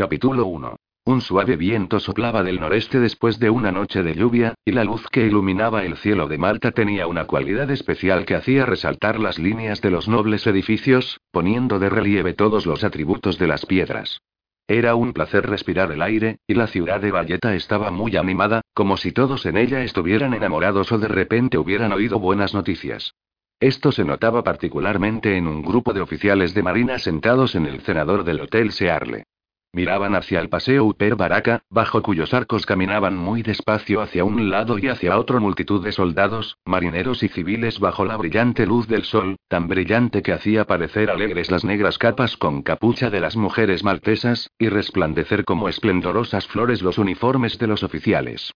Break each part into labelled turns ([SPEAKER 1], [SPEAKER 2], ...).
[SPEAKER 1] Capítulo 1. Un suave viento soplaba del noreste después de una noche de lluvia, y la luz que iluminaba el cielo de Malta tenía una cualidad especial que hacía resaltar las líneas de los nobles edificios, poniendo de relieve todos los atributos de las piedras. Era un placer respirar el aire, y la ciudad de Valletta estaba muy animada, como si todos en ella estuvieran enamorados o de repente hubieran oído buenas noticias. Esto se notaba particularmente en un grupo de oficiales de marina sentados en el cenador del Hotel Searle. Miraban hacia el paseo Upper Baraka, bajo cuyos arcos caminaban muy despacio hacia un lado y hacia otro multitud de soldados, marineros y civiles bajo la brillante luz del sol, tan brillante que hacía parecer alegres las negras capas con capucha de las mujeres maltesas, y resplandecer como esplendorosas flores los uniformes de los oficiales.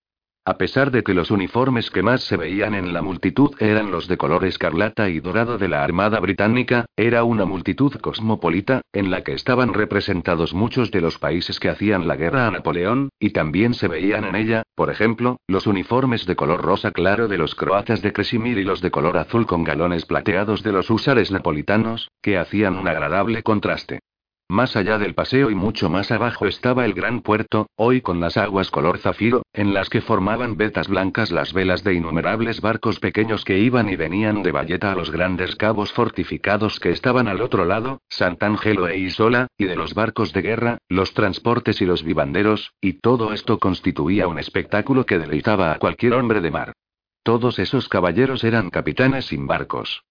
[SPEAKER 1] A pesar de que los uniformes que más se veían en la multitud eran los de color escarlata y dorado de la Armada Británica, era una multitud cosmopolita, en la que estaban representados muchos de los países que hacían la guerra a Napoleón, y también se veían en ella, por ejemplo, los uniformes de color rosa claro de los croatas de Kresimir y los de color azul con galones plateados de los húsares napolitanos, que hacían un agradable contraste. Más allá del paseo y mucho más abajo estaba el gran puerto, hoy con las aguas color zafiro, en las que formaban vetas blancas las velas de innumerables barcos pequeños que iban y venían de Valleta a los grandes cabos fortificados que estaban al otro lado, Sant'Angelo e Isola, y de los barcos de guerra, los transportes y los vivanderos, y todo esto constituía un espectáculo que deleitaba a cualquier hombre de mar. Todos esos caballeros eran capitanes sin barcos.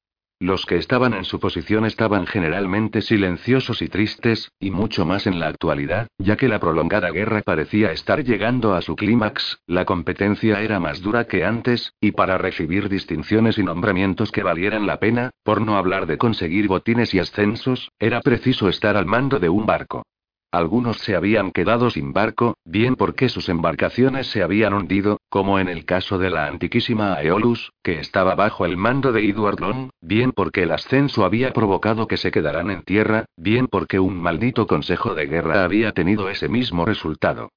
[SPEAKER 1] Los que estaban en su posición estaban generalmente silenciosos y tristes, y mucho más en la actualidad, ya que la prolongada guerra parecía estar llegando a su clímax, la competencia era más dura que antes, y para recibir distinciones y nombramientos que valieran la pena, por no hablar de conseguir botines y ascensos, era preciso estar al mando de un barco. Algunos se habían quedado sin barco, bien porque sus embarcaciones se habían hundido, como en el caso de la antiquísima Aeolus, que estaba bajo el mando de Edward Long, bien porque el ascenso había provocado que se quedaran en tierra, bien porque un maldito consejo de guerra había tenido ese mismo resultado.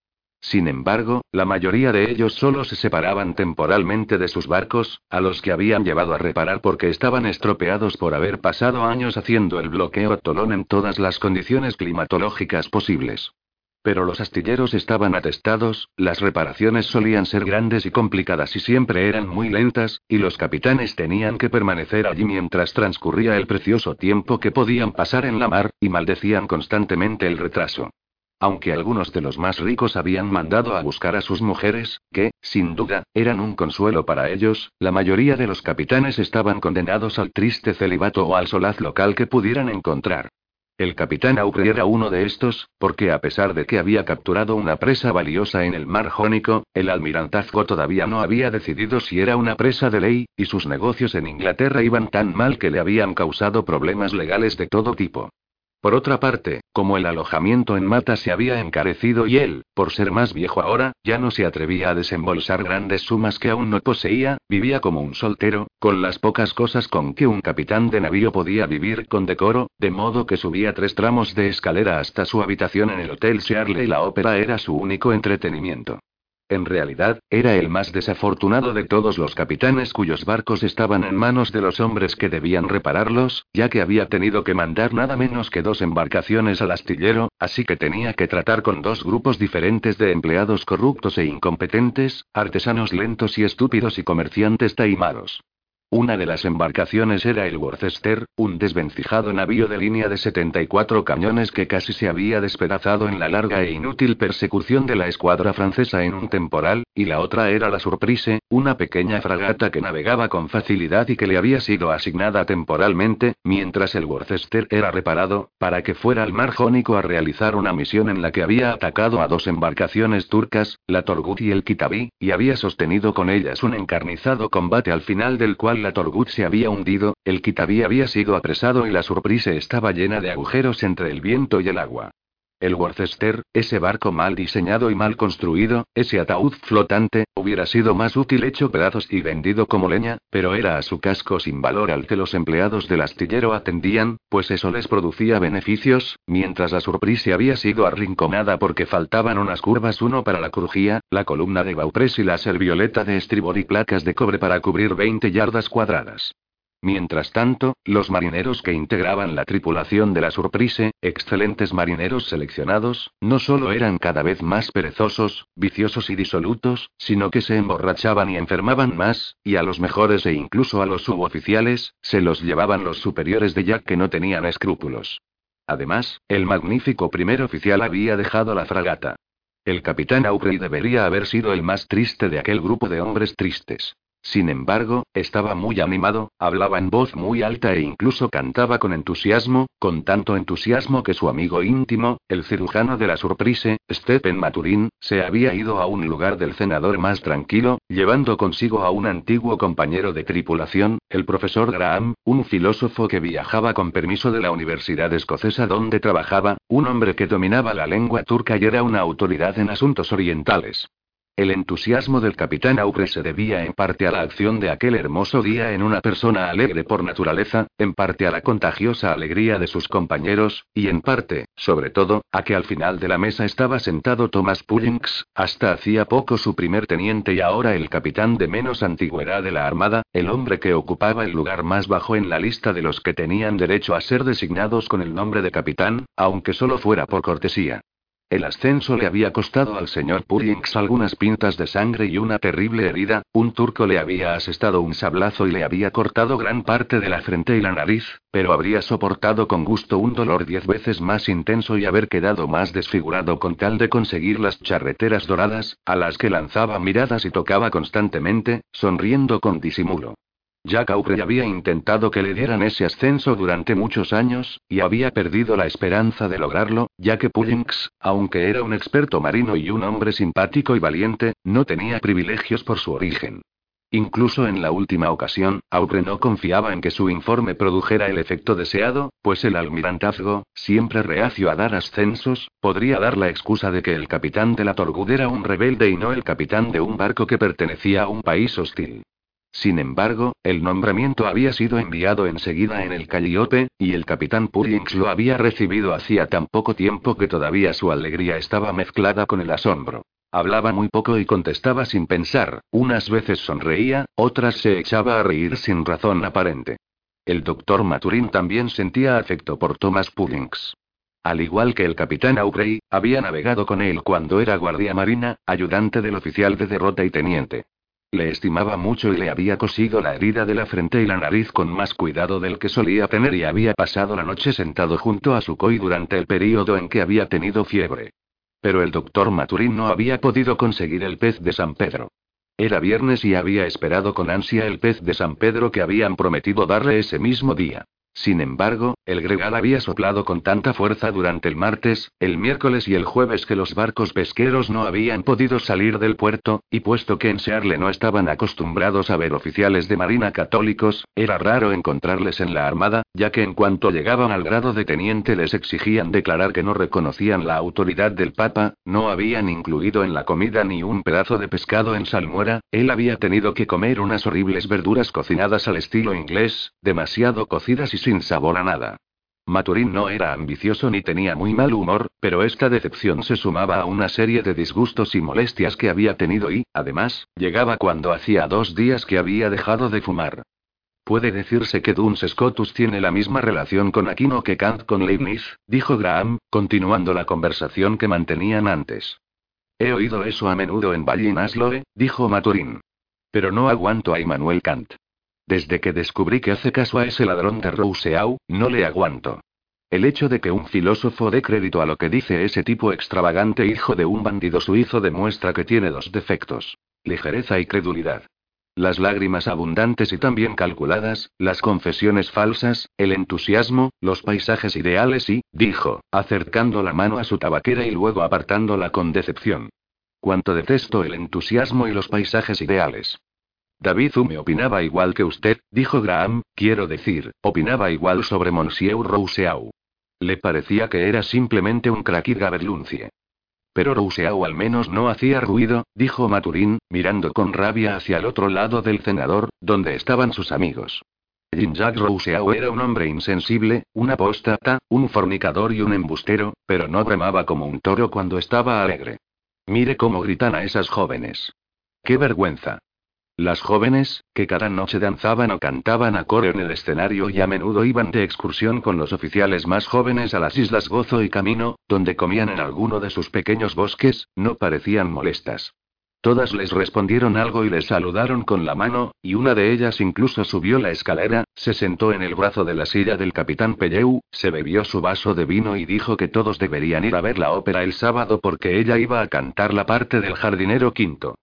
[SPEAKER 1] Sin embargo, la mayoría de ellos solo se separaban temporalmente de sus barcos, a los que habían llevado a reparar porque estaban estropeados por haber pasado años haciendo el bloqueo Tolón en todas las condiciones climatológicas posibles. Pero los astilleros estaban atestados, las reparaciones solían ser grandes y complicadas y siempre eran muy lentas, y los capitanes tenían que permanecer allí mientras transcurría el precioso tiempo que podían pasar en la mar, y maldecían constantemente el retraso. Aunque algunos de los más ricos habían mandado a buscar a sus mujeres, que, sin duda, eran un consuelo para ellos, la mayoría de los capitanes estaban condenados al triste celibato o al solaz local que pudieran encontrar. El capitán Aubry era uno de estos, porque a pesar de que había capturado una presa valiosa en el mar Jónico, el almirantazgo todavía no había decidido si era una presa de ley, y sus negocios en Inglaterra iban tan mal que le habían causado problemas legales de todo tipo. Por otra parte, como el alojamiento en Mata se había encarecido y él, por ser más viejo ahora, ya no se atrevía a desembolsar grandes sumas que aún no poseía, vivía como un soltero, con las pocas cosas con que un capitán de navío podía vivir con decoro, de modo que subía tres tramos de escalera hasta su habitación en el Hotel Searle y la ópera era su único entretenimiento. En realidad, era el más desafortunado de todos los capitanes cuyos barcos estaban en manos de los hombres que debían repararlos, ya que había tenido que mandar nada menos que dos embarcaciones al astillero, así que tenía que tratar con dos grupos diferentes de empleados corruptos e incompetentes, artesanos lentos y estúpidos y comerciantes taimados. Una de las embarcaciones era el Worcester, un desvencijado navío de línea de 74 cañones que casi se había despedazado en la larga e inútil persecución de la escuadra francesa en un temporal, y la otra era la Surprise, una pequeña fragata que navegaba con facilidad y que le había sido asignada temporalmente, mientras el Worcester era reparado, para que fuera al mar Jónico a realizar una misión en la que había atacado a dos embarcaciones turcas, la Torgut y el Kitabi, y había sostenido con ellas un encarnizado combate al final del cual la Torgut se había hundido, el Kitabi había sido apresado y la Surprise estaba llena de agujeros entre el viento y el agua. El Worcester, ese barco mal diseñado y mal construido, ese ataúd flotante, hubiera sido más útil hecho pedazos y vendido como leña, pero era a su casco sin valor al que los empleados del astillero atendían, pues eso les producía beneficios, mientras la Surprise había sido arrinconada porque faltaban unas curvas uno para la crujía, la columna de Bauprés y la servioleta de estribor y placas de cobre para cubrir 20 yardas cuadradas. Mientras tanto, los marineros que integraban la tripulación de la Surprise, excelentes marineros seleccionados, no solo eran cada vez más perezosos, viciosos y disolutos, sino que se emborrachaban y enfermaban más, y a los mejores e incluso a los suboficiales, se los llevaban los superiores de Jack que no tenían escrúpulos. Además, el magnífico primer oficial había dejado la fragata. El capitán Aubrey debería haber sido el más triste de aquel grupo de hombres tristes. Sin embargo, estaba muy animado, hablaba en voz muy alta e incluso cantaba con entusiasmo, con tanto entusiasmo que su amigo íntimo, el cirujano de la Surprise, Stephen Maturin, se había ido a un lugar del cenador más tranquilo, llevando consigo a un antiguo compañero de tripulación, el profesor Graham, un filósofo que viajaba con permiso de la Universidad Escocesa donde trabajaba, un hombre que dominaba la lengua turca y era una autoridad en asuntos orientales. El entusiasmo del capitán Aubrey se debía en parte a la acción de aquel hermoso día en una persona alegre por naturaleza, en parte a la contagiosa alegría de sus compañeros, y en parte, sobre todo, a que al final de la mesa estaba sentado Thomas Pullings, hasta hacía poco su primer teniente y ahora el capitán de menos antigüedad de la Armada, el hombre que ocupaba el lugar más bajo en la lista de los que tenían derecho a ser designados con el nombre de capitán, aunque solo fuera por cortesía. El ascenso le había costado al señor Pullings algunas pintas de sangre y una terrible herida, un turco le había asestado un sablazo y le había cortado gran parte de la frente y la nariz, pero habría soportado con gusto un dolor diez veces más intenso y haber quedado más desfigurado con tal de conseguir las charreteras doradas, a las que lanzaba miradas y tocaba constantemente, sonriendo con disimulo. Jack Aubrey había intentado que le dieran ese ascenso durante muchos años, y había perdido la esperanza de lograrlo, ya que Pullings, aunque era un experto marino y un hombre simpático y valiente, no tenía privilegios por su origen. Incluso en la última ocasión, Aubrey no confiaba en que su informe produjera el efecto deseado, pues el almirantazgo, siempre reacio a dar ascensos, podría dar la excusa de que el capitán de la Torgud era un rebelde y no el capitán de un barco que pertenecía a un país hostil. Sin embargo, el nombramiento había sido enviado enseguida en el Calliope, y el capitán Pullings lo había recibido hacía tan poco tiempo que todavía su alegría estaba mezclada con el asombro. Hablaba muy poco y contestaba sin pensar, unas veces sonreía, otras se echaba a reír sin razón aparente. El doctor Maturin también sentía afecto por Thomas Pullings. Al igual que el capitán Aubrey, había navegado con él cuando era guardia marina, ayudante del oficial de derrota y teniente. Le estimaba mucho y le había cosido la herida de la frente y la nariz con más cuidado del que solía tener y había pasado la noche sentado junto a su coi durante el período en que había tenido fiebre. Pero el doctor Maturín no había podido conseguir el pez de San Pedro. Era viernes y había esperado con ansia el pez de San Pedro que habían prometido darle ese mismo día. Sin embargo, el gregal había soplado con tanta fuerza durante el martes, el miércoles y el jueves que los barcos pesqueros no habían podido salir del puerto, y puesto que en Searle no estaban acostumbrados a ver oficiales de marina católicos, era raro encontrarles en la armada, ya que en cuanto llegaban al grado de teniente les exigían declarar que no reconocían la autoridad del Papa, no habían incluido en la comida ni un pedazo de pescado en salmuera, él había tenido que comer unas horribles verduras cocinadas al estilo inglés, demasiado cocidas y sin sabor a nada. Maturín no era ambicioso ni tenía muy mal humor, pero esta decepción se sumaba a una serie de disgustos y molestias que había tenido y, además, llegaba cuando hacía dos días que había dejado de fumar. Puede decirse que Duns Scotus tiene la misma relación con Aquino que Kant con Leibniz, dijo Graham, continuando la conversación que mantenían antes. He oído eso a menudo en Ballinasloe, dijo Maturín. Pero no aguanto a Immanuel Kant. Desde que descubrí que hace caso a ese ladrón de Rousseau, no le aguanto. El hecho de que un filósofo dé crédito a lo que dice ese tipo extravagante hijo de un bandido suizo demuestra que tiene dos defectos. Ligereza y credulidad. Las lágrimas abundantes y también calculadas, las confesiones falsas, el entusiasmo, los paisajes ideales y, dijo, acercando la mano a su tabaquera y luego apartándola con decepción. Cuánto detesto el entusiasmo y los paisajes ideales. David Hume opinaba igual que usted, dijo Graham, quiero decir, opinaba igual sobre Monsieur Rousseau. Le parecía que era simplemente un craquid gaberluncie. Pero Rousseau al menos no hacía ruido, dijo Maturín, mirando con rabia hacia el otro lado del cenador, donde estaban sus amigos. Jean-Jacques Rousseau era un hombre insensible, un apóstata, un fornicador y un embustero, pero no bramaba como un toro cuando estaba alegre. Mire cómo gritan a esas jóvenes. ¡Qué vergüenza! Las jóvenes, que cada noche danzaban o cantaban a coro en el escenario y a menudo iban de excursión con los oficiales más jóvenes a las islas Gozo y Camino, donde comían en alguno de sus pequeños bosques, no parecían molestas. Todas les respondieron algo y les saludaron con la mano, y una de ellas incluso subió la escalera, se sentó en el brazo de la silla del capitán Pelleu, se bebió su vaso de vino y dijo que todos deberían ir a ver la ópera el sábado porque ella iba a cantar la parte del jardinero quinto.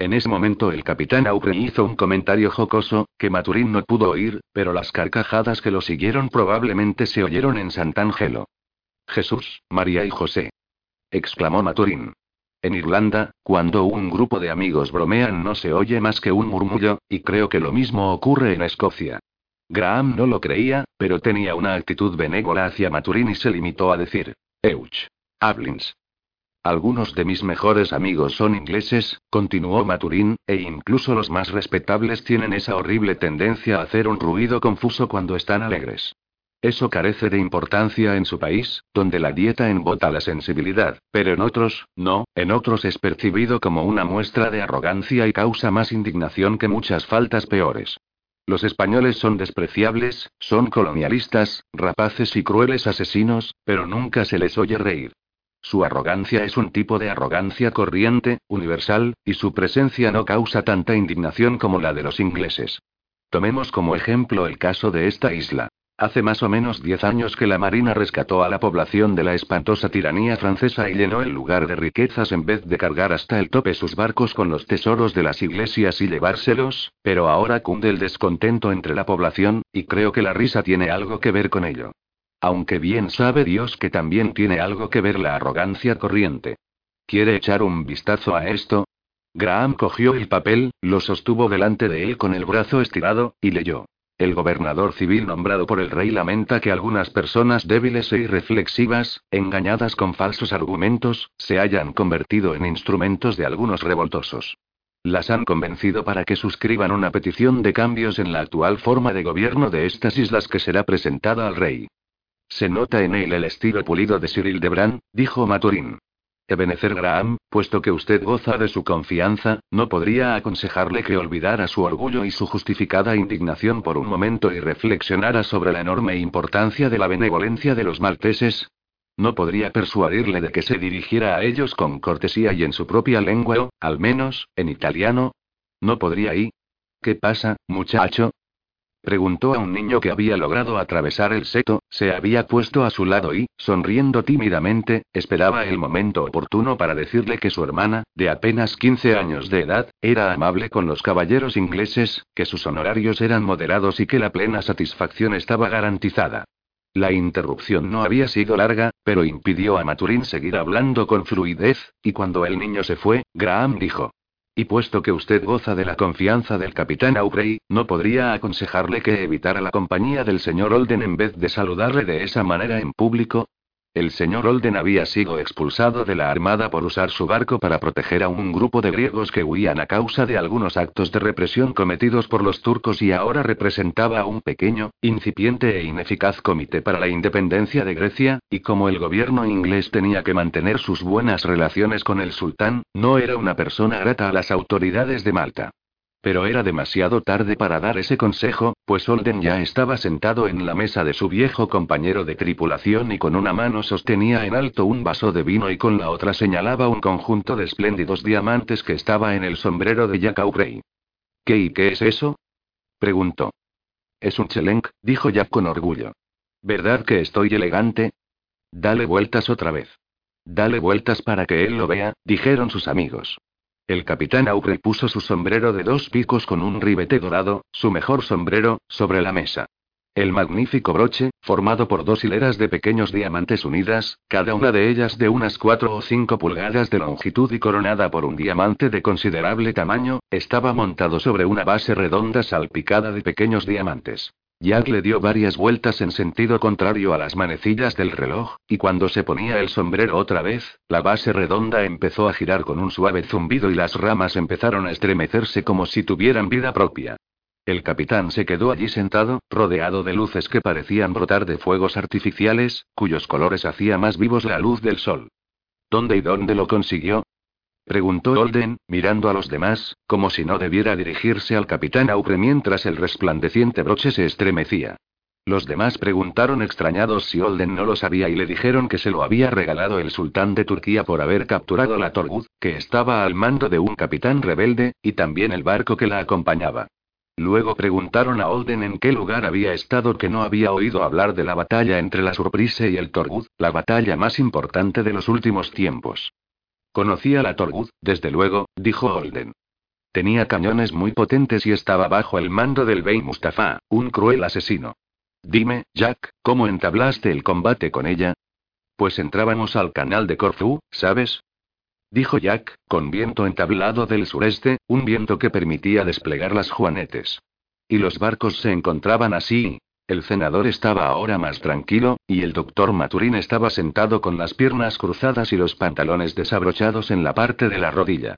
[SPEAKER 1] En ese momento el capitán Aubrey hizo un comentario jocoso, que Maturín no pudo oír, pero las carcajadas que lo siguieron probablemente se oyeron en Sant'Angelo. Jesús, María y José. exclamó Maturín. En Irlanda, cuando un grupo de amigos bromean no se oye más que un murmullo, y creo que lo mismo ocurre en Escocia. Graham no lo creía, pero tenía una actitud benévola hacia Maturín y se limitó a decir: Euch. Ablins. Algunos de mis mejores amigos son ingleses, continuó Maturín, e incluso los más respetables tienen esa horrible tendencia a hacer un ruido confuso cuando están alegres. Eso carece de importancia en su país, donde la dieta embota la sensibilidad, pero en otros, no, en otros es percibido como una muestra de arrogancia y causa más indignación que muchas faltas peores. Los españoles son despreciables, son colonialistas, rapaces y crueles asesinos, pero nunca se les oye reír. Su arrogancia es un tipo de arrogancia corriente, universal, y su presencia no causa tanta indignación como la de los ingleses. Tomemos como ejemplo el caso de esta isla. Hace más o menos diez años que la Marina rescató a la población de la espantosa tiranía francesa y llenó el lugar de riquezas en vez de cargar hasta el tope sus barcos con los tesoros de las iglesias y llevárselos, pero ahora cunde el descontento entre la población, y creo que la risa tiene algo que ver con ello. Aunque bien sabe Dios que también tiene algo que ver la arrogancia corriente. ¿Quiere echar un vistazo a esto? Graham cogió el papel, lo sostuvo delante de él con el brazo estirado, y leyó. El gobernador civil nombrado por el rey lamenta que algunas personas débiles e irreflexivas, engañadas con falsos argumentos, se hayan convertido en instrumentos de algunos revoltosos. Las han convencido para que suscriban una petición de cambios en la actual forma de gobierno de estas islas que será presentada al rey. Se nota en él el estilo pulido de Cyril Debran, dijo Maturín. Ebenezer Graham, puesto que usted goza de su confianza, ¿no podría aconsejarle que olvidara su orgullo y su justificada indignación por un momento y reflexionara sobre la enorme importancia de la benevolencia de los malteses? ¿No podría persuadirle de que se dirigiera a ellos con cortesía y en su propia lengua o, al menos, en italiano? ¿No podría y? ¿Qué pasa, muchacho? Preguntó a un niño que había logrado atravesar el seto, se había puesto a su lado y, sonriendo tímidamente, esperaba el momento oportuno para decirle que su hermana, de apenas 15 años de edad, era amable con los caballeros ingleses, que sus honorarios eran moderados y que la plena satisfacción estaba garantizada. La interrupción no había sido larga, pero impidió a Maturín seguir hablando con fluidez, y cuando el niño se fue, Graham dijo. Y puesto que usted goza de la confianza del capitán Aubrey, ¿no podría aconsejarle que evitara la compañía del señor Olden en vez de saludarle de esa manera en público? El señor Olden había sido expulsado de la Armada por usar su barco para proteger a un grupo de griegos que huían a causa de algunos actos de represión cometidos por los turcos y ahora representaba a un pequeño, incipiente e ineficaz comité para la independencia de Grecia, y como el gobierno inglés tenía que mantener sus buenas relaciones con el sultán, no era una persona grata a las autoridades de Malta. Pero era demasiado tarde para dar ese consejo, pues Olden ya estaba sentado en la mesa de su viejo compañero de tripulación y con una mano sostenía en alto un vaso de vino y con la otra señalaba un conjunto de espléndidos diamantes que estaba en el sombrero de Jack Aubrey. ¿Qué y qué es eso? preguntó. Es un chelenk, dijo Jack con orgullo. ¿Verdad que estoy elegante? Dale vueltas otra vez. Dale vueltas para que él lo vea, dijeron sus amigos. El capitán Aubrey puso su sombrero de dos picos con un ribete dorado, su mejor sombrero, sobre la mesa. El magnífico broche, formado por dos hileras de pequeños diamantes unidas, cada una de ellas de unas cuatro o cinco pulgadas de longitud y coronada por un diamante de considerable tamaño, estaba montado sobre una base redonda salpicada de pequeños diamantes. Jack le dio varias vueltas en sentido contrario a las manecillas del reloj, y cuando se ponía el sombrero otra vez, la base redonda empezó a girar con un suave zumbido y las ramas empezaron a estremecerse como si tuvieran vida propia. El capitán se quedó allí sentado, rodeado de luces que parecían brotar de fuegos artificiales, cuyos colores hacía más vivos la luz del sol. ¿Dónde y dónde lo consiguió? Preguntó Olden, mirando a los demás, como si no debiera dirigirse al capitán Aupre mientras el resplandeciente broche se estremecía. Los demás preguntaron extrañados si Olden no lo sabía y le dijeron que se lo había regalado el sultán de Turquía por haber capturado la Torgud, que estaba al mando de un capitán rebelde, y también el barco que la acompañaba. Luego preguntaron a Olden en qué lugar había estado que no había oído hablar de la batalla entre la Surprise y el Torgud, la batalla más importante de los últimos tiempos. Conocía la Torgud, desde luego, dijo Olden. Tenía cañones muy potentes y estaba bajo el mando del Bey Mustafa, un cruel asesino. Dime, Jack, ¿cómo entablaste el combate con ella? Pues entrábamos al canal de Corfú, ¿sabes? Dijo Jack, con viento entablado del sureste, un viento que permitía desplegar las juanetes. Y los barcos se encontraban así. El senador estaba ahora más tranquilo, y el doctor Maturín estaba sentado con las piernas cruzadas y los pantalones desabrochados en la parte de la rodilla.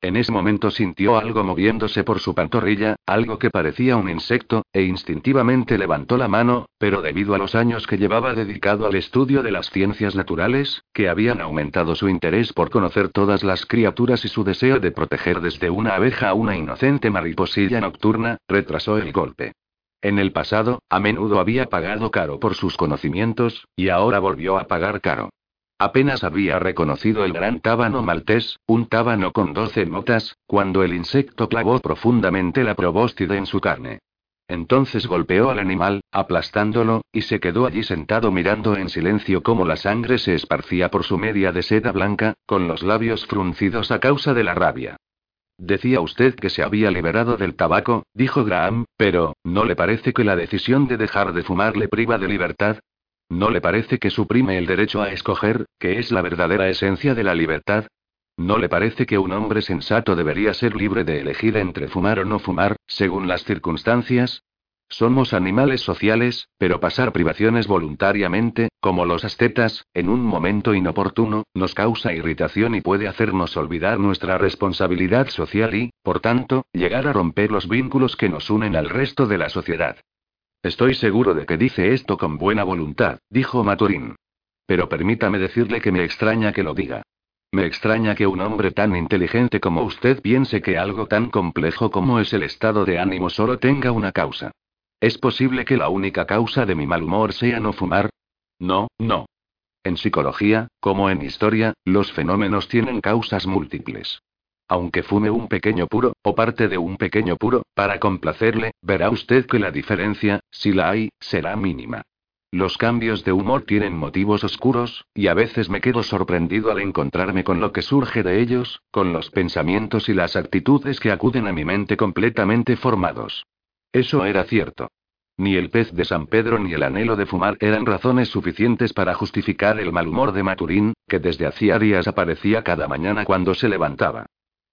[SPEAKER 1] En ese momento sintió algo moviéndose por su pantorrilla, algo que parecía un insecto, e instintivamente levantó la mano, pero debido a los años que llevaba dedicado al estudio de las ciencias naturales, que habían aumentado su interés por conocer todas las criaturas y su deseo de proteger desde una abeja a una inocente mariposilla nocturna, retrasó el golpe. En el pasado, a menudo había pagado caro por sus conocimientos, y ahora volvió a pagar caro. Apenas había reconocido el gran tábano maltés, un tábano con doce motas, cuando el insecto clavó profundamente la probóstide en su carne. Entonces golpeó al animal, aplastándolo, y se quedó allí sentado mirando en silencio cómo la sangre se esparcía por su media de seda blanca, con los labios fruncidos a causa de la rabia. Decía usted que se había liberado del tabaco, dijo Graham, pero, ¿no le parece que la decisión de dejar de fumar le priva de libertad? ¿No le parece que suprime el derecho a escoger, que es la verdadera esencia de la libertad? ¿No le parece que un hombre sensato debería ser libre de elegir entre fumar o no fumar, según las circunstancias? Somos animales sociales, pero pasar privaciones voluntariamente, como los ascetas, en un momento inoportuno, nos causa irritación y puede hacernos olvidar nuestra responsabilidad social y, por tanto, llegar a romper los vínculos que nos unen al resto de la sociedad. Estoy seguro de que dice esto con buena voluntad, dijo Maturín. Pero permítame decirle que me extraña que lo diga. Me extraña que un hombre tan inteligente como usted piense que algo tan complejo como es el estado de ánimo solo tenga una causa. ¿Es posible que la única causa de mi mal humor sea no fumar? No, no. En psicología, como en historia, los fenómenos tienen causas múltiples. Aunque fume un pequeño puro, o parte de un pequeño puro, para complacerle, verá usted que la diferencia, si la hay, será mínima. Los cambios de humor tienen motivos oscuros, y a veces me quedo sorprendido al encontrarme con lo que surge de ellos, con los pensamientos y las actitudes que acuden a mi mente completamente formados. Eso era cierto. Ni el pez de San Pedro ni el anhelo de fumar eran razones suficientes para justificar el mal humor de Maturín, que desde hacía días aparecía cada mañana cuando se levantaba.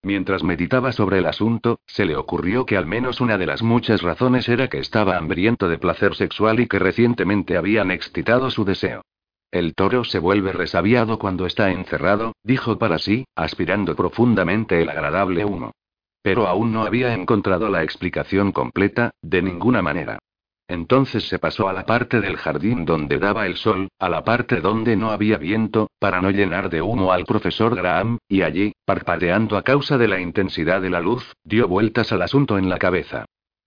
[SPEAKER 1] Mientras meditaba sobre el asunto, se le ocurrió que al menos una de las muchas razones era que estaba hambriento de placer sexual y que recientemente habían excitado su deseo. El toro se vuelve resabiado cuando está encerrado, dijo para sí, aspirando profundamente el agradable humo. Pero aún no había encontrado la explicación completa, de ninguna manera. Entonces se pasó a la parte del jardín donde daba el sol, a la parte donde no había viento, para no llenar de humo al profesor Graham, y allí, parpadeando a causa de la intensidad de la luz, dio vueltas al asunto en la cabeza.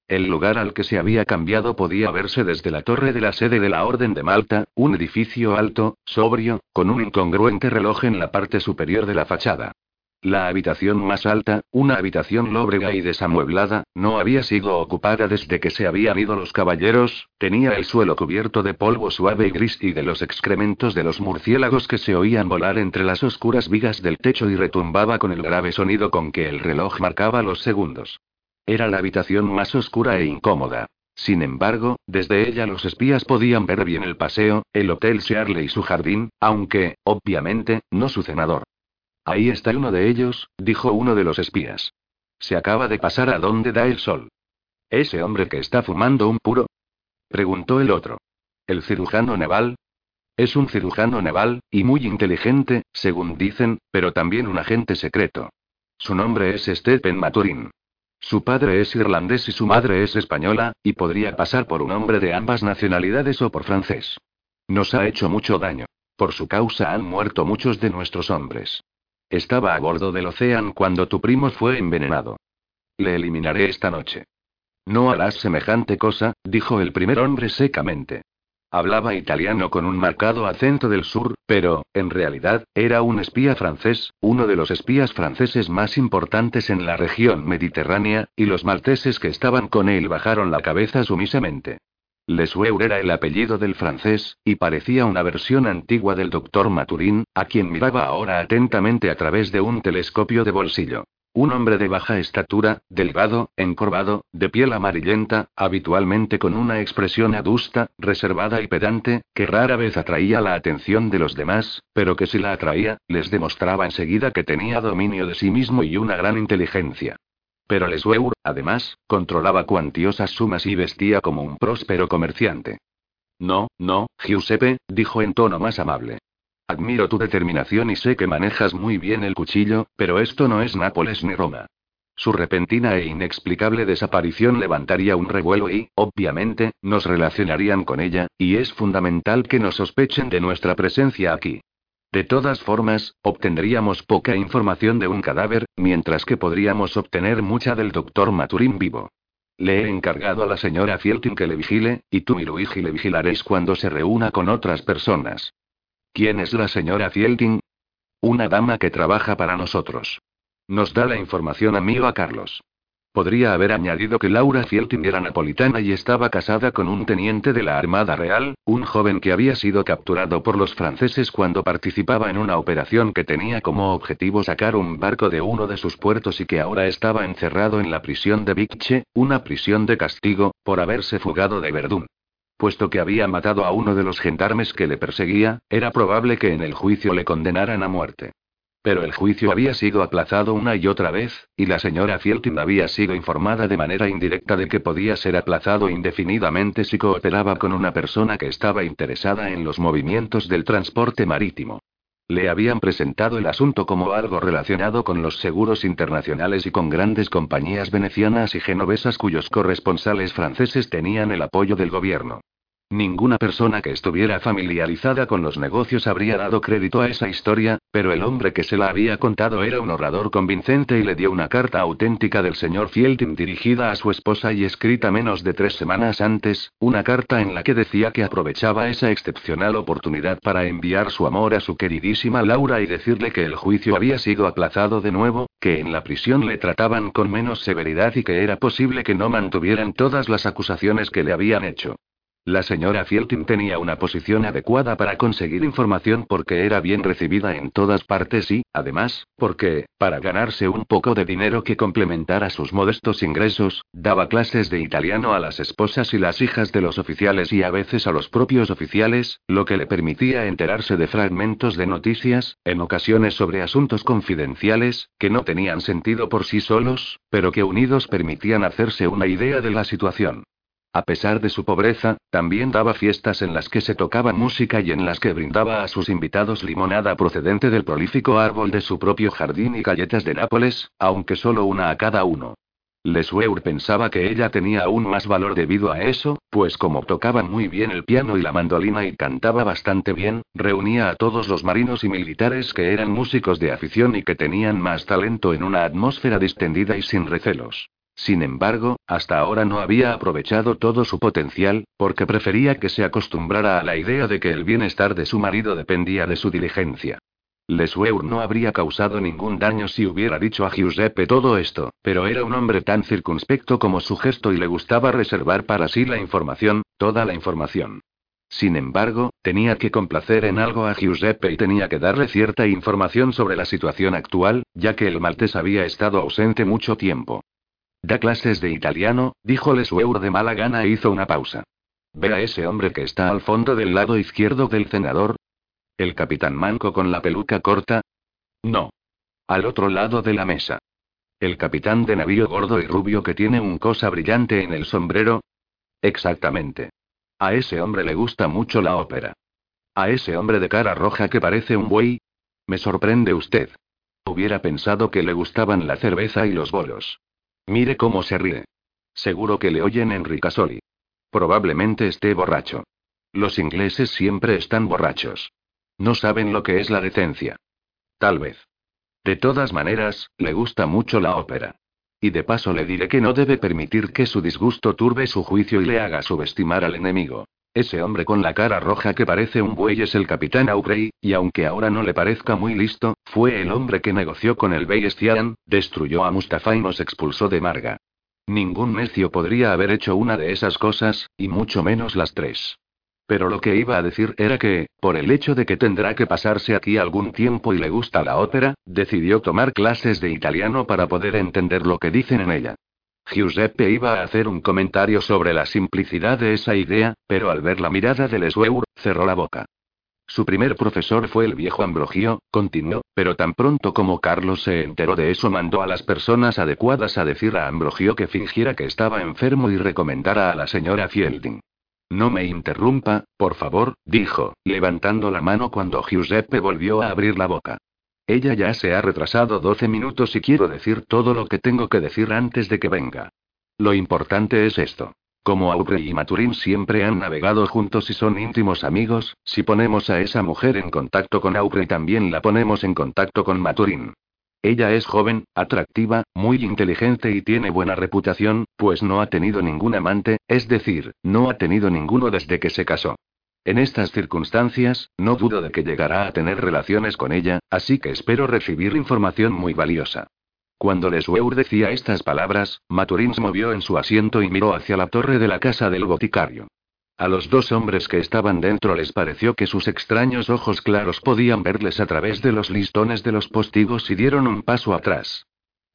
[SPEAKER 1] El lugar al que se había cambiado podía verse desde la torre de la sede de la Orden de Malta, un edificio alto, sobrio, con un incongruente reloj en la parte superior de la fachada. La habitación más alta, una habitación lóbrega y desamueblada, no había sido ocupada desde que se habían ido los caballeros, tenía el suelo cubierto de polvo suave y gris y de los excrementos de los murciélagos que se oían volar entre las oscuras vigas del techo y retumbaba con el grave sonido con que el reloj marcaba los segundos. Era la habitación más oscura e incómoda. Sin embargo, desde ella los espías podían ver bien el paseo, el Hotel Shirley y su jardín, aunque, obviamente, no su cenador. Ahí está uno de ellos, dijo uno de los espías. Se acaba de pasar a donde da el sol. ¿Ese hombre que está fumando un puro? preguntó el otro. ¿El cirujano naval? Es un cirujano naval, y muy inteligente, según dicen, pero también un agente secreto. Su nombre es Stephen Maturin. Su padre es irlandés y su madre es española, y podría pasar por un hombre de ambas nacionalidades o por francés. Nos ha hecho mucho daño. Por su causa han muerto muchos de nuestros hombres. Estaba a bordo del océano cuando tu primo fue envenenado. Le eliminaré esta noche. No harás semejante cosa, dijo el primer hombre secamente. Hablaba italiano con un marcado acento del sur, pero, en realidad, era un espía francés, uno de los espías franceses más importantes en la región mediterránea, y los malteses que estaban con él bajaron la cabeza sumisamente. Le Sueur era el apellido del francés, y parecía una versión antigua del doctor Maturín, a quien miraba ahora atentamente a través de un telescopio de bolsillo. Un hombre de baja estatura, delgado, encorvado, de piel amarillenta, habitualmente con una expresión adusta, reservada y pedante, que rara vez atraía la atención de los demás, pero que si la atraía, les demostraba enseguida que tenía dominio de sí mismo y una gran inteligencia. Pero Lesueur, además, controlaba cuantiosas sumas y vestía como un próspero comerciante. No, no, Giuseppe, dijo en tono más amable. Admiro tu determinación y sé que manejas muy bien el cuchillo, pero esto no es Nápoles ni Roma. Su repentina e inexplicable desaparición levantaría un revuelo y, obviamente, nos relacionarían con ella, y es fundamental que nos sospechen de nuestra presencia aquí. De todas formas, obtendríamos poca información de un cadáver, mientras que podríamos obtener mucha del doctor Maturín vivo. Le he encargado a la señora Fieltin que le vigile, y tú y Luigi le vigilaréis cuando se reúna con otras personas. ¿Quién es la señora Fielting? Una dama que trabaja para nosotros. Nos da la información a mí o a Carlos. Podría haber añadido que Laura Fielting era napolitana y estaba casada con un teniente de la Armada Real, un joven que había sido capturado por los franceses cuando participaba en una operación que tenía como objetivo sacar un barco de uno de sus puertos y que ahora estaba encerrado en la prisión de Vicche, una prisión de castigo, por haberse fugado de Verdún. Puesto que había matado a uno de los gendarmes que le perseguía, era probable que en el juicio le condenaran a muerte. Pero el juicio había sido aplazado una y otra vez, y la señora Fieltin había sido informada de manera indirecta de que podía ser aplazado indefinidamente si cooperaba con una persona que estaba interesada en los movimientos del transporte marítimo. Le habían presentado el asunto como algo relacionado con los seguros internacionales y con grandes compañías venecianas y genovesas cuyos corresponsales franceses tenían el apoyo del gobierno. Ninguna persona que estuviera familiarizada con los negocios habría dado crédito a esa historia, pero el hombre que se la había contado era un orador convincente y le dio una carta auténtica del señor Fieltin dirigida a su esposa y escrita menos de tres semanas antes, una carta en la que decía que aprovechaba esa excepcional oportunidad para enviar su amor a su queridísima Laura y decirle que el juicio había sido aplazado de nuevo, que en la prisión le trataban con menos severidad y que era posible que no mantuvieran todas las acusaciones que le habían hecho. La señora Fieltin tenía una posición adecuada para conseguir información porque era bien recibida en todas partes y, además, porque, para ganarse un poco de dinero que complementara sus modestos ingresos, daba clases de italiano a las esposas y las hijas de los oficiales y a veces a los propios oficiales, lo que le permitía enterarse de fragmentos de noticias, en ocasiones sobre asuntos confidenciales, que no tenían sentido por sí solos, pero que unidos permitían hacerse una idea de la situación. A pesar de su pobreza, también daba fiestas en las que se tocaba música y en las que brindaba a sus invitados limonada procedente del prolífico árbol de su propio jardín y galletas de Nápoles, aunque solo una a cada uno. Lesueur pensaba que ella tenía aún más valor debido a eso, pues como tocaba muy bien el piano y la mandolina y cantaba bastante bien, reunía a todos los marinos y militares que eran músicos de afición y que tenían más talento en una atmósfera distendida y sin recelos. Sin embargo, hasta ahora no había aprovechado todo su potencial, porque prefería que se acostumbrara a la idea de que el bienestar de su marido dependía de su diligencia. Lesueur no habría causado ningún daño si hubiera dicho a Giuseppe todo esto, pero era un hombre tan circunspecto como su gesto y le gustaba reservar para sí la información, toda la información. Sin embargo, tenía que complacer en algo a Giuseppe y tenía que darle cierta información sobre la situación actual, ya que el maltés había estado ausente mucho tiempo. Da clases de italiano, dijo Lesueur de mala gana e hizo una pausa. ¿Ve a ese hombre que está al fondo del lado izquierdo del cenador? ¿El capitán manco con la peluca corta? No. Al otro lado de la mesa. ¿El capitán de navío gordo y rubio que tiene un cosa brillante en el sombrero? Exactamente. A ese hombre le gusta mucho la ópera. A ese hombre de cara roja que parece un buey. Me sorprende usted. Hubiera pensado que le gustaban la cerveza y los bolos. Mire cómo se ríe. Seguro que le oyen en Ricasoli. Probablemente esté borracho. Los ingleses siempre están borrachos. No saben lo que es la decencia. Tal vez. De todas maneras, le gusta mucho la ópera. Y de paso le diré que no debe permitir que su disgusto turbe su juicio y le haga subestimar al enemigo. Ese hombre con la cara roja que parece un buey es el capitán Aubrey, y aunque ahora no le parezca muy listo, fue el hombre que negoció con el bey Estian, destruyó a Mustafa y nos expulsó de Marga. Ningún necio podría haber hecho una de esas cosas, y mucho menos las tres. Pero lo que iba a decir era que, por el hecho de que tendrá que pasarse aquí algún tiempo y le gusta la ópera, decidió tomar clases de italiano para poder entender lo que dicen en ella. Giuseppe iba a hacer un comentario sobre la simplicidad de esa idea, pero al ver la mirada de Lesweur, cerró la boca. Su primer profesor fue el viejo Ambrogio, continuó, pero tan pronto como Carlos se enteró de eso mandó a las personas adecuadas a decir a Ambrogio que fingiera que estaba enfermo y recomendara a la señora Fielding. No me interrumpa, por favor, dijo, levantando la mano cuando Giuseppe volvió a abrir la boca. Ella ya se ha retrasado 12 minutos y quiero decir todo lo que tengo que decir antes de que venga. Lo importante es esto. Como Aubrey y Maturín siempre han navegado juntos y son íntimos amigos, si ponemos a esa mujer en contacto con Aubrey también la ponemos en contacto con Maturín. Ella es joven, atractiva, muy inteligente y tiene buena reputación, pues no ha tenido ningún amante, es decir, no ha tenido ninguno desde que se casó. En estas circunstancias, no dudo de que llegará a tener relaciones con ella, así que espero recibir información muy valiosa. Cuando Lesueur decía estas palabras, Maturín se movió en su asiento y miró hacia la torre de la casa del boticario. A los dos hombres que estaban dentro les pareció que sus extraños ojos claros podían verles a través de los listones de los postigos y dieron un paso atrás.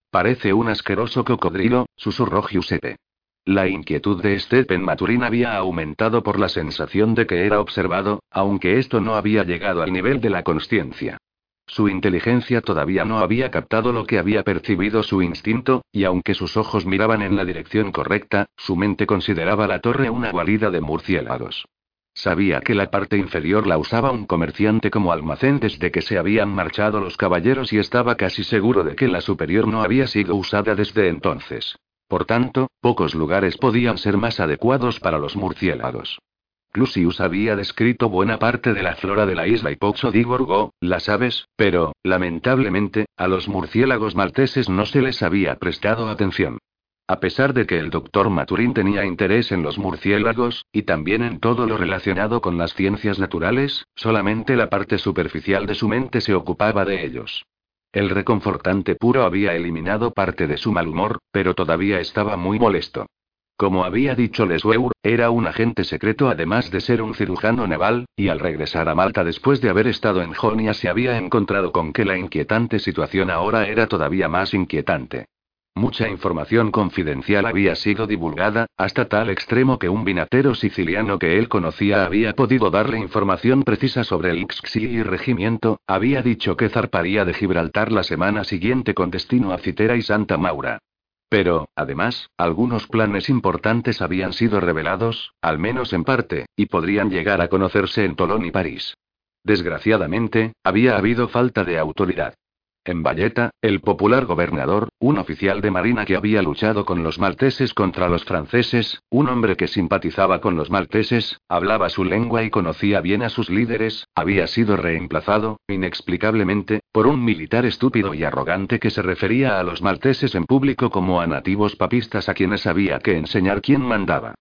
[SPEAKER 1] Parece un asqueroso cocodrilo, susurró Giuseppe. La inquietud de Stephen Maturin había aumentado por la sensación de que era observado, aunque esto no había llegado al nivel de la conciencia. Su inteligencia todavía no había captado lo que había percibido su instinto, y aunque sus ojos miraban en la dirección correcta, su mente consideraba la torre una guarida de murciélagos. Sabía que la parte inferior la usaba un comerciante como almacén desde que se habían marchado los caballeros y estaba casi seguro de que la superior no había sido usada desde entonces. Por tanto, pocos lugares podían ser más adecuados para los murciélagos. Clusius había descrito buena parte de la flora de la isla y Poxo di Borgo, las aves, pero, lamentablemente, a los murciélagos malteses no se les había prestado atención. A pesar de que el doctor Maturín tenía interés en los murciélagos, y también en todo lo relacionado con las ciencias naturales, solamente la parte superficial de su mente se ocupaba de ellos. El reconfortante puro había eliminado parte de su mal humor, pero todavía estaba muy molesto. Como había dicho Lesweur, era un agente secreto además de ser un cirujano naval, y al regresar a Malta después de haber estado en Jonia se había encontrado con que la inquietante situación ahora era todavía más inquietante. Mucha información confidencial había sido divulgada, hasta tal extremo que un vinatero siciliano que él conocía había podido darle información precisa sobre el y regimiento, había dicho que zarparía de Gibraltar la semana siguiente con destino a Citera y Santa Maura. Pero, además, algunos planes importantes habían sido revelados, al menos en parte, y podrían llegar a conocerse en Tolón y París. Desgraciadamente, había habido falta de autoridad. En Valletta, el popular gobernador, un oficial de marina que había luchado con los malteses contra los franceses, un hombre que simpatizaba con los malteses, hablaba su lengua y conocía bien a sus líderes, había sido reemplazado, inexplicablemente, por un militar estúpido y arrogante que se refería a los malteses en público como a nativos papistas a quienes había que enseñar quién mandaba.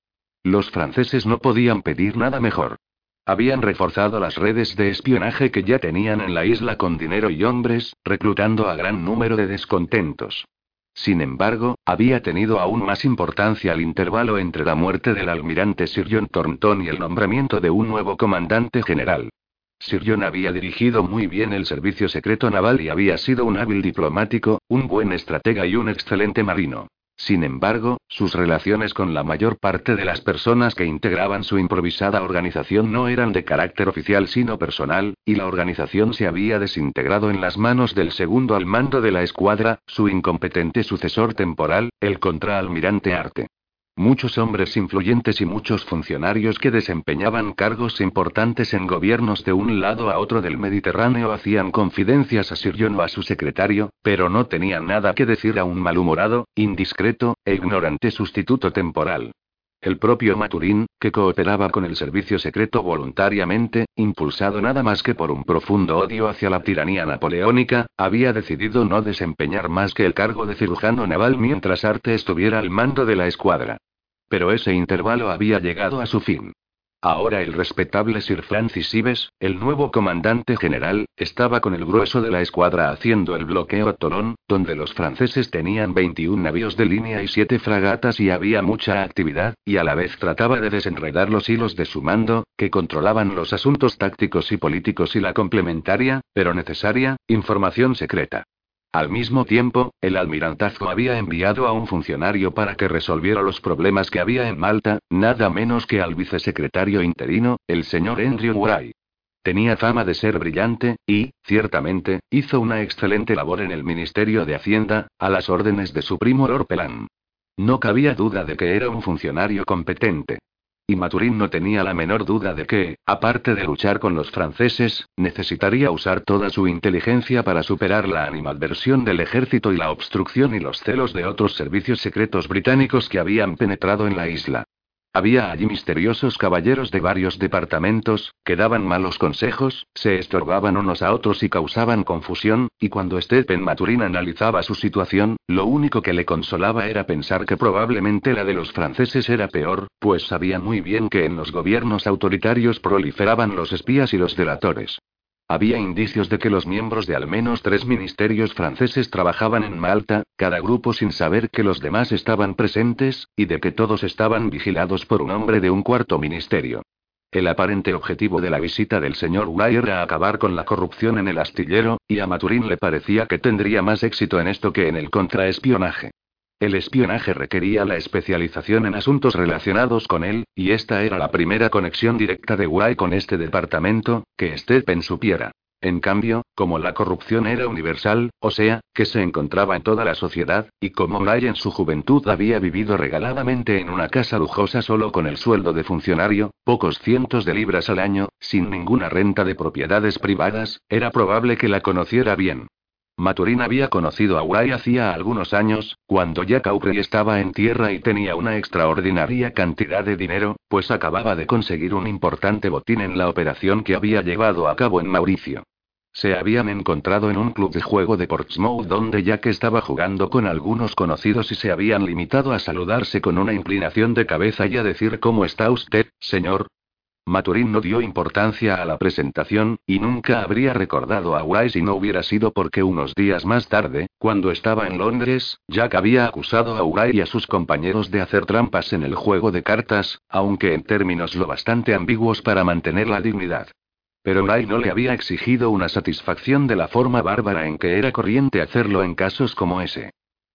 [SPEAKER 1] Los franceses no podían pedir nada mejor. Habían reforzado las redes de espionaje que ya tenían en la isla con dinero y hombres, reclutando a gran número de descontentos. Sin embargo, había tenido aún más importancia el intervalo entre la muerte del almirante Sir John Thornton y el nombramiento de un nuevo comandante general. Sir John había dirigido muy bien el servicio secreto naval y había sido un hábil diplomático, un buen estratega y un excelente marino. Sin embargo, sus relaciones con la mayor parte de las personas que integraban su improvisada organización no eran de carácter oficial sino personal, y la organización se había desintegrado en las manos del segundo al mando de la escuadra, su incompetente sucesor temporal, el contraalmirante Arte. Muchos hombres influyentes y muchos funcionarios que desempeñaban cargos importantes en gobiernos de un lado a otro del Mediterráneo hacían confidencias a Sir John o a su secretario, pero no tenían nada que decir a un malhumorado, indiscreto, e ignorante sustituto temporal. El propio Maturín, que cooperaba con el servicio secreto voluntariamente, impulsado nada más que por un profundo odio hacia la tiranía napoleónica, había decidido no desempeñar más que el cargo de cirujano naval mientras Arte estuviera al mando de la escuadra. Pero ese intervalo había llegado a su fin. Ahora el respetable Sir Francis Ives, el nuevo comandante general, estaba con el grueso de la escuadra haciendo el bloqueo a Tolón, donde los franceses tenían 21 navíos de línea y 7 fragatas y había mucha actividad, y a la vez trataba de desenredar los hilos de su mando, que controlaban los asuntos tácticos y políticos y la complementaria, pero necesaria, información secreta. Al mismo tiempo, el almirantazgo había enviado a un funcionario para que resolviera los problemas que había en Malta, nada menos que al vicesecretario interino, el señor Andrew Wright. Tenía fama de ser brillante, y, ciertamente, hizo una excelente labor en el Ministerio de Hacienda, a las órdenes de su primo Lord Pelan. No cabía duda de que era un funcionario competente. Y Maturín no tenía la menor duda de que, aparte de luchar con los franceses, necesitaría usar toda su inteligencia para superar la animadversión del ejército y la obstrucción y los celos de otros servicios secretos británicos que habían penetrado en la isla. Había allí misteriosos caballeros de varios departamentos, que daban malos consejos, se estorbaban unos a otros y causaban confusión, y cuando Stephen Maturin analizaba su situación, lo único que le consolaba era pensar que probablemente la de los franceses era peor, pues sabía muy bien que en los gobiernos autoritarios proliferaban los espías y los delatores. Había indicios de que los miembros de al menos tres ministerios franceses trabajaban en Malta, cada grupo sin saber que los demás estaban presentes, y de que todos estaban vigilados por un hombre de un cuarto ministerio. El aparente objetivo de la visita del señor Wright era acabar con la corrupción en el astillero, y a Maturín le parecía que tendría más éxito en esto que en el contraespionaje. El espionaje requería la especialización en asuntos relacionados con él, y esta era la primera conexión directa de Guay con este departamento, que Stephen supiera. En cambio, como la corrupción era universal, o sea, que se encontraba en toda la sociedad, y como Guay en su juventud había vivido regaladamente en una casa lujosa solo con el sueldo de funcionario, pocos cientos de libras al año, sin ninguna renta de propiedades privadas, era probable que la conociera bien. Maturín había conocido a Wright hacía algunos años, cuando Jack Aubrey estaba en tierra y tenía una extraordinaria cantidad de dinero, pues acababa de conseguir un importante botín en la operación que había llevado a cabo en Mauricio. Se habían encontrado en un club de juego de Portsmouth donde Jack estaba jugando con algunos conocidos y se habían limitado a saludarse con una inclinación de cabeza y a decir ¿Cómo está usted, señor? Maturín no dio importancia a la presentación, y nunca habría recordado a Wise si no hubiera sido porque unos días más tarde, cuando estaba en Londres, Jack había acusado a Wright y a sus compañeros de hacer trampas en el juego de cartas, aunque en términos lo bastante ambiguos para mantener la dignidad. Pero Wright no le había exigido una satisfacción de la forma bárbara en que era corriente hacerlo en casos como ese.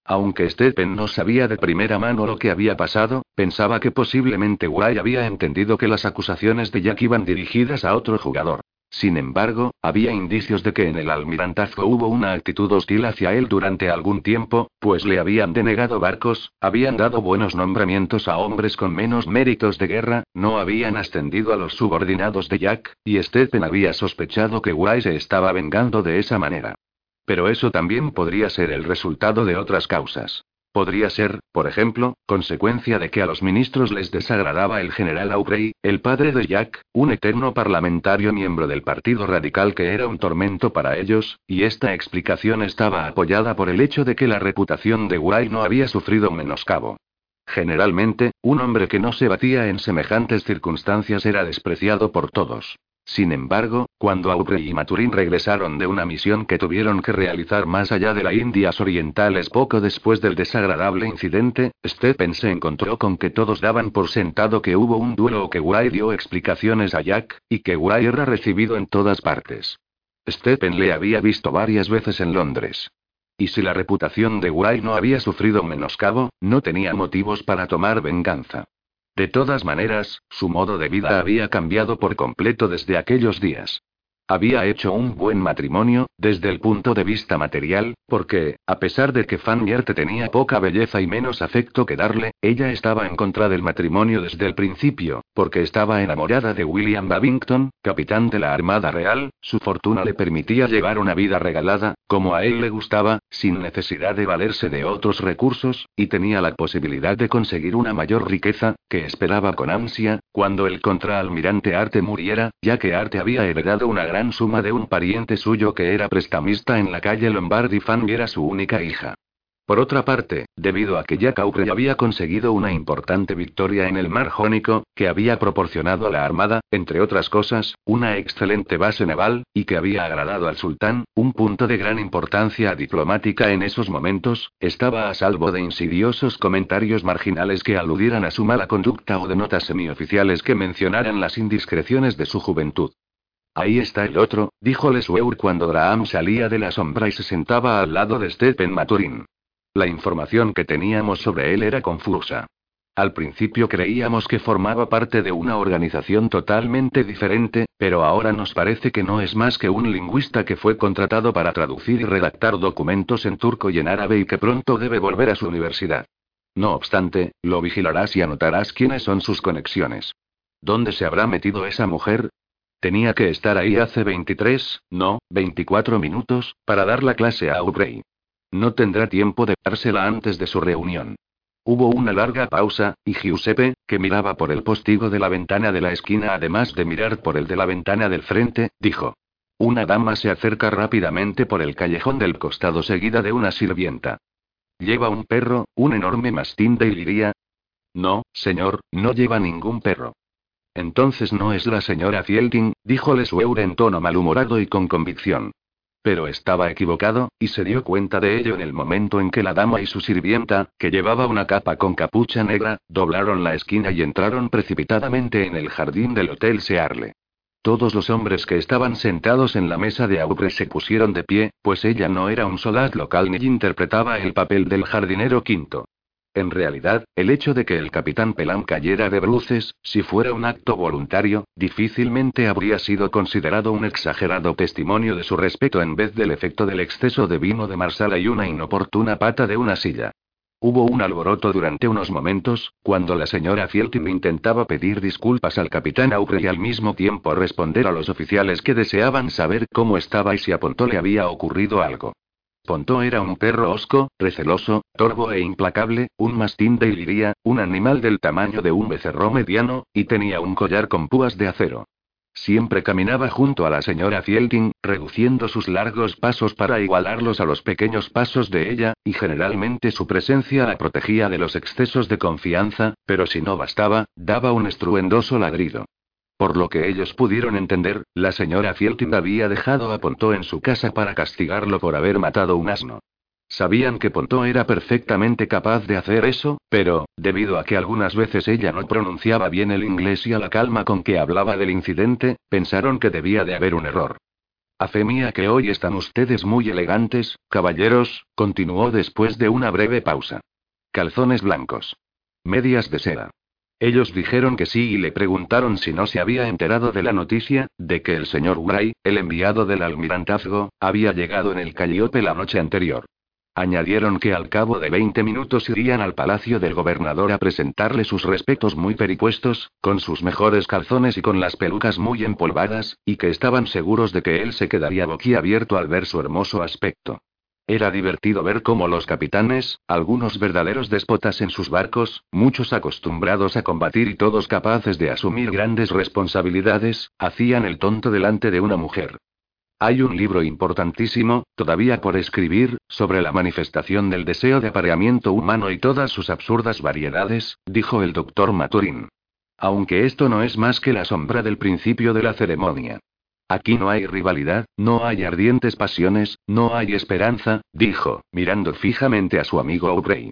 [SPEAKER 1] Aunque Stephen no sabía de primera mano lo que había pasado, pensaba que posiblemente Wright había entendido que las acusaciones de Jack iban dirigidas a otro jugador. Sin embargo, había indicios de que en el almirantazgo hubo una actitud hostil hacia él durante algún tiempo, pues le habían denegado barcos, habían dado buenos nombramientos a hombres con menos méritos de guerra, no habían ascendido a los subordinados de Jack, y Stephen había sospechado que Wright se estaba vengando de esa manera. Pero eso también podría ser el resultado de otras causas. Podría ser, por ejemplo, consecuencia de que a los ministros les desagradaba el general Aubrey, el padre de Jack, un eterno parlamentario miembro del Partido Radical que era un tormento para ellos, y esta explicación estaba apoyada por el hecho de que la reputación de White no había sufrido menoscabo. Generalmente, un hombre que no se batía en semejantes circunstancias era despreciado por todos. Sin embargo, cuando Aubrey y Maturín regresaron de una misión que tuvieron que realizar más allá de las Indias Orientales poco después del desagradable incidente, Stephen se encontró con que todos daban por sentado que hubo un duelo o que White dio explicaciones a Jack, y que White era recibido en todas partes. Stephen le había visto varias veces en Londres. Y si la reputación de White no había sufrido menoscabo, no tenía motivos para tomar venganza. De todas maneras, su modo de vida había cambiado por completo desde aquellos días. Había hecho un buen matrimonio, desde el punto de vista material, porque, a pesar de que Fan Mierte tenía poca belleza y menos afecto que darle, ella estaba en contra del matrimonio desde el principio, porque estaba enamorada de William Babington, capitán de la Armada Real, su fortuna le permitía llevar una vida regalada, como a él le gustaba, sin necesidad de valerse de otros recursos, y tenía la posibilidad de conseguir una mayor riqueza, que esperaba con ansia, cuando el contraalmirante Arte muriera, ya que Arte había heredado una gran suma de un pariente suyo que era prestamista en la calle Lombard y Fanny era su única hija. Por otra parte, debido a que Jack Aubrey había conseguido una importante victoria en el Mar Jónico, que había proporcionado a la Armada, entre otras cosas, una excelente base naval, y que había agradado al sultán, un punto de gran importancia diplomática en esos momentos, estaba a salvo de insidiosos comentarios marginales que aludieran a su mala conducta o de notas semioficiales que mencionaran las indiscreciones de su juventud. Ahí está el otro, dijo Lesweur cuando Graham salía de la sombra y se sentaba al lado de Stephen Maturin. La información que teníamos sobre él era confusa. Al principio creíamos que formaba parte de una organización totalmente diferente, pero ahora nos parece que no es más que un lingüista que fue contratado para traducir y redactar documentos en turco y en árabe y que pronto debe volver a su universidad. No obstante, lo vigilarás y anotarás quiénes son sus conexiones. ¿Dónde se habrá metido esa mujer? Tenía que estar ahí hace 23, no, 24 minutos, para dar la clase a Aubrey. No tendrá tiempo de dársela antes de su reunión. Hubo una larga pausa, y Giuseppe, que miraba por el postigo de la ventana de la esquina además de mirar por el de la ventana del frente, dijo. Una dama se acerca rápidamente por el callejón del costado seguida de una sirvienta. ¿Lleva un perro, un enorme mastín de Iliria? No, señor, no lleva ningún perro. Entonces no es la señora Fielding, dijo Lesueur en tono malhumorado y con convicción. Pero estaba equivocado, y se dio cuenta de ello en el momento en que la dama y su sirvienta, que llevaba una capa con capucha negra, doblaron la esquina y entraron precipitadamente en el jardín del Hotel Searle. Todos los hombres que estaban sentados en la mesa de Aubrey se pusieron de pie, pues ella no era un soldat local ni interpretaba el papel del jardinero quinto. En realidad, el hecho de que el capitán Pelam cayera de bruces, si fuera un acto voluntario, difícilmente habría sido considerado un exagerado testimonio de su respeto en vez del efecto del exceso de vino de Marsala y una inoportuna pata de una silla. Hubo un alboroto durante unos momentos, cuando la señora Fieltin intentaba pedir disculpas al capitán Aubrey y al mismo tiempo responder a los oficiales que deseaban saber cómo estaba y si a Ponto le había ocurrido algo. Ponto era un perro hosco, receloso, torvo e implacable, un mastín de Iliria, un animal del tamaño de un becerro mediano, y tenía un collar con púas de acero. Siempre caminaba junto a la señora Fielding, reduciendo sus largos pasos para igualarlos a los pequeños pasos de ella, y generalmente su presencia la protegía de los excesos de confianza, pero si no bastaba, daba un estruendoso ladrido. Por lo que ellos pudieron entender, la señora Fieltin había dejado a Ponto en su casa para castigarlo por haber matado un asno. Sabían que Ponto era perfectamente capaz de hacer eso, pero, debido a que algunas veces ella no pronunciaba bien el inglés y a la calma con que hablaba del incidente, pensaron que debía de haber un error. A fe mía que hoy están ustedes muy elegantes, caballeros, continuó después de una breve pausa. Calzones blancos. Medias de seda. Ellos dijeron que sí y le preguntaron si no se había enterado de la noticia, de que el señor Wray, el enviado del almirantazgo, había llegado en el Calliope la noche anterior. Añadieron que al cabo de 20 minutos irían al palacio del gobernador a presentarle sus respetos muy peripuestos, con sus mejores calzones y con las pelucas muy empolvadas, y que estaban seguros de que él se quedaría boquiabierto al ver su hermoso aspecto. Era divertido ver cómo los capitanes, algunos verdaderos déspotas en sus barcos, muchos acostumbrados a combatir y todos capaces de asumir grandes responsabilidades, hacían el tonto delante de una mujer. Hay un libro importantísimo, todavía por escribir, sobre la manifestación del deseo de apareamiento humano y todas sus absurdas variedades, dijo el doctor Maturin. Aunque esto no es más que la sombra del principio de la ceremonia. Aquí no hay rivalidad, no hay ardientes pasiones, no hay esperanza, dijo, mirando fijamente a su amigo Aubrey.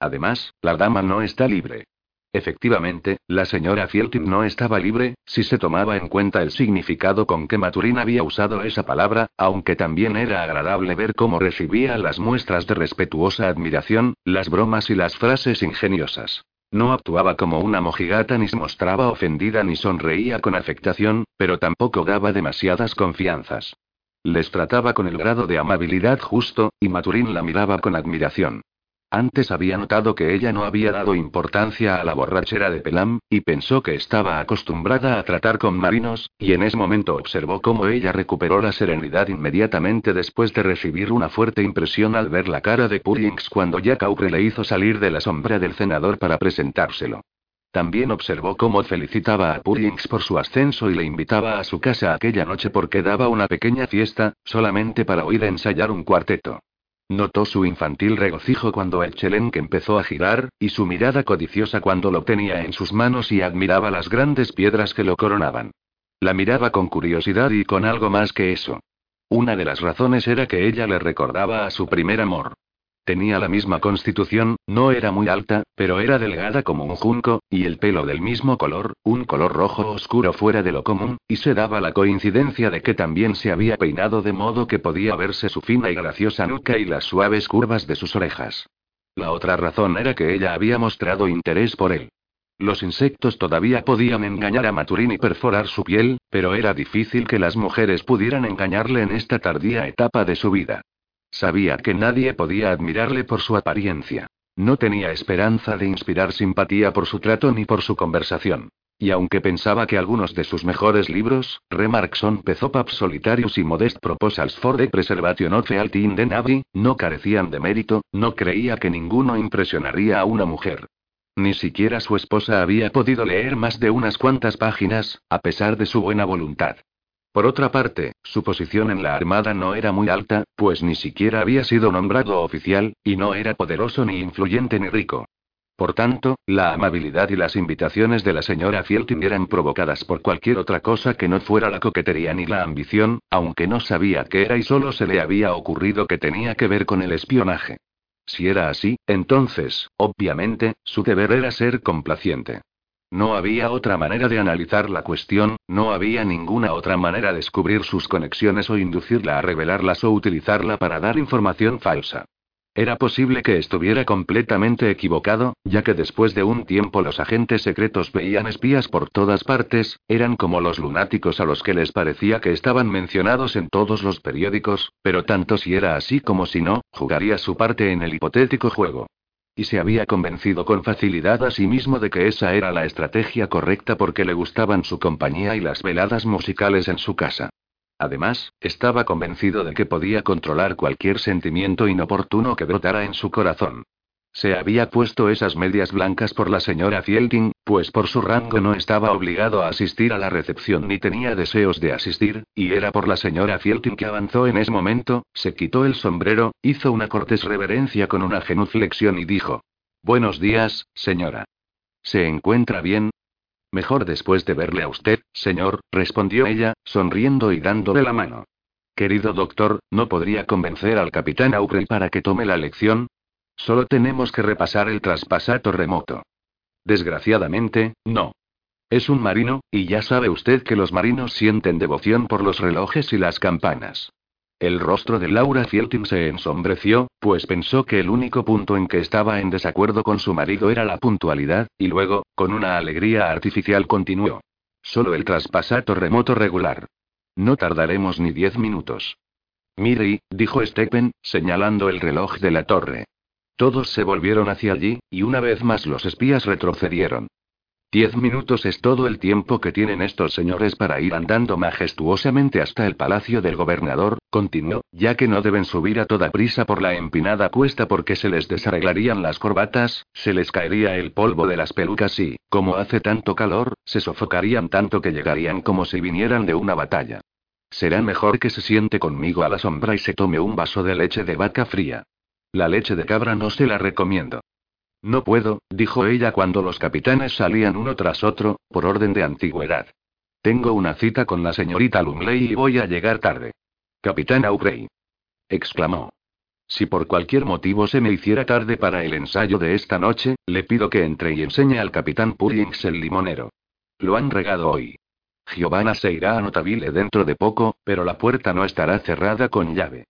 [SPEAKER 1] Además, la dama no está libre. Efectivamente, la señora Fieltin no estaba libre, si se tomaba en cuenta el significado con que Maturín había usado esa palabra, aunque también era agradable ver cómo recibía las muestras de respetuosa admiración, las bromas y las frases ingeniosas. No actuaba como una mojigata ni se mostraba ofendida ni sonreía con afectación, pero tampoco daba demasiadas confianzas. Les trataba con el grado de amabilidad justo, y Maturín la miraba con admiración. Antes había notado que ella no había dado importancia a la borrachera de Pelam, y pensó que estaba acostumbrada a tratar con marinos, y en ese momento observó cómo ella recuperó la serenidad inmediatamente después de recibir una fuerte impresión al ver la cara de Purings cuando Jack Aubrey le hizo salir de la sombra del senador para presentárselo. También observó cómo felicitaba a Purings por su ascenso y le invitaba a su casa aquella noche porque daba una pequeña fiesta, solamente para oír ensayar un cuarteto. Notó su infantil regocijo cuando el chelenque empezó a girar, y su mirada codiciosa cuando lo tenía en sus manos y admiraba las grandes piedras que lo coronaban. La miraba con curiosidad y con algo más que eso. Una de las razones era que ella le recordaba a su primer amor. Tenía la misma constitución, no era muy alta, pero era delgada como un junco, y el pelo del mismo color, un color rojo oscuro fuera de lo común, y se daba la coincidencia de que también se había peinado de modo que podía verse su fina y graciosa nuca y las suaves curvas de sus orejas. La otra razón era que ella había mostrado interés por él. Los insectos todavía podían engañar a Maturín y perforar su piel, pero era difícil que las mujeres pudieran engañarle en esta tardía etapa de su vida. Sabía que nadie podía admirarle por su apariencia. No tenía esperanza de inspirar simpatía por su trato ni por su conversación. Y aunque pensaba que algunos de sus mejores libros, Remarks on Pezopap Solitarius y Modest Proposals for the Preservation of Fealty in the Navy, no carecían de mérito, no creía que ninguno impresionaría a una mujer. Ni siquiera su esposa había podido leer más de unas cuantas páginas, a pesar de su buena voluntad. Por otra parte, su posición en la Armada no era muy alta, pues ni siquiera había sido nombrado oficial, y no era poderoso ni influyente ni rico. Por tanto, la amabilidad y las invitaciones de la señora Fieltin eran provocadas por cualquier otra cosa que no fuera la coquetería ni la ambición, aunque no sabía qué era y solo se le había ocurrido que tenía que ver con el espionaje. Si era así, entonces, obviamente, su deber era ser complaciente. No había otra manera de analizar la cuestión, no había ninguna otra manera de descubrir sus conexiones o inducirla a revelarlas o utilizarla para dar información falsa. Era posible que estuviera completamente equivocado, ya que después de un tiempo los agentes secretos veían espías por todas partes, eran como los lunáticos a los que les parecía que estaban mencionados en todos los periódicos, pero tanto si era así como si no, jugaría su parte en el hipotético juego. Y se había convencido con facilidad a sí mismo de que esa era la estrategia correcta porque le gustaban su compañía y las veladas musicales en su casa. Además, estaba convencido de que podía controlar cualquier sentimiento inoportuno que brotara en su corazón. Se había puesto esas medias blancas por la señora Fielding, pues por su rango no estaba obligado a asistir a la recepción ni tenía deseos de asistir, y era por la señora Fielding que avanzó en ese momento, se quitó el sombrero, hizo una cortés reverencia con una genuflexión y dijo: Buenos días, señora. ¿Se encuentra bien? Mejor después de verle a usted, señor, respondió ella, sonriendo y dándole la mano. Querido doctor, ¿no podría convencer al capitán Aubrey para que tome la lección? Solo tenemos que repasar el traspasato remoto. Desgraciadamente, no. Es un marino, y ya sabe usted que los marinos sienten devoción por los relojes y las campanas. El rostro de Laura Fieltin se ensombreció, pues pensó que el único punto en que estaba en desacuerdo con su marido era la puntualidad, y luego, con una alegría artificial continuó. Solo el traspasato remoto regular. No tardaremos ni diez minutos. Mire, dijo Stephen, señalando el reloj de la torre. Todos se volvieron hacia allí, y una vez más los espías retrocedieron. Diez minutos es todo el tiempo que tienen estos señores para ir andando majestuosamente hasta el palacio del gobernador, continuó, ya que no deben subir a toda prisa por la empinada cuesta porque se les desarreglarían las corbatas, se les caería el polvo de las pelucas y, como hace tanto calor, se sofocarían tanto que llegarían como si vinieran de una batalla. Será mejor que se siente conmigo a la sombra y se tome un vaso de leche de vaca fría. La leche de cabra no se la recomiendo. No puedo, dijo ella cuando los capitanes salían uno tras otro, por orden de antigüedad. Tengo una cita con la señorita Lumley y voy a llegar tarde. Capitán Aubrey. exclamó. Si por cualquier motivo se me hiciera tarde para el ensayo de esta noche, le pido que entre y enseñe al capitán Pullings el limonero. Lo han regado hoy. Giovanna se irá a Notaville dentro de poco, pero la puerta no estará cerrada con llave.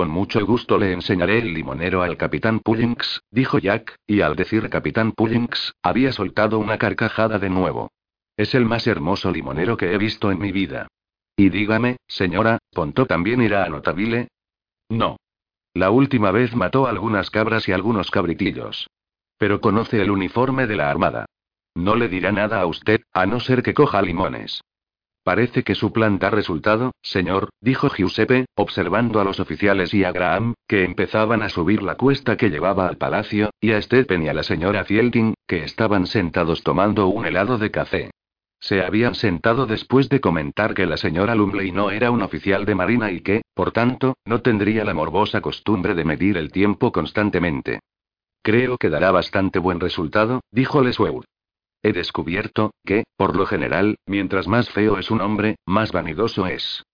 [SPEAKER 1] Con mucho gusto le enseñaré el limonero al capitán Pullings, dijo Jack, y al decir capitán Pullings, había soltado una carcajada de nuevo. Es el más hermoso limonero que he visto en mi vida. Y dígame, señora, ¿Ponto también irá a Notavile? No. La última vez mató algunas cabras y algunos cabritillos. Pero conoce el uniforme de la Armada. No le dirá nada a usted, a no ser que coja limones. Parece que su plan da resultado, señor, dijo Giuseppe, observando a los oficiales y a Graham, que empezaban a subir la cuesta que llevaba al palacio, y a Stephen y a la señora Fielding, que estaban sentados tomando un helado de café. Se habían sentado después de comentar que la señora Lumley no era un oficial de marina y que, por tanto, no tendría la morbosa costumbre de medir el tiempo constantemente. Creo que dará bastante buen resultado, dijo Leswell. He descubierto, que, por lo general, mientras más feo es un hombre, más vanidoso es.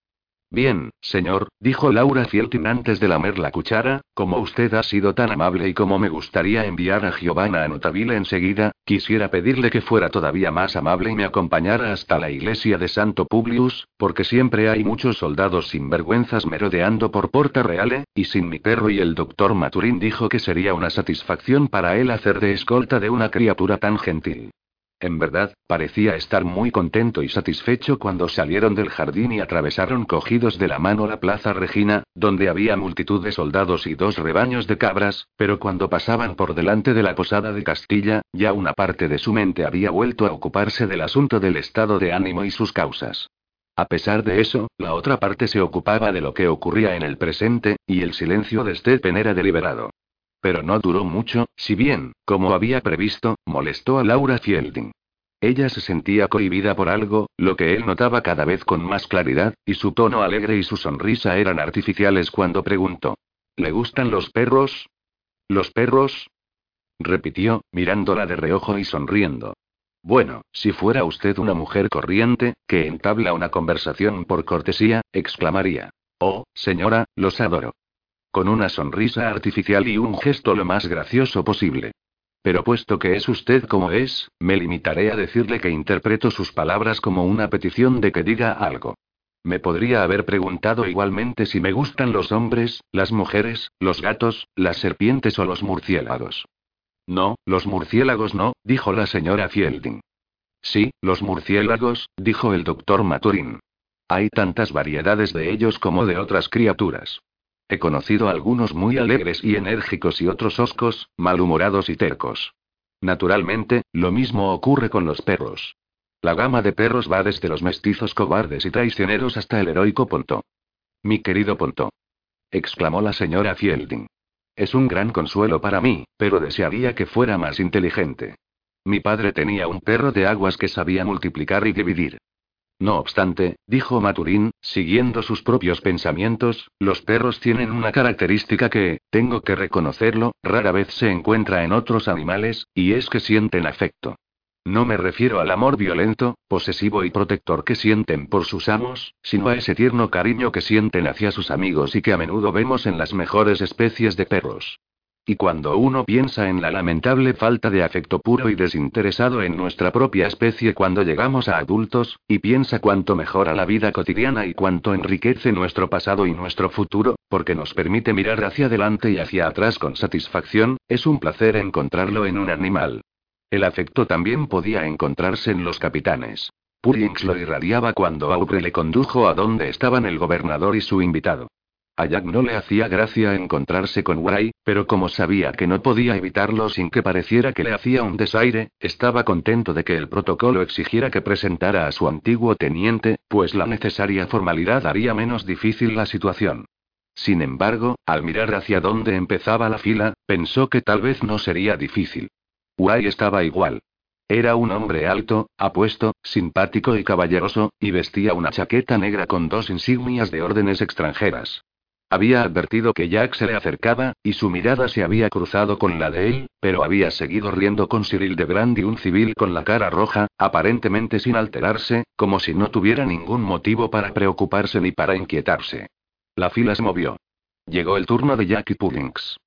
[SPEAKER 1] Bien, señor, dijo Laura Fieltin antes de lamer la cuchara, como usted ha sido tan amable y como me gustaría enviar a Giovanna a Notaville enseguida, quisiera pedirle que fuera todavía más amable y me acompañara hasta la iglesia de Santo Publius, porque siempre hay muchos soldados sinvergüenzas merodeando por Porta Reale, y sin mi perro y el doctor Maturín dijo que sería una satisfacción para él hacer de escolta de una criatura tan gentil. En verdad, parecía estar muy contento y satisfecho cuando salieron del jardín y atravesaron cogidos de la mano la Plaza Regina, donde había multitud de soldados y dos rebaños de cabras, pero cuando pasaban por delante de la posada de Castilla, ya una parte de su mente había vuelto a ocuparse del asunto del estado de ánimo y sus causas. A pesar de eso, la otra parte se ocupaba de lo que ocurría en el presente, y el silencio de Stephen era deliberado. Pero no duró mucho, si bien, como había previsto, molestó a Laura Fielding. Ella se sentía cohibida por algo, lo que él notaba cada vez con más claridad, y su tono alegre y su sonrisa eran artificiales cuando preguntó. ¿Le gustan los perros? ¿Los perros? repitió, mirándola de reojo y sonriendo. Bueno, si fuera usted una mujer corriente, que entabla una conversación por cortesía, exclamaría. Oh, señora, los adoro con una sonrisa artificial y un gesto lo más gracioso posible. Pero puesto que es usted como es, me limitaré a decirle que interpreto sus palabras como una petición de que diga algo. Me podría haber preguntado igualmente si me gustan los hombres, las mujeres, los gatos, las serpientes o los murciélagos. No, los murciélagos no, dijo la señora Fielding. Sí, los murciélagos, dijo el doctor Maturin. Hay tantas variedades de ellos como de otras criaturas. He conocido algunos muy alegres y enérgicos y otros oscos, malhumorados y tercos. Naturalmente, lo mismo ocurre con los perros. La gama de perros va desde los mestizos cobardes y traicioneros hasta el heroico Ponto. Mi querido Ponto. exclamó la señora Fielding. Es un gran consuelo para mí, pero desearía que fuera más inteligente. Mi padre tenía un perro de aguas que sabía multiplicar y dividir. No obstante, dijo Maturín, siguiendo sus propios pensamientos, los perros tienen una característica que, tengo que reconocerlo, rara vez se encuentra en otros animales, y es que sienten afecto. No me refiero al amor violento, posesivo y protector que sienten por sus amos, sino a ese tierno cariño que sienten hacia sus amigos y que a menudo vemos en las mejores especies de perros. Y cuando uno piensa en la lamentable falta de afecto puro y desinteresado en nuestra propia especie cuando llegamos a adultos, y piensa cuánto mejora la vida cotidiana y cuánto enriquece nuestro pasado y nuestro futuro, porque nos permite mirar hacia adelante y hacia atrás con satisfacción, es un placer encontrarlo en un animal. El afecto también podía encontrarse en los capitanes. Pullings lo irradiaba cuando Aubrey le condujo a donde estaban el gobernador y su invitado. A Jack no le hacía gracia encontrarse con Wray, pero como sabía que no podía evitarlo sin que pareciera que le hacía un desaire, estaba contento de que el protocolo exigiera que presentara a su antiguo teniente, pues la necesaria formalidad haría menos difícil la situación. Sin embargo, al mirar hacia dónde empezaba la fila, pensó que tal vez no sería difícil. Wray estaba igual. Era un hombre alto, apuesto, simpático y caballeroso, y vestía una chaqueta negra con dos insignias de órdenes extranjeras. Había advertido que Jack se le acercaba, y su mirada se había cruzado con la de él, pero había seguido riendo con Cyril de Brand y un civil con la cara roja, aparentemente sin alterarse, como si no tuviera ningún motivo para preocuparse ni para inquietarse. La fila se movió. Llegó el turno de Jack y Pullings.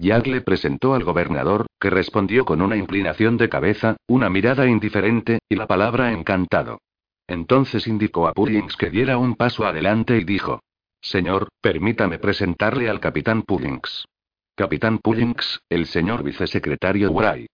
[SPEAKER 1] Jack le presentó al gobernador, que respondió con una inclinación de cabeza, una mirada indiferente, y la palabra encantado. Entonces indicó a Pullings que diera un paso adelante y dijo: Señor, permítame presentarle al capitán Pullings. Capitán Pullings, el señor vicesecretario Wray.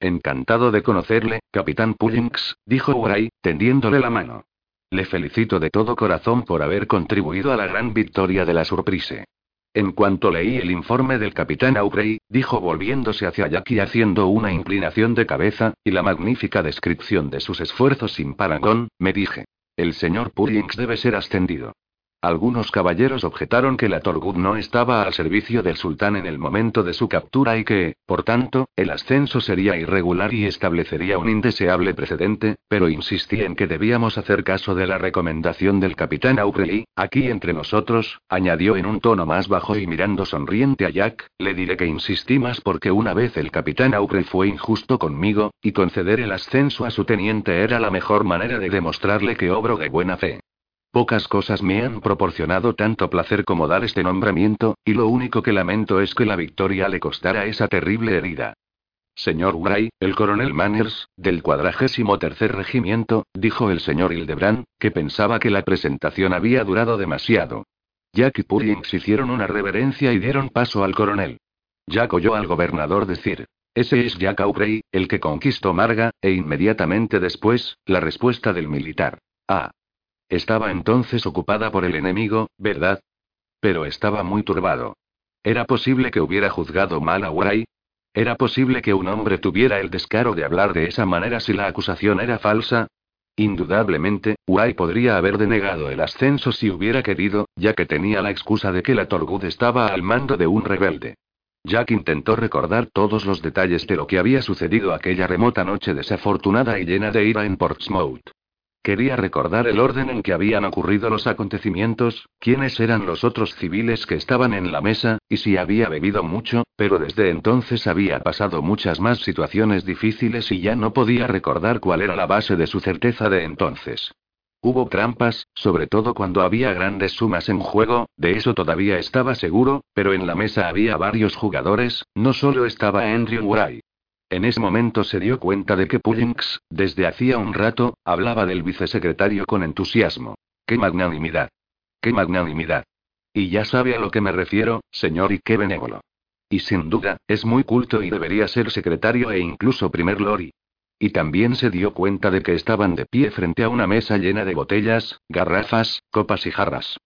[SPEAKER 1] Encantado de conocerle, capitán Pullings, dijo Wray, tendiéndole la mano. Le felicito de todo corazón por haber contribuido a la gran victoria de la Surprise. En cuanto leí el informe del capitán Aubrey, dijo volviéndose hacia Jack y haciendo una inclinación de cabeza, y la magnífica descripción de sus esfuerzos sin parangón, me dije. El señor Pullings debe ser ascendido. Algunos caballeros objetaron que la Torgut no estaba al servicio del sultán en el momento de su captura y que, por tanto, el ascenso sería irregular y establecería un indeseable precedente, pero insistí en que debíamos hacer caso de la recomendación del capitán Aubrey, aquí entre nosotros, añadió en un tono más bajo y mirando sonriente a Jack, le diré que insistí más porque una vez el capitán Aubrey fue injusto conmigo, y conceder el ascenso a su teniente era la mejor manera de demostrarle que obro de buena fe. Pocas cosas me han proporcionado tanto placer como dar este nombramiento, y lo único que lamento es que la victoria le costara esa terrible herida. Señor Wray, el coronel Manners, del cuadragésimo tercer regimiento, dijo el señor Hildebrand, que pensaba que la presentación había durado demasiado. Jack y Pullings hicieron una reverencia y dieron paso al coronel. Jack oyó al gobernador decir: Ese es Jack Aubrey, el que conquistó Marga, e inmediatamente después, la respuesta del militar. Ah. Estaba entonces ocupada por el enemigo, ¿verdad? Pero estaba muy turbado. ¿Era posible que hubiera juzgado mal a Wray? ¿Era posible que un hombre tuviera el descaro de hablar de esa manera si la acusación era falsa? Indudablemente, Wray podría haber denegado el ascenso si hubiera querido, ya que tenía la excusa de que la Torgud estaba al mando de un rebelde. Jack intentó recordar todos los detalles de lo que había sucedido aquella remota noche desafortunada y llena de ira en Portsmouth. Quería recordar el orden en que habían ocurrido los acontecimientos, quiénes eran los otros civiles que estaban en la mesa, y si había bebido mucho, pero desde entonces había pasado muchas más situaciones difíciles y ya no podía recordar cuál era la base de su certeza de entonces. Hubo trampas, sobre todo cuando había grandes sumas en juego, de eso todavía estaba seguro, pero en la mesa había varios jugadores, no solo estaba Andrew Wright. En ese momento se dio cuenta de que Pullings, desde hacía un rato, hablaba del vicesecretario con entusiasmo. ¡Qué magnanimidad! ¡Qué magnanimidad! Y ya sabe a lo que me refiero, señor, y qué benévolo. Y sin duda, es muy culto y debería ser secretario e incluso primer lori. Y también se dio cuenta de que estaban de pie frente a una mesa llena de botellas, garrafas, copas y jarras.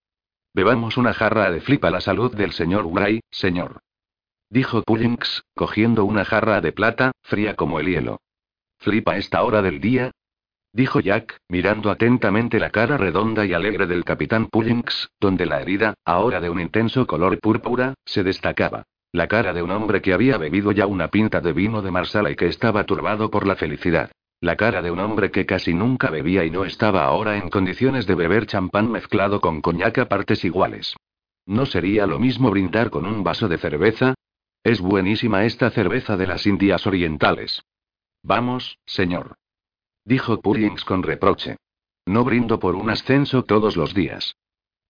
[SPEAKER 1] Bebamos una jarra de flip a la salud del señor Wray, señor dijo Pullings, cogiendo una jarra de plata, fría como el hielo. ¿Flipa esta hora del día? dijo Jack, mirando atentamente la cara redonda y alegre del capitán Pullings, donde la herida, ahora de un intenso color púrpura, se destacaba. La cara de un hombre que había bebido ya una pinta de vino de Marsala y que estaba turbado por la felicidad. La cara de un hombre que casi nunca bebía y no estaba ahora en condiciones de beber champán mezclado con coñac a partes iguales. ¿No sería lo mismo brindar con un vaso de cerveza? Es buenísima esta cerveza de las Indias Orientales. Vamos, señor. Dijo Pullings con reproche. No brindo por un ascenso todos los días.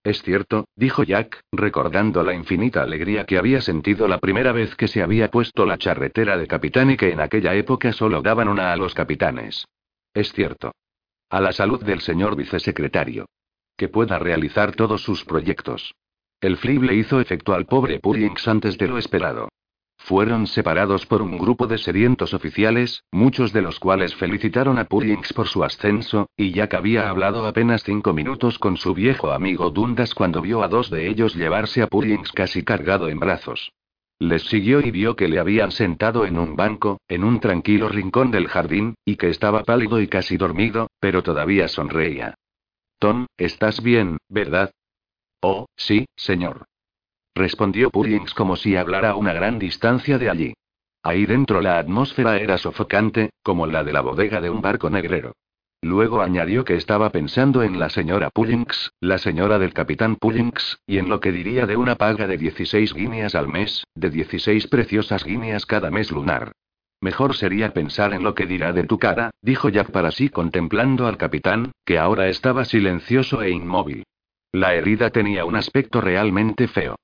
[SPEAKER 1] Es cierto, dijo Jack, recordando la infinita alegría que había sentido la primera vez que se había puesto la charretera de capitán y que en aquella época solo daban una a los capitanes. Es cierto. A la salud del señor vicesecretario. Que pueda realizar todos sus proyectos. El flip le hizo efecto al pobre Pullings antes de lo esperado. Fueron separados por un grupo de sedientos oficiales, muchos de los cuales felicitaron a Pullings por su ascenso, y Jack había hablado apenas cinco minutos con su viejo amigo Dundas cuando vio a dos de ellos llevarse a Pullings casi cargado en brazos. Les siguió y vio que le habían sentado en un banco, en un tranquilo rincón del jardín, y que estaba pálido y casi dormido, pero todavía sonreía. Tom, estás bien, ¿verdad? Oh, sí, señor respondió Pullings como si hablara a una gran distancia de allí. Ahí dentro la atmósfera era sofocante, como la de la bodega de un barco negrero. Luego añadió que estaba pensando en la señora Pullings, la señora del capitán Pullings, y en lo que diría de una paga de 16 guineas al mes, de 16 preciosas guineas cada mes lunar. Mejor sería pensar en lo que dirá de tu cara, dijo Jack para sí contemplando al capitán, que ahora estaba silencioso e inmóvil. La herida tenía un aspecto realmente feo.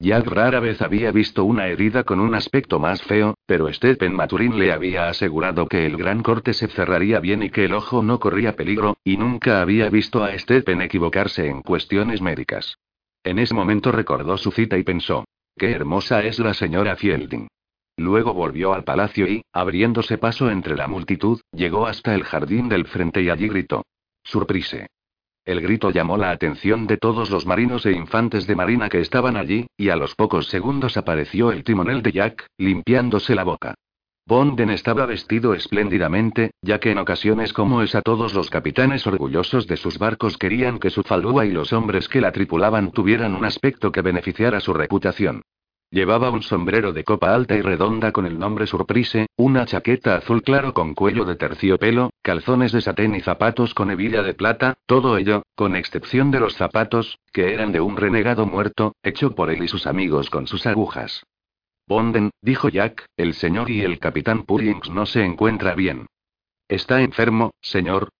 [SPEAKER 1] Jack rara vez había visto una herida con un aspecto más feo, pero Stephen Maturin le había asegurado que el gran corte se cerraría bien y que el ojo no corría peligro, y nunca había visto a Stephen equivocarse en cuestiones médicas. En ese momento recordó su cita y pensó: Qué hermosa es la señora Fielding. Luego volvió al palacio y, abriéndose paso entre la multitud, llegó hasta el jardín del frente y allí gritó: Surprise. El grito llamó la atención de todos los marinos e infantes de marina que estaban allí, y a los pocos segundos apareció el timonel de Jack, limpiándose la boca. Bonden estaba vestido espléndidamente, ya que en ocasiones como esa todos los capitanes orgullosos de sus barcos querían que su falúa y los hombres que la tripulaban tuvieran un aspecto que beneficiara su reputación. Llevaba un sombrero de copa alta y redonda con el nombre Surprise, una chaqueta azul claro con cuello de terciopelo, calzones de satén y zapatos con hebilla de plata, todo ello, con excepción de los zapatos, que eran de un renegado muerto, hecho por él y sus amigos con sus agujas. Bonden, dijo Jack, el señor y el capitán Pullings no se encuentra bien. ¿Está enfermo, señor?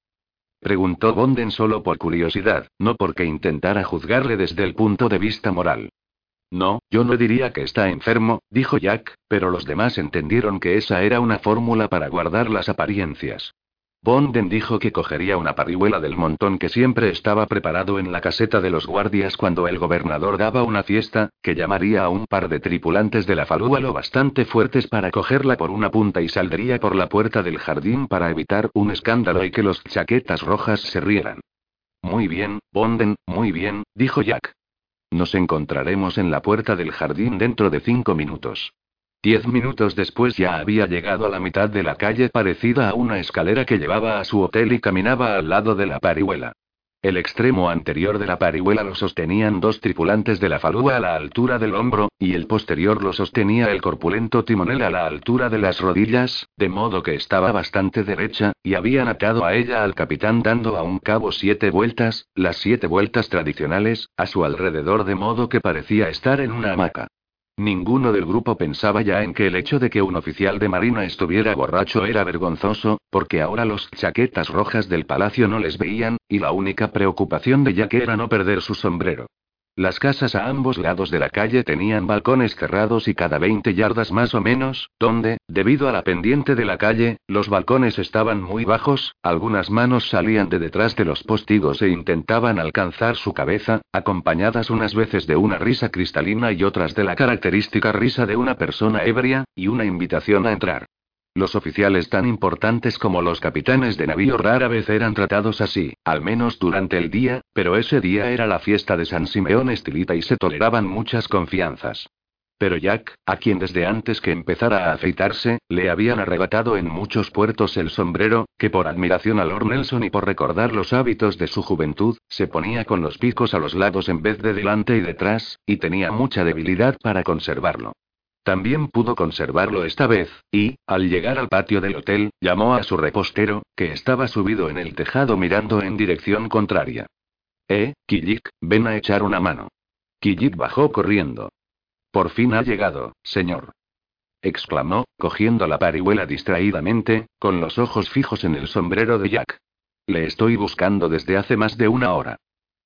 [SPEAKER 1] Preguntó Bonden solo por curiosidad, no porque intentara juzgarle desde el punto de vista moral. No, yo no diría que está enfermo, dijo Jack, pero los demás entendieron que esa era una fórmula para guardar las apariencias. Bonden dijo que cogería una parihuela del montón que siempre estaba preparado en la caseta de los guardias cuando el gobernador daba una fiesta, que llamaría a un par de tripulantes de la falúa lo bastante fuertes para cogerla por una punta y saldría por la puerta del jardín para evitar un escándalo y que los chaquetas rojas se rieran. Muy bien, Bonden, muy bien, dijo Jack. Nos encontraremos en la puerta del jardín dentro de cinco minutos. Diez minutos después ya había llegado a la mitad de la calle parecida a una escalera que llevaba a su hotel y caminaba al lado de la parihuela. El extremo anterior de la parihuela lo sostenían dos tripulantes de la falúa a la altura del hombro, y el posterior lo sostenía el corpulento timonel a la altura de las rodillas, de modo que estaba bastante derecha, y habían atado a ella al capitán dando a un cabo siete vueltas, las siete vueltas tradicionales, a su alrededor de modo que parecía estar en una hamaca. Ninguno del grupo pensaba ya en que el hecho de que un oficial de marina estuviera borracho era vergonzoso, porque ahora los chaquetas rojas del palacio no les veían, y la única preocupación de Jack era no perder su sombrero. Las casas a ambos lados de la calle tenían balcones cerrados y cada 20 yardas más o menos, donde, debido a la pendiente de la calle, los balcones estaban muy bajos, algunas manos salían de detrás de los postigos e intentaban alcanzar su cabeza, acompañadas unas veces de una risa cristalina y otras de la característica risa de una persona ebria, y una invitación a entrar. Los oficiales tan importantes como los capitanes de navío rara vez eran tratados así, al menos durante el día, pero ese día era la fiesta de San Simeón Estilita y se toleraban muchas confianzas. Pero Jack, a quien desde antes que empezara a afeitarse, le habían arrebatado en muchos puertos el sombrero, que por admiración a Lord Nelson y por recordar los hábitos de su juventud, se ponía con los picos a los lados en vez de delante y detrás, y tenía mucha debilidad para conservarlo. También pudo conservarlo esta vez, y, al llegar al patio del hotel, llamó a su repostero, que estaba subido en el tejado mirando en dirección contraria. Eh, Kijik, ven a echar una mano. Kijik bajó corriendo. Por fin ha llegado, señor. exclamó, cogiendo la parihuela distraídamente, con los ojos fijos en el sombrero de Jack. Le estoy buscando desde hace más de una hora.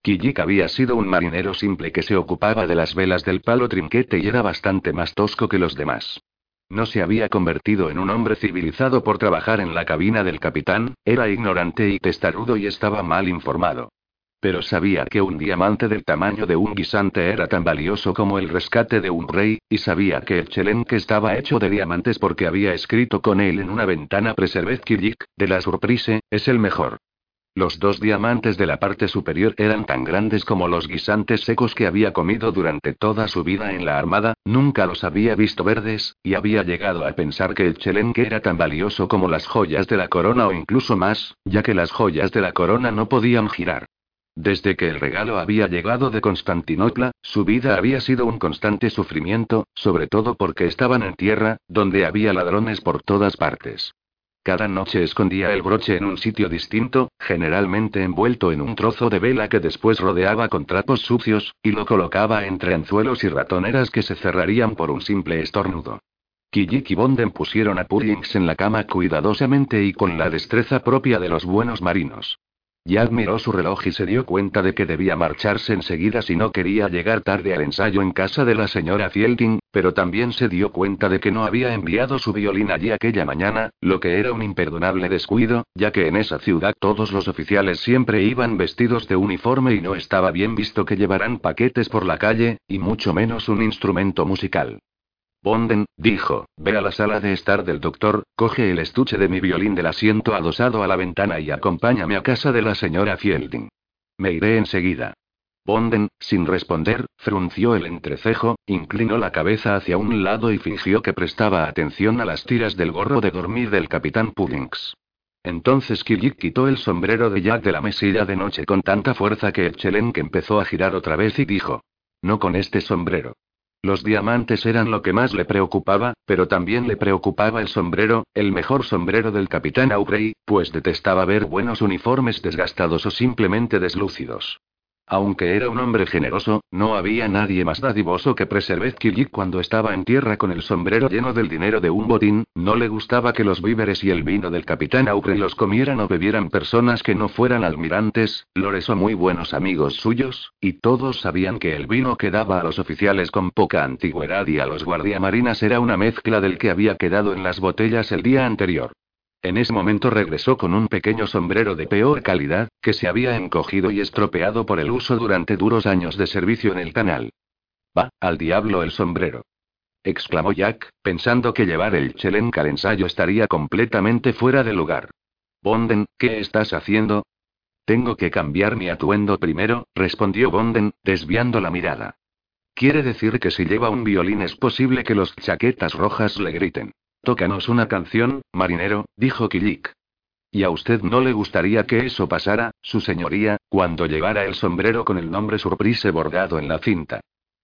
[SPEAKER 1] Kijik había sido un marinero simple que se ocupaba de las velas del palo trinquete y era bastante más tosco que los demás. No se había convertido en un hombre civilizado por trabajar en la cabina del capitán, era ignorante y testarudo y estaba mal informado. Pero sabía que un diamante del tamaño de un guisante era tan valioso como el rescate de un rey, y sabía que el chelenque estaba hecho de diamantes porque había escrito con él en una ventana Preserved Kijik, de la Surprise, es el mejor. Los dos diamantes de la parte superior eran tan grandes como los guisantes secos que había comido durante toda su vida en la armada, nunca los había visto verdes, y había llegado a pensar que el chelenque era tan valioso como las joyas de la corona o incluso más, ya que las joyas de la corona no podían girar. Desde que el regalo había llegado de Constantinopla, su vida había sido un constante sufrimiento, sobre todo porque estaban en tierra, donde había ladrones por todas partes. Cada noche escondía el broche en un sitio distinto, generalmente envuelto en un trozo de vela que después rodeaba con trapos sucios, y lo colocaba entre anzuelos y ratoneras que se cerrarían por un simple estornudo. Kijik y Bonden pusieron a Pullings en la cama cuidadosamente y con la destreza propia de los buenos marinos. Jack miró su reloj y se dio cuenta de que debía marcharse enseguida si no quería llegar tarde al ensayo en casa de la señora Fielding, pero también se dio cuenta de que no había enviado su violín allí aquella mañana, lo que era un imperdonable descuido, ya que en esa ciudad todos los oficiales siempre iban vestidos de uniforme y no estaba bien visto que llevaran paquetes por la calle, y mucho menos un instrumento musical. Bonden, dijo, ve a la sala de estar del doctor, coge el estuche de mi violín del asiento adosado a la ventana y acompáñame a casa de la señora Fielding. Me iré enseguida. Bonden, sin responder, frunció el entrecejo, inclinó la cabeza hacia un lado y fingió que prestaba atención a las tiras del gorro de dormir del capitán Puddings. Entonces Kirk quitó el sombrero de Jack de la mesilla de noche con tanta fuerza que el Chelenque empezó a girar otra vez y dijo: No con este sombrero. Los diamantes eran lo que más le preocupaba, pero también le preocupaba el sombrero, el mejor sombrero del capitán Aubrey, pues detestaba ver buenos uniformes desgastados o simplemente deslúcidos. Aunque era un hombre generoso, no había nadie más dadivoso que Preservet Killick cuando estaba en tierra con el sombrero lleno del dinero de un botín, no le gustaba que los víveres y el vino del capitán Aubrey los comieran o bebieran personas que no fueran almirantes, lores o muy buenos amigos suyos, y todos sabían que el vino que daba a los oficiales con poca antigüedad y a los guardiamarinas era una mezcla del que había quedado en las botellas el día anterior. En ese momento regresó con un pequeño sombrero de peor calidad, que se había encogido y estropeado por el uso durante duros años de servicio en el canal. Va, al diablo el sombrero. exclamó Jack, pensando que llevar el Chelenka al ensayo estaría completamente fuera de lugar. Bonden, ¿qué estás haciendo? Tengo que cambiar mi atuendo primero, respondió Bonden, desviando la mirada. Quiere decir que si lleva un violín es posible que los chaquetas rojas le griten. Tócanos una canción, marinero, dijo Killik. ¿Y a usted no le gustaría que eso pasara, su señoría, cuando llevara el sombrero con el nombre Surprise bordado en la cinta?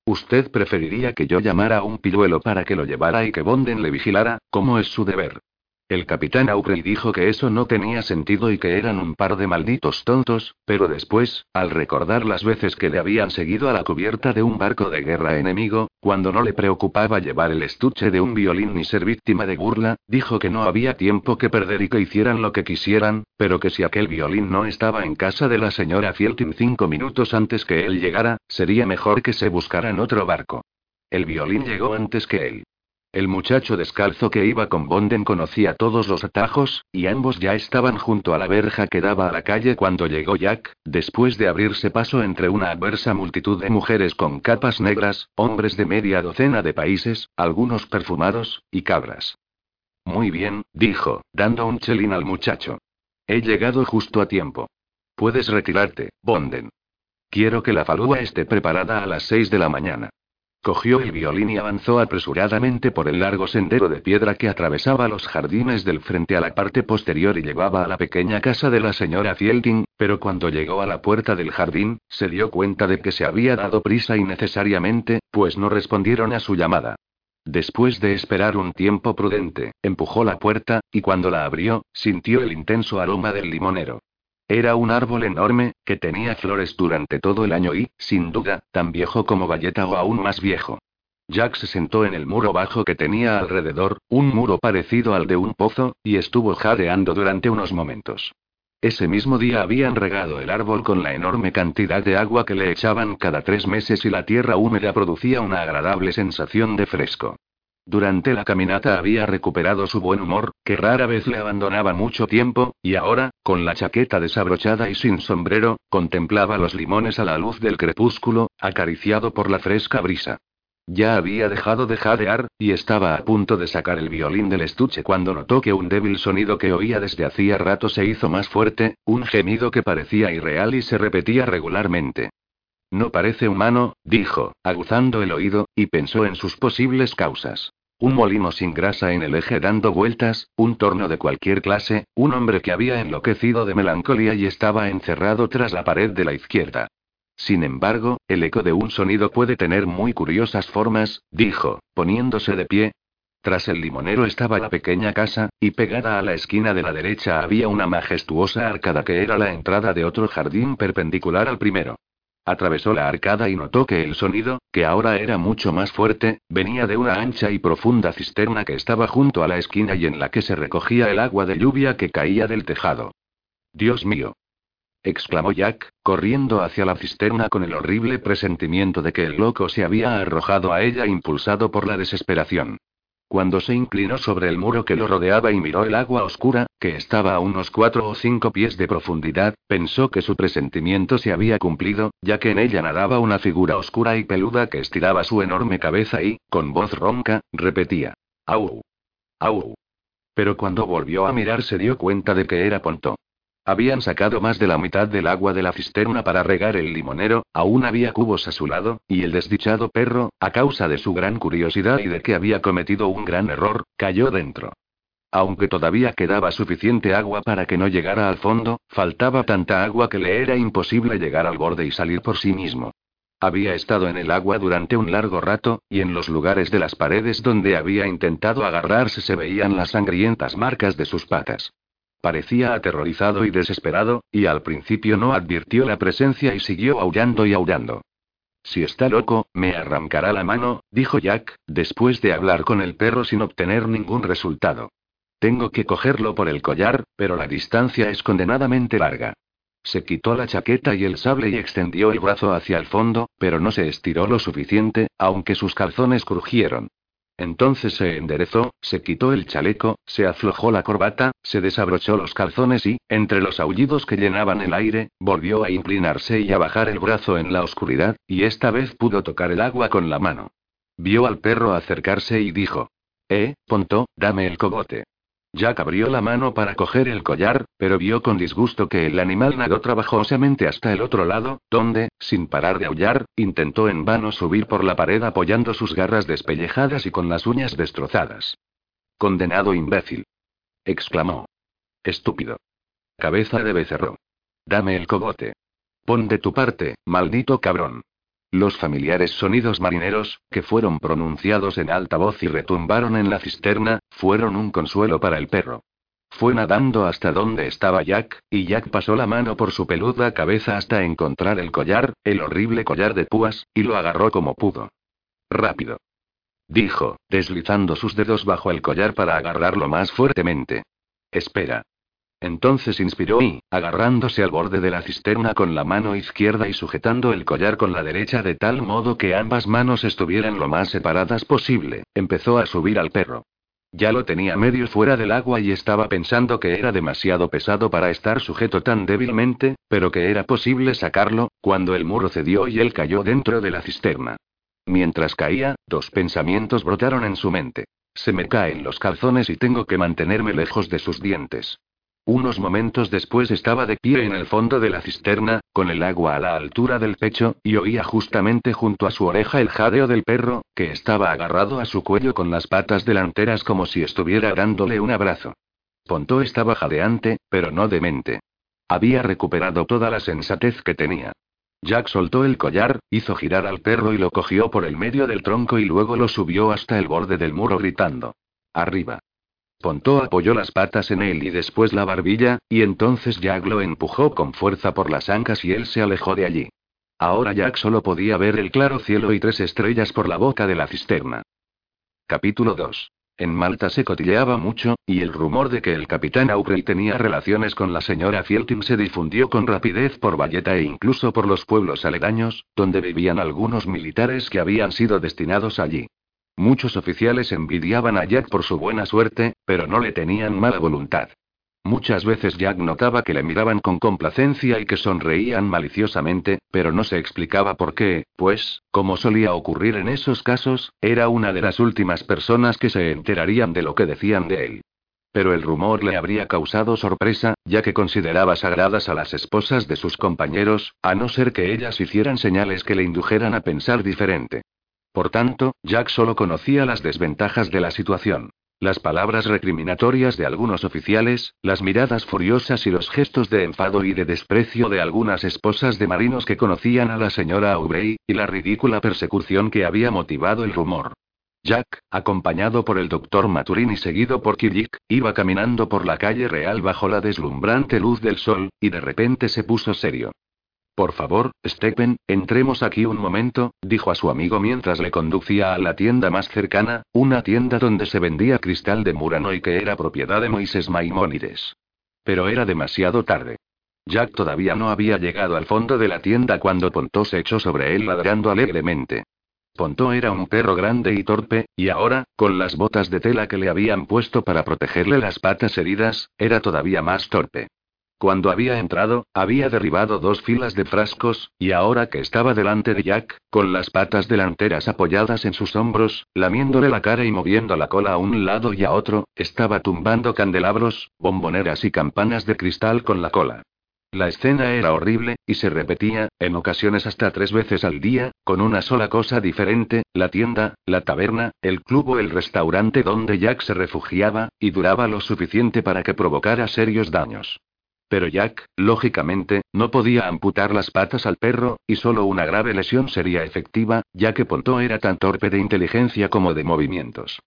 [SPEAKER 1] ¿Usted preferiría que yo llamara a un pilluelo para que lo llevara y que Bonden le vigilara, como es su deber? El capitán Aubrey dijo que eso no tenía sentido y que eran un par de malditos tontos, pero después, al recordar las veces que le habían seguido a la cubierta de un barco de guerra enemigo, cuando no le preocupaba llevar el estuche de un violín ni ser víctima de burla, dijo que no había tiempo que perder y que hicieran lo que quisieran, pero que si aquel violín no estaba en casa de la señora Fieltin cinco minutos antes que él llegara, sería mejor que se buscaran otro barco. El violín llegó antes que él. El muchacho descalzo que iba con Bonden conocía todos los atajos, y ambos ya estaban junto a la verja que daba a la calle cuando llegó Jack, después de abrirse paso entre una adversa multitud de mujeres con capas negras, hombres de media docena de países, algunos perfumados, y cabras. Muy bien, dijo, dando un chelín al muchacho. He llegado justo a tiempo. Puedes retirarte, Bonden. Quiero que la falúa esté preparada a las seis de la mañana. Cogió el violín y avanzó apresuradamente por el largo sendero de piedra que atravesaba los jardines del frente a la parte posterior y llevaba a la pequeña casa de la señora Fielding, pero cuando llegó a la puerta del jardín, se dio cuenta de que se había dado prisa innecesariamente, pues no respondieron a su llamada. Después de esperar un tiempo prudente, empujó la puerta, y cuando la abrió, sintió el intenso aroma del limonero. Era un árbol enorme, que tenía flores durante todo el año y, sin duda, tan viejo como Valleta o aún más viejo. Jack se sentó en el muro bajo que tenía alrededor, un muro parecido al de un pozo, y estuvo jadeando durante unos momentos. Ese mismo día habían regado el árbol con la enorme cantidad de agua que le echaban cada tres meses y la tierra húmeda producía una agradable sensación de fresco. Durante la caminata había recuperado su buen humor, que rara vez le abandonaba mucho tiempo, y ahora, con la chaqueta desabrochada y sin sombrero, contemplaba los limones a la luz del crepúsculo, acariciado por la fresca brisa. Ya había dejado de jadear, y estaba a punto de sacar el violín del estuche cuando notó que un débil sonido que oía desde hacía rato se hizo más fuerte, un gemido que parecía irreal y se repetía regularmente. No parece humano, dijo, aguzando el oído, y pensó en sus posibles causas. Un molino sin grasa en el eje dando vueltas, un torno de cualquier clase, un hombre que había enloquecido de melancolía y estaba encerrado tras la pared de la izquierda. Sin embargo, el eco de un sonido puede tener muy curiosas formas, dijo, poniéndose de pie. Tras el limonero estaba la pequeña casa, y pegada a la esquina de la derecha había una majestuosa arcada que era la entrada de otro jardín perpendicular al primero. Atravesó la arcada y notó que el sonido, que ahora era mucho más fuerte, venía de una ancha y profunda cisterna que estaba junto a la esquina y en la que se recogía el agua de lluvia que caía del tejado. Dios mío. exclamó Jack, corriendo hacia la cisterna con el horrible presentimiento de que el loco se había arrojado a ella impulsado por la desesperación. Cuando se inclinó sobre el muro que lo rodeaba y miró el agua oscura, que estaba a unos cuatro o cinco pies de profundidad, pensó que su presentimiento se había cumplido, ya que en ella nadaba una figura oscura y peluda que estiraba su enorme cabeza y, con voz ronca, repetía: ¡Au! ¡Au! Pero cuando volvió a mirar se dio cuenta de que era Ponto. Habían sacado más de la mitad del agua de la cisterna para regar el limonero, aún había cubos a su lado, y el desdichado perro, a causa de su gran curiosidad y de que había cometido un gran error, cayó dentro. Aunque todavía quedaba suficiente agua para que no llegara al fondo, faltaba tanta agua que le era imposible llegar al borde y salir por sí mismo. Había estado en el agua durante un largo rato, y en los lugares de las paredes donde había intentado agarrarse se veían las sangrientas marcas de sus patas. Parecía aterrorizado y desesperado, y al principio no advirtió la presencia y siguió aullando y aullando. Si está loco, me arrancará la mano, dijo Jack, después de hablar con el perro sin obtener ningún resultado. Tengo que cogerlo por el collar, pero la distancia es condenadamente larga. Se quitó la chaqueta y el sable y extendió el brazo hacia el fondo, pero no se estiró lo suficiente, aunque sus calzones crujieron. Entonces se enderezó, se quitó el chaleco, se aflojó la corbata, se desabrochó los calzones y, entre los aullidos que llenaban el aire, volvió a inclinarse y a bajar el brazo en la oscuridad, y esta vez pudo tocar el agua con la mano. Vio al perro acercarse y dijo: Eh, Ponto, dame el cogote. Jack abrió la mano para coger el collar, pero vio con disgusto que el animal nadó trabajosamente hasta el otro lado, donde, sin parar de aullar, intentó en vano subir por la pared apoyando sus garras despellejadas y con las uñas destrozadas. Condenado imbécil. exclamó. Estúpido. Cabeza de becerro. Dame el cogote. Pon de tu parte, maldito cabrón. Los familiares sonidos marineros, que fueron pronunciados en alta voz y retumbaron en la cisterna, fueron un consuelo para el perro. Fue nadando hasta donde estaba Jack, y Jack pasó la mano por su peluda cabeza hasta encontrar el collar, el horrible collar de púas, y lo agarró como pudo. Rápido. Dijo, deslizando sus dedos bajo el collar para agarrarlo más fuertemente. Espera. Entonces inspiró y, agarrándose al borde de la cisterna con la mano izquierda y sujetando el collar con la derecha de tal modo que ambas manos estuvieran lo más separadas posible, empezó a subir al perro. Ya lo tenía medio fuera del agua y estaba pensando que era demasiado pesado para estar sujeto tan débilmente, pero que era posible sacarlo, cuando el muro cedió y él cayó dentro de la cisterna. Mientras caía, dos pensamientos brotaron en su mente. Se me caen los calzones y tengo que mantenerme lejos de sus dientes. Unos momentos después estaba de pie en el fondo de la cisterna, con el agua a la altura del pecho, y oía justamente junto a su oreja el jadeo del perro, que estaba agarrado a su cuello con las patas delanteras como si estuviera dándole un abrazo. Ponto estaba jadeante, pero no demente. Había recuperado toda la sensatez que tenía. Jack soltó el collar, hizo girar al perro y lo cogió por el medio del tronco y luego lo subió hasta el borde del muro gritando. Arriba. Ponto apoyó las patas en él y después la barbilla, y entonces Jack lo empujó con fuerza por las ancas y él se alejó de allí. Ahora Jack solo podía ver el claro cielo y tres estrellas por la boca de la cisterna. Capítulo 2. En Malta se cotilleaba mucho, y el rumor de que el capitán Aubrey tenía relaciones con la señora Fieltin se difundió con rapidez por Valletta e incluso por los pueblos aledaños, donde vivían algunos militares que habían sido destinados allí. Muchos oficiales envidiaban a Jack por su buena suerte, pero no le tenían mala voluntad. Muchas veces Jack notaba que le miraban con complacencia y que sonreían maliciosamente, pero no se explicaba por qué, pues, como solía ocurrir en esos casos, era una de las últimas personas que se enterarían de lo que decían de él. Pero el rumor le habría causado sorpresa, ya que consideraba sagradas a las esposas de sus compañeros, a no ser que ellas hicieran señales que le indujeran a pensar diferente. Por tanto, Jack solo conocía las desventajas de la situación. Las palabras recriminatorias de algunos oficiales, las miradas furiosas y los gestos de enfado y de desprecio de algunas esposas de marinos que conocían a la señora Aubrey, y la ridícula persecución que había motivado el rumor. Jack, acompañado por el doctor Maturin y seguido por Killick, iba caminando por la calle real bajo la deslumbrante luz del sol, y de repente se puso serio. Por favor, Stephen, entremos aquí un momento, dijo a su amigo mientras le conducía a la tienda más cercana, una tienda donde se vendía cristal de Murano y que era propiedad de Moisés Maimónides. Pero era demasiado tarde. Jack todavía no había llegado al fondo de la tienda cuando Ponto se echó sobre él ladrando alegremente. Ponto era un perro grande y torpe, y ahora, con las botas de tela que le habían puesto para protegerle las patas heridas, era todavía más torpe. Cuando había entrado, había derribado dos filas de frascos, y ahora que estaba delante de Jack, con las patas delanteras apoyadas en sus hombros, lamiéndole la cara y moviendo la cola a un lado y a otro, estaba tumbando candelabros, bomboneras y campanas de cristal con la cola. La escena era horrible, y se repetía, en ocasiones hasta tres veces al día, con una sola cosa diferente, la tienda, la taberna, el club o el restaurante donde Jack se refugiaba, y duraba lo suficiente para que provocara serios daños. Pero Jack, lógicamente, no podía amputar las patas al perro, y solo una grave lesión sería efectiva, ya que Ponto era tan torpe de inteligencia como de movimientos.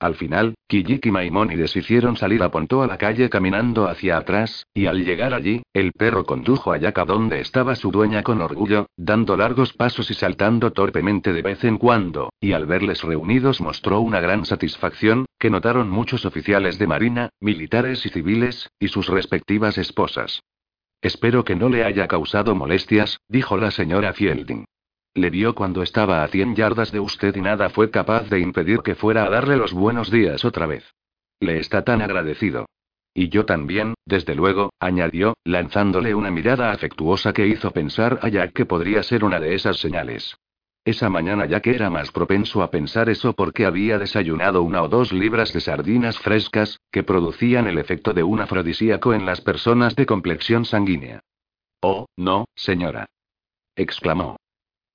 [SPEAKER 1] Al final, Kijik y Maimónides hicieron salir a Ponto a la calle caminando hacia atrás, y al llegar allí, el perro condujo a Jack a donde estaba su dueña con orgullo, dando largos pasos y saltando torpemente de vez en cuando, y al verles reunidos mostró una gran satisfacción, que notaron muchos oficiales de marina, militares y civiles, y sus respectivas esposas. Espero que no le haya causado molestias, dijo la señora Fielding. Le vio cuando estaba a 100 yardas de usted y nada fue capaz de impedir que fuera a darle los buenos días otra vez. Le está tan agradecido. Y yo también, desde luego, añadió, lanzándole una mirada afectuosa que hizo pensar a Jack que podría ser una de esas señales. Esa mañana Jack era más propenso a pensar eso porque había desayunado una o dos libras de sardinas frescas, que producían el efecto de un afrodisíaco en las personas de complexión sanguínea. Oh, no, señora. exclamó.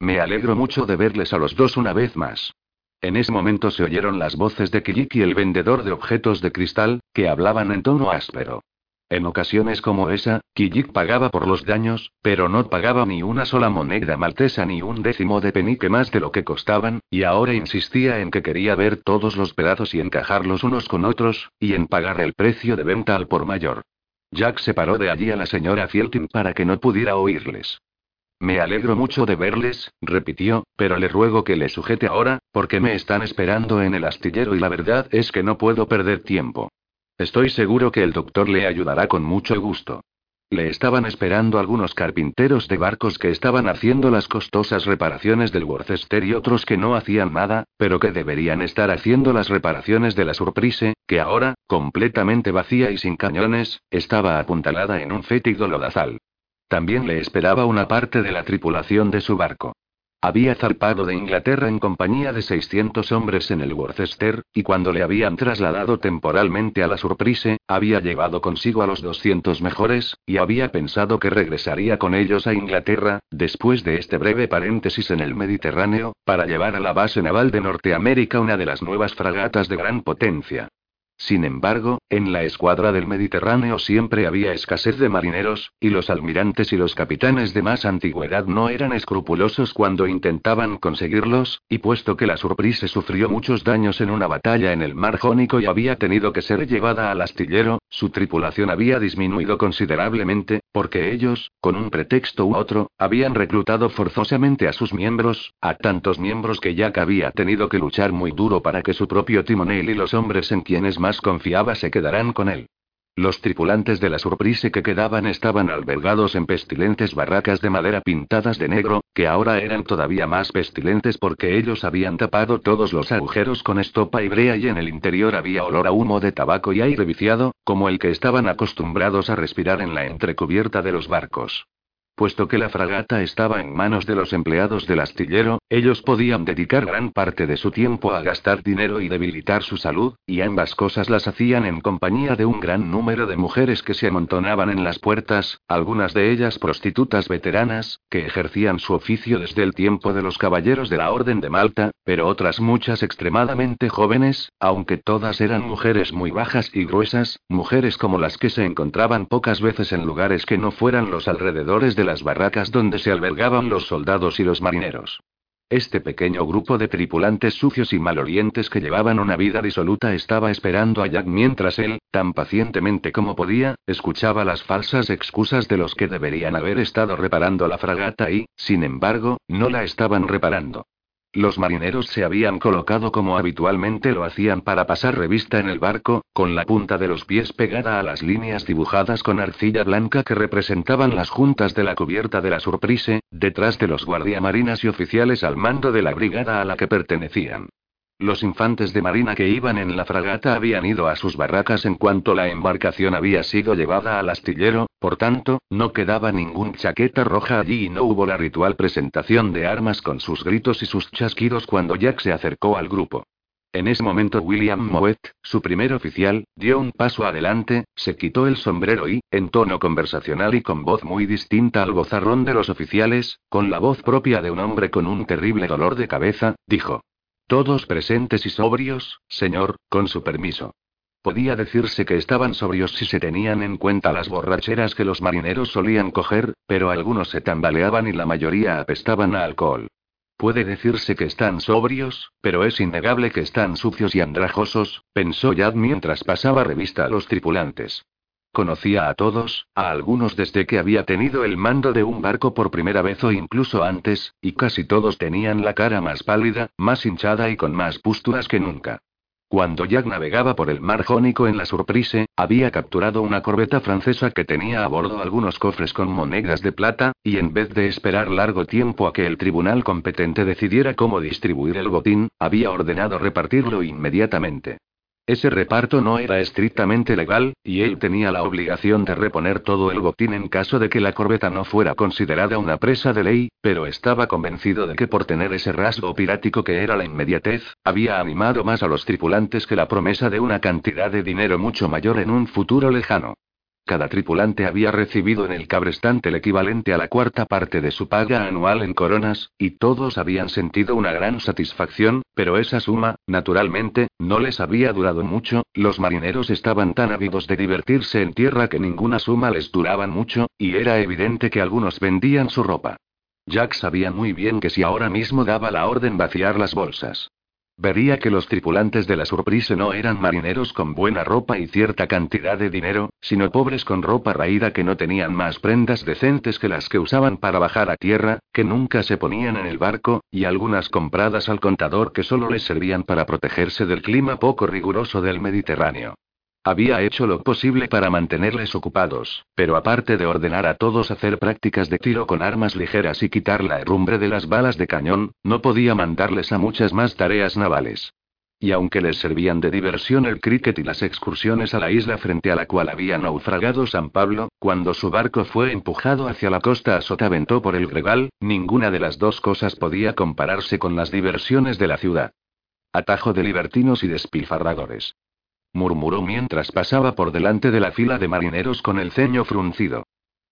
[SPEAKER 1] Me alegro mucho de verles a los dos una vez más. En ese momento se oyeron las voces de Kijik y el vendedor de objetos de cristal, que hablaban en tono áspero. En ocasiones como esa, Kijik pagaba por los daños, pero no pagaba ni una sola moneda maltesa ni un décimo de penique más de lo que costaban, y ahora insistía en que quería ver todos los pedazos y encajarlos unos con otros, y en pagar el precio de venta al por mayor. Jack separó de allí a la señora Fieltin para que no pudiera oírles. Me alegro mucho de verles, repitió, pero le ruego que le sujete ahora, porque me están esperando en el astillero y la verdad es que no puedo perder tiempo. Estoy seguro que el doctor le ayudará con mucho gusto. Le estaban esperando algunos carpinteros de barcos que estaban haciendo las costosas reparaciones del Worcester y otros que no hacían nada, pero que deberían estar haciendo las reparaciones de la Surprise, que ahora, completamente vacía y sin cañones, estaba apuntalada en un fétido lodazal. También le esperaba una parte de la tripulación de su barco. Había zarpado de Inglaterra en compañía de 600 hombres en el Worcester, y cuando le habían trasladado temporalmente a la Surprise, había llevado consigo a los 200 mejores, y había pensado que regresaría con ellos a Inglaterra, después de este breve paréntesis en el Mediterráneo, para llevar a la base naval de Norteamérica una de las nuevas fragatas de gran potencia. Sin embargo, en la escuadra del Mediterráneo siempre había escasez de marineros, y los almirantes y los capitanes de más antigüedad no eran escrupulosos cuando intentaban conseguirlos, y puesto que la Surprise sufrió muchos daños en una batalla en el mar Jónico y había tenido que ser llevada al astillero, su tripulación había disminuido considerablemente, porque ellos, con un pretexto u otro, habían reclutado forzosamente a sus miembros, a tantos miembros que Jack había tenido que luchar muy duro para que su propio timonel y los hombres en quienes más confiaba se quedarán con él. Los tripulantes de la Surprise que quedaban estaban albergados en pestilentes barracas de madera pintadas de negro, que ahora eran todavía más pestilentes porque ellos habían tapado todos los agujeros con estopa y brea y en el interior había olor a humo de tabaco y aire viciado, como el que estaban acostumbrados a respirar en la entrecubierta de los barcos. Puesto que la fragata estaba en manos de los empleados del astillero, ellos podían dedicar gran parte de su tiempo a gastar dinero y debilitar su salud, y ambas cosas las hacían en compañía de un gran número de mujeres que se amontonaban en las puertas, algunas de ellas prostitutas veteranas, que ejercían su oficio desde el tiempo de los caballeros de la Orden de Malta, pero otras muchas extremadamente jóvenes, aunque todas eran mujeres muy bajas y gruesas, mujeres como las que se encontraban pocas veces en lugares que no fueran los alrededores de las barracas donde se albergaban los soldados y los marineros. Este pequeño grupo de tripulantes sucios y malolientes que llevaban una vida disoluta estaba esperando a Jack mientras él, tan pacientemente como podía, escuchaba las falsas excusas de los que deberían haber estado reparando la fragata y, sin embargo, no la estaban reparando. Los marineros se habían colocado como habitualmente lo hacían para pasar revista en el barco, con la punta de los pies pegada a las líneas dibujadas con arcilla blanca que representaban las juntas de la cubierta de la Surprise, detrás de los guardiamarinas y oficiales al mando de la brigada a la que pertenecían. Los infantes de marina que iban en la fragata habían ido a sus barracas en cuanto la embarcación había sido llevada al astillero, por tanto, no quedaba ningún chaqueta roja allí y no hubo la ritual presentación de armas con sus gritos y sus chasquidos cuando Jack se acercó al grupo. En ese momento William Mowat, su primer oficial, dio un paso adelante, se quitó el sombrero y, en tono conversacional y con voz muy distinta al bozarrón de los oficiales, con la voz propia de un hombre con un terrible dolor de cabeza, dijo. Todos presentes y sobrios, señor, con su permiso. Podía decirse que estaban sobrios si se tenían en cuenta las borracheras que los marineros solían coger, pero algunos se tambaleaban y la mayoría apestaban a alcohol. Puede decirse que están sobrios, pero es innegable que están sucios y andrajosos, pensó Yad mientras pasaba revista a los tripulantes. Conocía a todos, a algunos desde que había tenido el mando de un barco por primera vez o incluso antes, y casi todos tenían la cara más pálida, más hinchada y con más pústulas que nunca. Cuando Jack navegaba por el mar Jónico en la Surprise, había capturado una corbeta francesa que tenía a bordo algunos cofres con monedas de plata, y en vez de esperar largo tiempo a que el tribunal competente decidiera cómo distribuir el botín, había ordenado repartirlo inmediatamente. Ese reparto no era estrictamente legal, y él tenía la obligación de reponer todo el botín en caso de que la corbeta no fuera considerada una presa de ley, pero estaba convencido de que por tener ese rasgo pirático que era la inmediatez, había animado más a los tripulantes que la promesa de una cantidad de dinero mucho mayor en un futuro lejano. Cada tripulante había recibido en el cabrestante el equivalente a la cuarta parte de su paga anual en coronas, y todos habían sentido una gran satisfacción, pero esa suma, naturalmente, no les había durado mucho, los marineros estaban tan ávidos de divertirse en tierra que ninguna suma les duraba mucho, y era evidente que algunos vendían su ropa. Jack sabía muy bien que si ahora mismo daba la orden vaciar las bolsas, Vería que los tripulantes de la Surprise no eran marineros con buena ropa y cierta cantidad de dinero, sino pobres con ropa raída que no tenían más prendas decentes que las que usaban para bajar a tierra, que nunca se ponían en el barco, y algunas compradas al contador que solo les servían para protegerse del clima poco riguroso del Mediterráneo. Había hecho lo posible para mantenerles ocupados, pero aparte de ordenar a todos hacer prácticas de tiro con armas ligeras y quitar la herrumbre de las balas de cañón, no podía mandarles a muchas más tareas navales. Y aunque les servían de diversión el cricket y las excursiones a la isla frente a la cual había naufragado San Pablo, cuando su barco fue empujado hacia la costa a sotavento por el gregal, ninguna de las dos cosas podía compararse con las diversiones de la ciudad. Atajo de libertinos y despilfarradores murmuró mientras pasaba por delante de la fila de marineros con el ceño fruncido.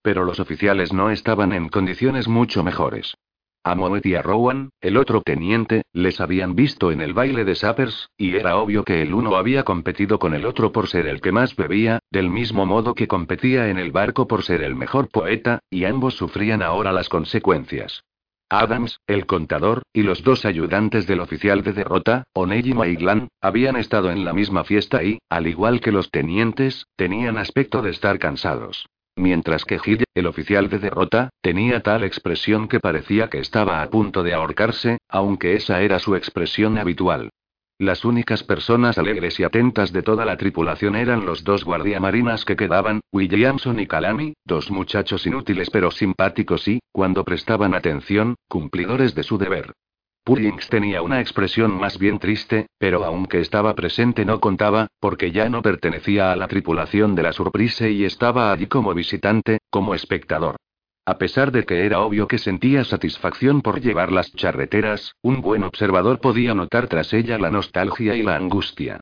[SPEAKER 1] Pero los oficiales no estaban en condiciones mucho mejores. A Moet y a Rowan, el otro teniente, les habían visto en el baile de Sappers, y era obvio que el uno había competido con el otro por ser el que más bebía, del mismo modo que competía en el barco por ser el mejor poeta, y ambos sufrían ahora las consecuencias. Adams, el contador, y los dos ayudantes del oficial de derrota, Oneji y habían estado en la misma fiesta y, al igual que los tenientes, tenían aspecto de estar cansados. Mientras que Hill, el oficial de derrota, tenía tal expresión que parecía que estaba a punto de ahorcarse, aunque esa era su expresión habitual. Las únicas personas alegres y atentas de toda la tripulación eran los dos guardiamarinas que quedaban, Williamson y Calami, dos muchachos inútiles pero simpáticos y, cuando prestaban atención, cumplidores de su deber. Pullings tenía una expresión más bien triste, pero aunque estaba presente no contaba, porque ya no pertenecía a la tripulación de la Surprise y estaba allí como visitante, como espectador. A pesar de que era obvio que sentía satisfacción por llevar las charreteras, un buen observador podía notar tras ella la nostalgia y la angustia.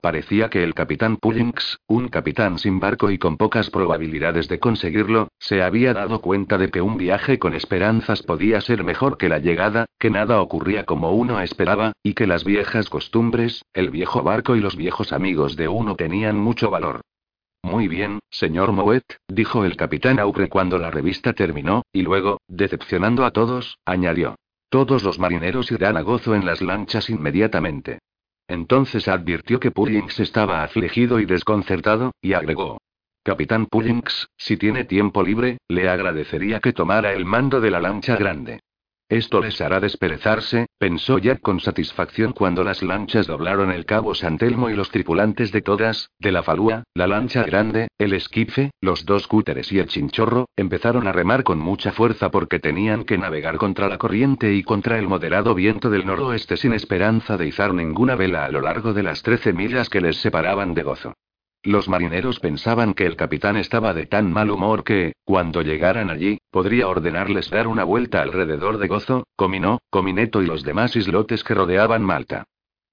[SPEAKER 1] Parecía que el capitán Pullings, un capitán sin barco y con pocas probabilidades de conseguirlo, se había dado cuenta de que un viaje con esperanzas podía ser mejor que la llegada, que nada ocurría como uno esperaba, y que las viejas costumbres, el viejo barco y los viejos amigos de uno tenían mucho valor. Muy bien, señor Mouet, dijo el capitán Aupre cuando la revista terminó, y luego, decepcionando a todos, añadió. Todos los marineros irán a gozo en las lanchas inmediatamente. Entonces advirtió que Pullings estaba afligido y desconcertado, y agregó. Capitán Pullings, si tiene tiempo libre, le agradecería que tomara el mando de la lancha grande. Esto les hará desperezarse, pensó Jack con satisfacción cuando las lanchas doblaron el cabo San Telmo y los tripulantes de todas, de la falúa, la lancha grande, el esquife, los dos cúteres y el chinchorro, empezaron a remar con mucha fuerza porque tenían que navegar contra la corriente y contra el moderado viento del noroeste sin esperanza de izar ninguna vela a lo largo de las trece millas que les separaban de gozo. Los marineros pensaban que el capitán estaba de tan mal humor que, cuando llegaran allí, podría ordenarles dar una vuelta alrededor de Gozo, Comino, Comineto y los demás islotes que rodeaban Malta.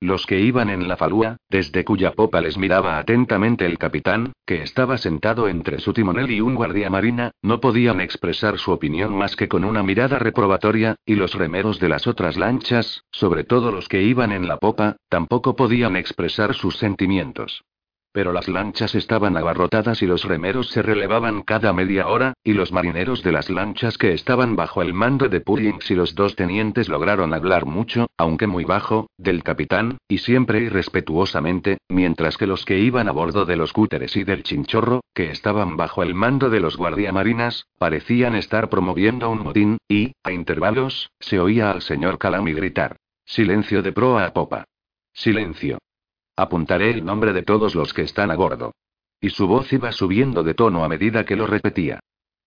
[SPEAKER 1] Los que iban en la falúa, desde cuya popa les miraba atentamente el capitán, que estaba sentado entre su timonel y un guardia marina, no podían expresar su opinión más que con una mirada reprobatoria, y los remeros de las otras lanchas, sobre todo los que iban en la popa, tampoco podían expresar sus sentimientos. Pero las lanchas estaban abarrotadas y los remeros se relevaban cada media hora, y los marineros de las lanchas que estaban bajo el mando de Pullings y los dos tenientes lograron hablar mucho, aunque muy bajo, del capitán, y siempre irrespetuosamente, mientras que los que iban a bordo de los cúteres y del chinchorro, que estaban bajo el mando de los guardiamarinas, parecían estar promoviendo un motín, y, a intervalos, se oía al señor Calami gritar. Silencio de proa a popa. Silencio. Apuntaré el nombre de todos los que están a bordo. Y su voz iba subiendo de tono a medida que lo repetía.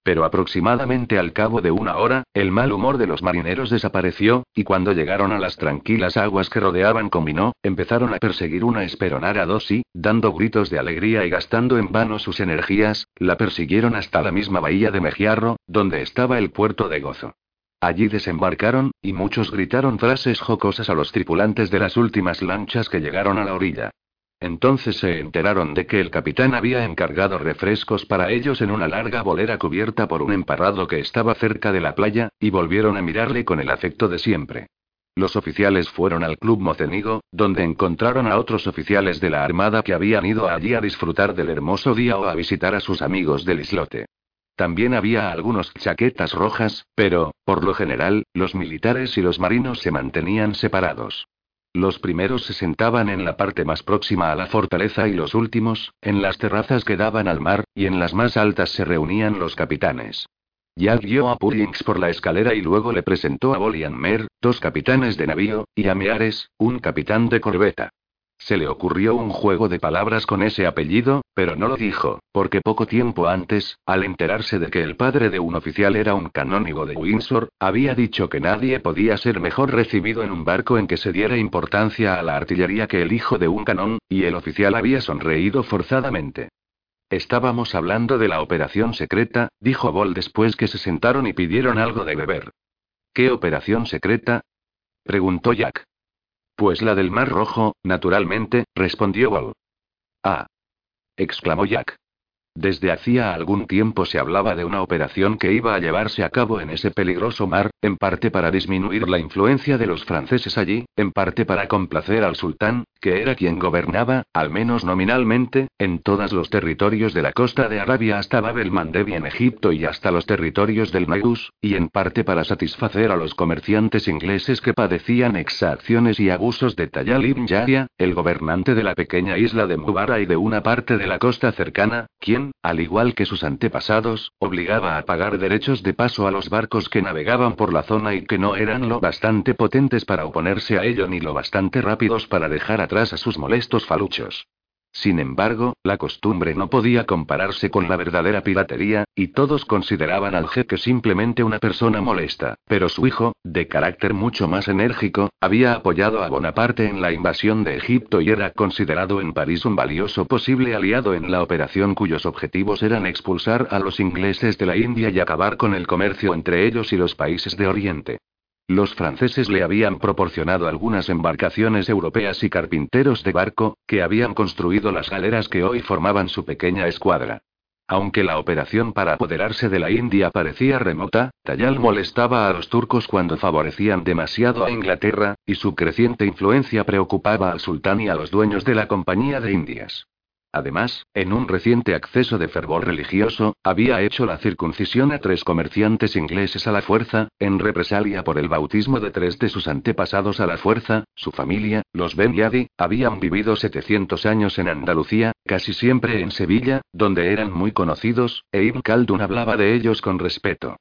[SPEAKER 1] Pero aproximadamente al cabo de una hora, el mal humor de los marineros desapareció, y cuando llegaron a las tranquilas aguas que rodeaban Combinó, empezaron a perseguir una esperonara dos y, dando gritos de alegría y gastando en vano sus energías, la persiguieron hasta la misma bahía de Mejiarro, donde estaba el puerto de Gozo. Allí desembarcaron, y muchos gritaron frases jocosas a los tripulantes de las últimas lanchas que llegaron a la orilla. Entonces se enteraron de que el capitán había encargado refrescos para ellos en una larga bolera cubierta por un emparrado que estaba cerca de la playa, y volvieron a mirarle con el afecto de siempre. Los oficiales fueron al Club Mocenigo, donde encontraron a otros oficiales de la Armada que habían ido allí a disfrutar del hermoso día o a visitar a sus amigos del islote. También había algunos chaquetas rojas, pero, por lo general, los militares y los marinos se mantenían separados. Los primeros se sentaban en la parte más próxima a la fortaleza y los últimos, en las terrazas que daban al mar, y en las más altas se reunían los capitanes. Jack guió a Pullings por la escalera y luego le presentó a Bolian Mer, dos capitanes de navío, y a Meares, un capitán de corbeta. Se le ocurrió un juego de palabras con ese apellido, pero no lo dijo, porque poco tiempo antes, al enterarse de que el padre de un oficial era un canónigo de Windsor, había dicho que nadie podía ser mejor recibido en un barco en que se diera importancia a la artillería que el hijo de un canón, y el oficial había sonreído forzadamente. Estábamos hablando de la operación secreta, dijo Ball después que se sentaron y pidieron algo de beber. ¿Qué operación secreta? preguntó Jack. Pues la del Mar Rojo, naturalmente, respondió Wall. Ah. exclamó Jack. Desde hacía algún tiempo se hablaba de una operación que iba a llevarse a cabo en ese peligroso mar, en parte para disminuir la influencia de los franceses allí, en parte para complacer al sultán, que era quien gobernaba, al menos nominalmente, en todos los territorios de la costa de Arabia hasta Bab el Mandebi en Egipto y hasta los territorios del Nagus, y en parte para satisfacer a los comerciantes ingleses que padecían exacciones y abusos de Tayal ibn Yahya, el gobernante de la pequeña isla de Mubara y de una parte de la costa cercana, quien, al igual que sus antepasados, obligaba a pagar derechos de paso a los barcos que navegaban por la zona y que no eran lo bastante potentes para oponerse a ello ni lo bastante rápidos para dejar atrás a sus molestos faluchos. Sin embargo, la costumbre no podía compararse con la verdadera piratería, y todos consideraban al jeque simplemente una persona molesta, pero su hijo, de carácter mucho más enérgico, había apoyado a Bonaparte en la invasión de Egipto y era considerado en París un valioso posible aliado en la operación cuyos objetivos eran expulsar a los ingleses de la India y acabar con el comercio entre ellos y los países de Oriente. Los franceses le habían proporcionado algunas embarcaciones europeas y carpinteros de barco, que habían construido las galeras que hoy formaban su pequeña escuadra. Aunque la operación para apoderarse de la India parecía remota, Tayal molestaba a los turcos cuando favorecían demasiado a Inglaterra, y su creciente influencia preocupaba al sultán y a los dueños de la Compañía de Indias. Además, en un reciente acceso de fervor religioso, había hecho la circuncisión a tres comerciantes ingleses a la fuerza, en represalia por el bautismo de tres de sus antepasados a la fuerza, su familia, los Ben Yadi, habían vivido 700 años en Andalucía, casi siempre en Sevilla, donde eran muy conocidos, e Ibn Khaldun hablaba de ellos con respeto.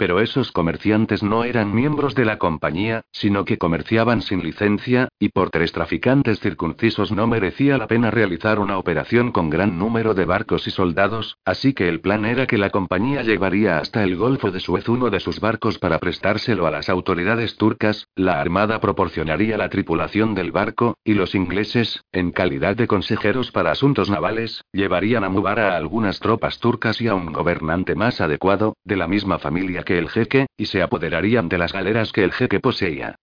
[SPEAKER 1] Pero esos comerciantes no eran miembros de la compañía, sino que comerciaban sin licencia, y por tres traficantes circuncisos no merecía la pena realizar una operación con gran número de barcos y soldados, así que el plan era que la compañía llevaría hasta el Golfo de Suez uno de sus barcos para prestárselo a las autoridades turcas, la Armada proporcionaría la tripulación del barco, y los ingleses, en calidad de consejeros para asuntos navales, llevarían a Mubarak a algunas tropas turcas y a un gobernante más adecuado, de la misma familia que el jeque, y se apoderarían de las galeras que el jeque poseía.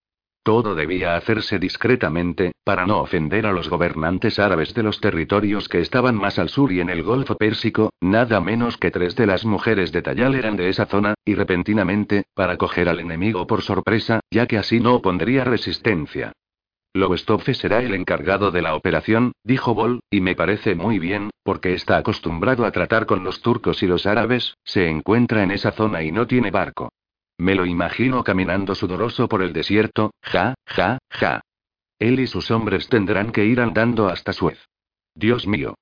[SPEAKER 1] Todo debía hacerse discretamente, para no ofender a los gobernantes árabes de los territorios que estaban más al sur y en el Golfo Pérsico, nada menos que tres de las mujeres de Tayal eran de esa zona, y repentinamente, para coger al enemigo por sorpresa, ya que así no opondría resistencia. Lobestoffe será el encargado de la operación, dijo Bol, y me parece muy bien, porque está acostumbrado a tratar con los turcos y los árabes, se encuentra en esa zona y no tiene barco. Me lo imagino caminando sudoroso por el desierto, ja, ja, ja. Él y sus hombres tendrán que ir andando hasta Suez. Dios mío.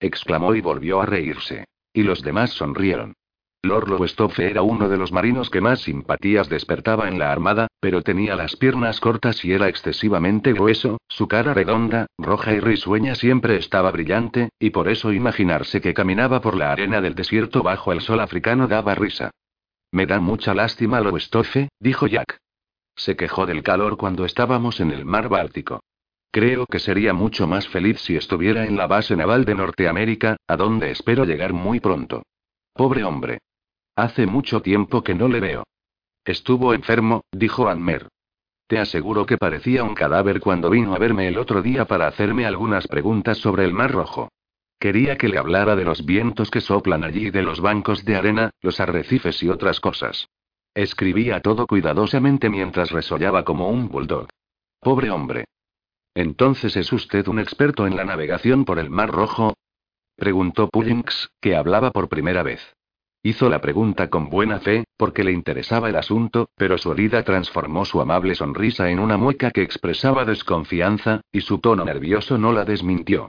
[SPEAKER 1] exclamó y volvió a reírse. Y los demás sonrieron. Lord Lowestoffe era uno de los marinos que más simpatías despertaba en la armada, pero tenía las piernas cortas y era excesivamente grueso, su cara redonda, roja y risueña siempre estaba brillante, y por eso imaginarse que caminaba por la arena del desierto bajo el sol africano daba risa. Me da mucha lástima Lowestoffe, dijo Jack. Se quejó del calor cuando estábamos en el mar Báltico. Creo que sería mucho más feliz si estuviera en la base naval de Norteamérica, a donde espero llegar muy pronto. Pobre hombre. Hace mucho tiempo que no le veo. Estuvo enfermo, dijo Anmer. Te aseguro que parecía un cadáver cuando vino a verme el otro día para hacerme algunas preguntas sobre el Mar Rojo. Quería que le hablara de los vientos que soplan allí, de los bancos de arena, los arrecifes y otras cosas. Escribía todo cuidadosamente mientras resollaba como un bulldog. Pobre hombre. Entonces es usted un experto en la navegación por el Mar Rojo? preguntó Pullings, que hablaba por primera vez. Hizo la pregunta con buena fe, porque le interesaba el asunto, pero su herida transformó su amable sonrisa en una mueca que expresaba desconfianza, y su tono nervioso no la desmintió.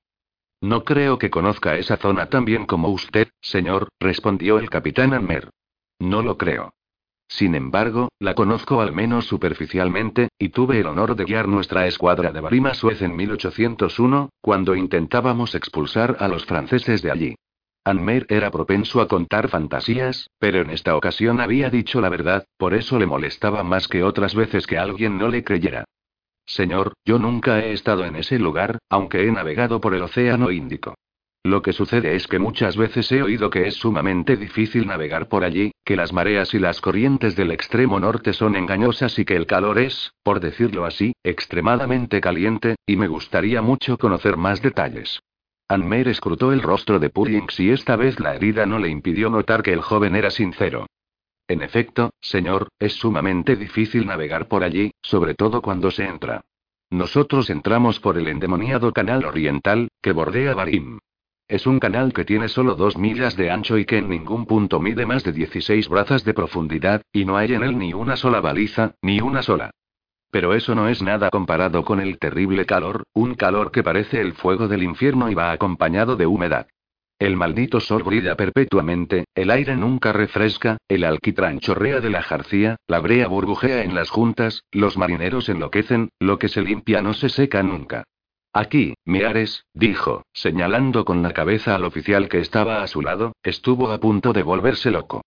[SPEAKER 1] No creo que conozca esa zona tan bien como usted, señor, respondió el capitán Anmer. No lo creo. Sin embargo, la conozco al menos superficialmente, y tuve el honor de guiar nuestra escuadra de Barima Suez en 1801, cuando intentábamos expulsar a los franceses de allí. Anmer era propenso a contar fantasías, pero en esta ocasión había dicho la verdad, por eso le molestaba más que otras veces que alguien no le creyera. Señor, yo nunca he estado en ese lugar, aunque he navegado por el Océano Índico. Lo que sucede es que muchas veces he oído que es sumamente difícil navegar por allí, que las mareas y las corrientes del extremo norte son engañosas y que el calor es, por decirlo así, extremadamente caliente, y me gustaría mucho conocer más detalles. Anmer escrutó el rostro de Pullings y esta vez la herida no le impidió notar que el joven era sincero. En efecto, señor, es sumamente difícil navegar por allí, sobre todo cuando se entra. Nosotros entramos por el endemoniado canal oriental, que bordea Barim. Es un canal que tiene solo dos millas de ancho y que en ningún punto mide más de 16 brazas de profundidad, y no hay en él ni una sola baliza, ni una sola. Pero eso no es nada comparado con el terrible calor, un calor que parece el fuego del infierno y va acompañado de humedad. El maldito sol brilla perpetuamente, el aire nunca refresca, el alquitrán chorrea de la jarcía, la brea burbujea en las juntas, los marineros enloquecen, lo que se limpia no se seca nunca. Aquí, Miares, dijo, señalando con la cabeza al oficial que estaba a su lado, estuvo a punto de volverse loco.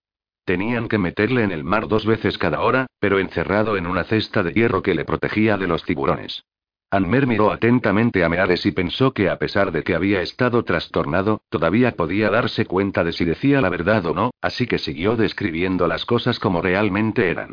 [SPEAKER 1] Tenían que meterle en el mar dos veces cada hora, pero encerrado en una cesta de hierro que le protegía de los tiburones. Anmer miró atentamente a Meares y pensó que a pesar de que había estado trastornado, todavía podía darse cuenta de si decía la verdad o no, así que siguió describiendo las cosas como realmente eran.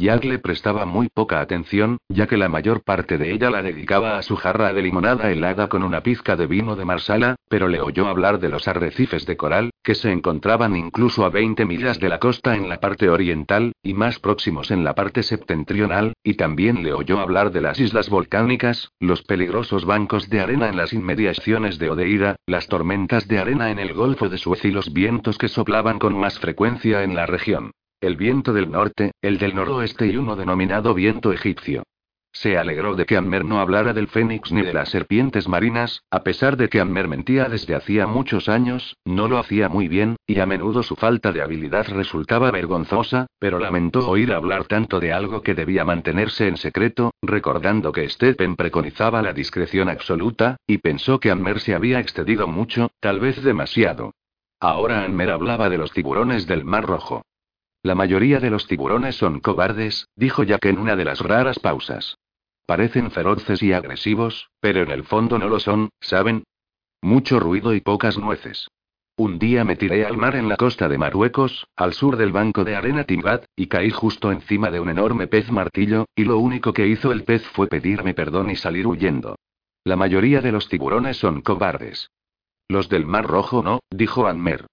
[SPEAKER 1] Jack le prestaba muy poca atención, ya que la mayor parte de ella la dedicaba a su jarra de limonada helada con una pizca de vino de Marsala, pero le oyó hablar de los arrecifes de coral, que se encontraban incluso a 20 millas de la costa en la parte oriental, y más próximos en la parte septentrional, y también le oyó hablar de las islas volcánicas, los peligrosos bancos de arena en las inmediaciones de Odeira, las tormentas de arena en el Golfo de Suez y los vientos que soplaban con más frecuencia en la región. El viento del norte, el del noroeste y uno denominado viento egipcio. Se alegró de que Ammer no hablara del fénix ni de las serpientes marinas, a pesar de que Ammer mentía desde hacía muchos años, no lo hacía muy bien, y a menudo su falta de habilidad resultaba vergonzosa, pero lamentó oír hablar tanto de algo que debía mantenerse en secreto, recordando que Stephen preconizaba la discreción absoluta, y pensó que Ammer se había excedido mucho, tal vez demasiado. Ahora Ammer hablaba de los tiburones del Mar Rojo. La mayoría de los tiburones son cobardes, dijo Jack en una de las raras pausas. Parecen feroces y agresivos, pero en el fondo no lo son, ¿saben? Mucho ruido y pocas nueces. Un día me tiré al mar en la costa de Marruecos, al sur del banco de arena Timbat, y caí justo encima de un enorme pez martillo, y lo único que hizo el pez fue pedirme perdón y salir huyendo. La mayoría de los tiburones son cobardes. Los del Mar Rojo no, dijo Anmer.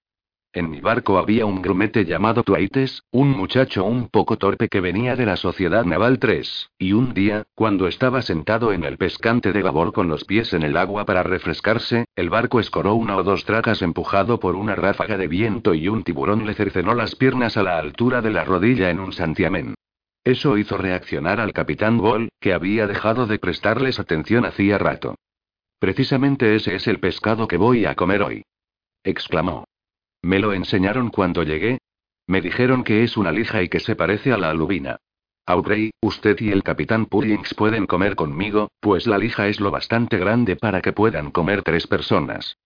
[SPEAKER 1] En mi barco había un grumete llamado Tuaites, un muchacho un poco torpe que venía de la Sociedad Naval 3, y un día, cuando estaba sentado en el pescante de Gabor con los pies en el agua para refrescarse, el barco escoró una o dos tracas empujado por una ráfaga de viento y un tiburón le cercenó las piernas a la altura de la rodilla en un santiamén. Eso hizo reaccionar al capitán Ball, que había dejado de prestarles atención hacía rato. Precisamente ese es el pescado que voy a comer hoy. exclamó. Me lo enseñaron cuando llegué. Me dijeron que es una lija y que se parece a la alubina. Aubrey, usted y el capitán Pullings pueden comer conmigo, pues la lija es lo bastante grande para que puedan comer tres personas.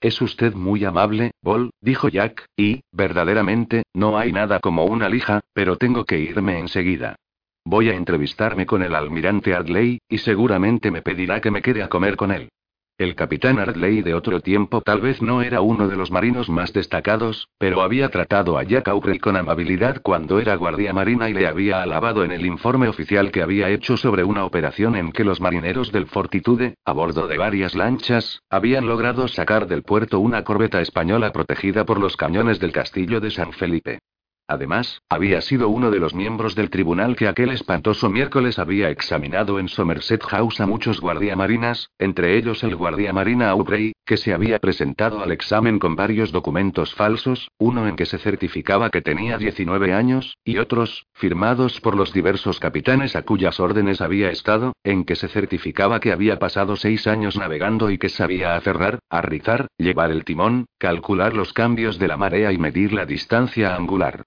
[SPEAKER 1] Es usted muy amable, Bol, dijo Jack, y, verdaderamente, no hay nada como una lija, pero tengo que irme enseguida. Voy a entrevistarme con el almirante Ardley, y seguramente me pedirá que me quede a comer con él. El capitán Ardley de otro tiempo tal vez no era uno de los marinos más destacados, pero había tratado a Jack Aubrey con amabilidad cuando era guardia marina y le había alabado en el informe oficial que había hecho sobre una operación en que los marineros del Fortitude, a bordo de varias lanchas, habían logrado sacar del puerto una corbeta española protegida por los cañones del castillo de San Felipe. Además, había sido uno de los miembros del tribunal que aquel espantoso miércoles había examinado en Somerset House a muchos guardiamarinas, entre ellos el guardiamarina Aubrey, que se había presentado al examen con varios documentos falsos, uno en que se certificaba que tenía 19 años, y otros, firmados por los diversos capitanes a cuyas órdenes había estado, en que se certificaba que había pasado seis años navegando y que sabía aferrar, arrizar, llevar el timón, calcular los cambios de la marea y medir la distancia angular.